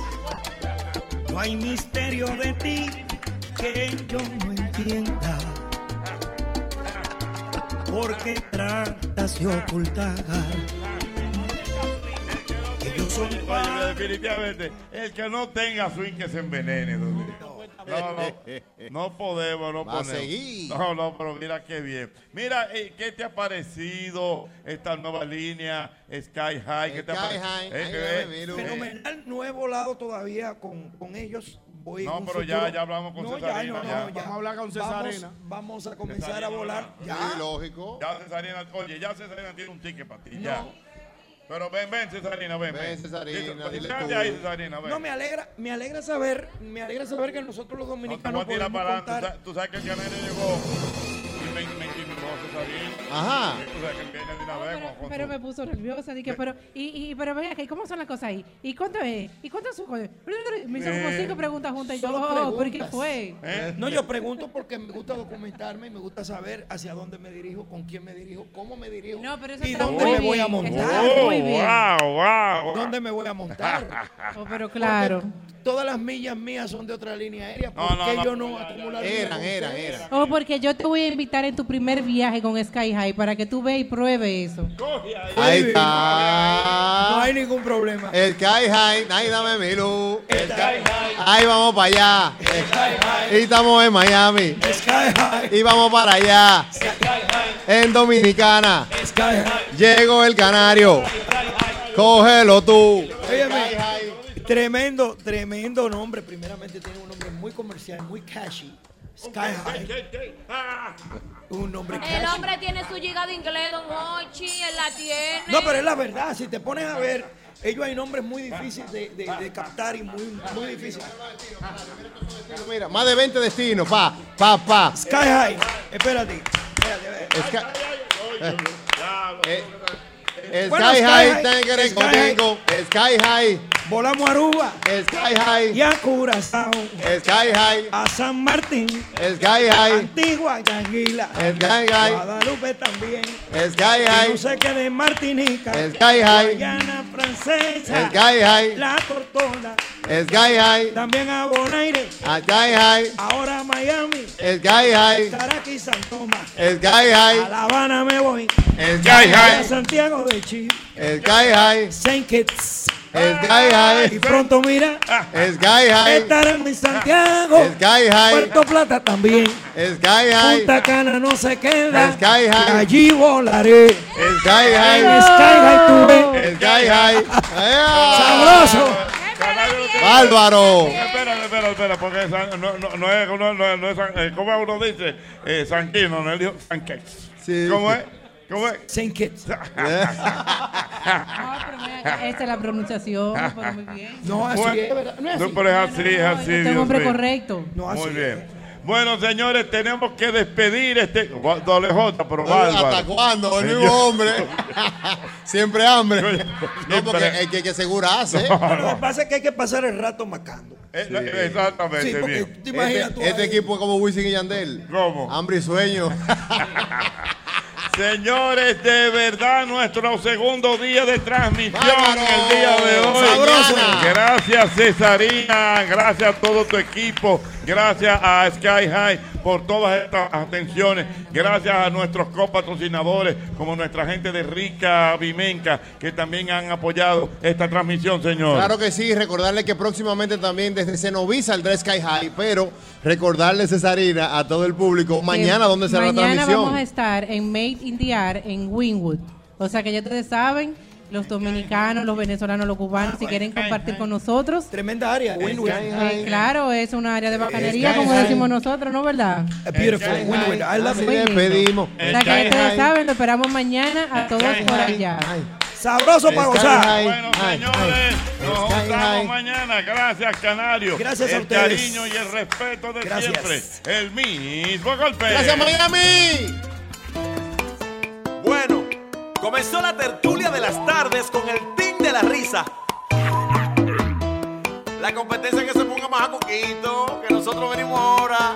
No hay misterio de ti que yo no entienda. Porque tratas de ocultar que yo soy Oye, definitivamente, el que no tenga swing que se envenene. don Luis. No, no, no podemos, no Va a podemos. seguir. No, no, pero mira qué bien. Mira, eh, ¿qué te ha parecido esta nueva línea Sky High? ¿Qué te ha Sky parecido? High, Eh, eh. Fenomenal, no he volado todavía con, con ellos. voy No, pero ya- futuro- ya hablamos con No, Cesarina, Ya, no, ya. no, Vamos a hablar con Cesarina. Vamos, vamos a comenzar Cesarina, a volar. Ya. Sí, lógico. Ya Cesarina, oye, ya Cesarina tiene un ticket para ti, No. ya. Pero ven, ven, Cesarina, ven, ven. Ven, Cesarina, dile tú. ahí, Cesarina, ven. No, me alegra, me alegra saber, me alegra saber que nosotros los No dominicanos tirar podemos para adelante. Tú contar. Tú sabes que el canario llegó Pero me puso nerviosa, dije, pero, y, y, pero venga, ¿y ¿cómo son las cosas ahí? ¿Y cuánto es? ¿Y cuánto es su Me hizo como Eh, cinco preguntas juntas y yo, oh, ¿pero qué fue? ¿Eh? No, yo pregunto porque me gusta documentarme y me gusta saber hacia dónde me dirijo, con quién me dirijo, cómo me dirijo No, pero eso y está dónde muy me voy a bien, montar. muy bien. wow, wow. ¿Dónde me voy a montar? Oh, pero claro. Porque todas las millas mías son de otra línea aérea. ¿Por no, qué no. yo no acumular Eran, eran, eran. Oh, porque yo te voy a invitar en tu primer viaje con Sky High para que tú veas y pruebes eso. Ahí No está. hay ningún problema. El Sky High, ay, dame mi luz. Ahí vamos para allá. Y estamos en Miami. Sky High, Y vamos para allá. En Dominicana. Sky High. Llegó el canario. Cógelo tú. Óyeme, tremendo, tremendo nombre. Primeramente tiene un nombre muy comercial, muy cashy. Sky High. Un nombre El cashy. hombre tiene su giga de inglés, don Hochi, él la tiene. No, pero es la verdad. Si te pones a ver, ellos hay nombres muy difíciles de, de- de captar y muy, muy difíciles. Mira, más de 20 destinos, pa, pa, pa. Sky High. Espérate. espérate, Sky, eh, eh, Bueno, Sky Sky High, High, Sky High. Sky High, Volamos a Aruba Sky High, y a Curazao. Sky High, A San Martín. Sky High, Antigua y Anguila. Sky High, Guadalupe también. Sky High, no sé qué de Martinica. Sky High, Guayana francesa. Sky High, La Tortola. Sky High, También a Bonaire. Sky High, Ahora a Miami. Sky High, Caracas San Tomás. Sky A High, La Habana me voy. Sky A High, Santiago de Chile. Sky High, Saint Kitts. Sky High, Y pronto mira. Sky High, Estarán en Santiago. Sky High, Puerto Plata también. Sky High, Punta Cana no se queda. Sky High. Y Allí volaré. Sky En High, Sky High tuve. Sky High, Sabroso. Bárbaro. Espera, espera, espera, porque no, no, no es, no, no, no es eh, ¿cómo uno dice? Eh, Sanquino, no, él dijo Sanquex. Sí. ¿Cómo es? ¿Cómo es? Saint Kitts. No, pero esta es la pronunciación, pero muy bien. No, así Bueno, es, ¿verdad? No es no, así. pero es así, es No, así. este es un Dios hombre mío. correcto. No, así Muy es. bien. Bueno, señores, tenemos que despedir este. Doble J, pero ¿Hasta bárbaro. cuándo? El mismo hombre. Siempre hambre. Siempre. No, porque el que, que segura hace. Lo que pasa es que hay que pasar el rato macando. Eh, Exactamente, porque bien. te imaginas tú Este, este ahí. equipo es como Wisin y Yandel. ¿Cómo? Hambre y sueño. Señores, de verdad, nuestro segundo día de transmisión Bárbaro. el día de hoy. Sabroso. Gracias, Cesarina. Gracias a todo tu equipo. Gracias a Sky High por todas estas atenciones. Gracias a nuestros copatrocinadores, como nuestra gente de Rica Vimenca, que también han apoyado esta transmisión, señor. Claro que sí, recordarle que próximamente también desde Cenoví saldrá Sky High, pero recordarle, Cesarina, a todo el público, mañana, ¿dónde será la Mañana transmisión? vamos a estar en Made in the Air en Winwood. O sea que ya ustedes saben, los dominicanos, los venezolanos, los cubanos, si quieren compartir con nosotros. Tremenda área. Win-win. Eh, claro, es una área de bacanería, Sky como decimos nosotros, ¿no verdad? A beautiful. Win-win. I love it. despedimos. O sea que ustedes saben, lo esperamos mañana a todos por allá. Sabroso para gozar. Bueno, Ay, señores, nos juntamos High. mañana. Gracias, Canario. Gracias a el ustedes. cariño y el respeto de Gracias. siempre. El mismo golpe. Gracias, Miami. Bueno, comenzó la tertulia de las tardes con el team de la risa. La competencia que se ponga más a coquito, que nosotros venimos ahora.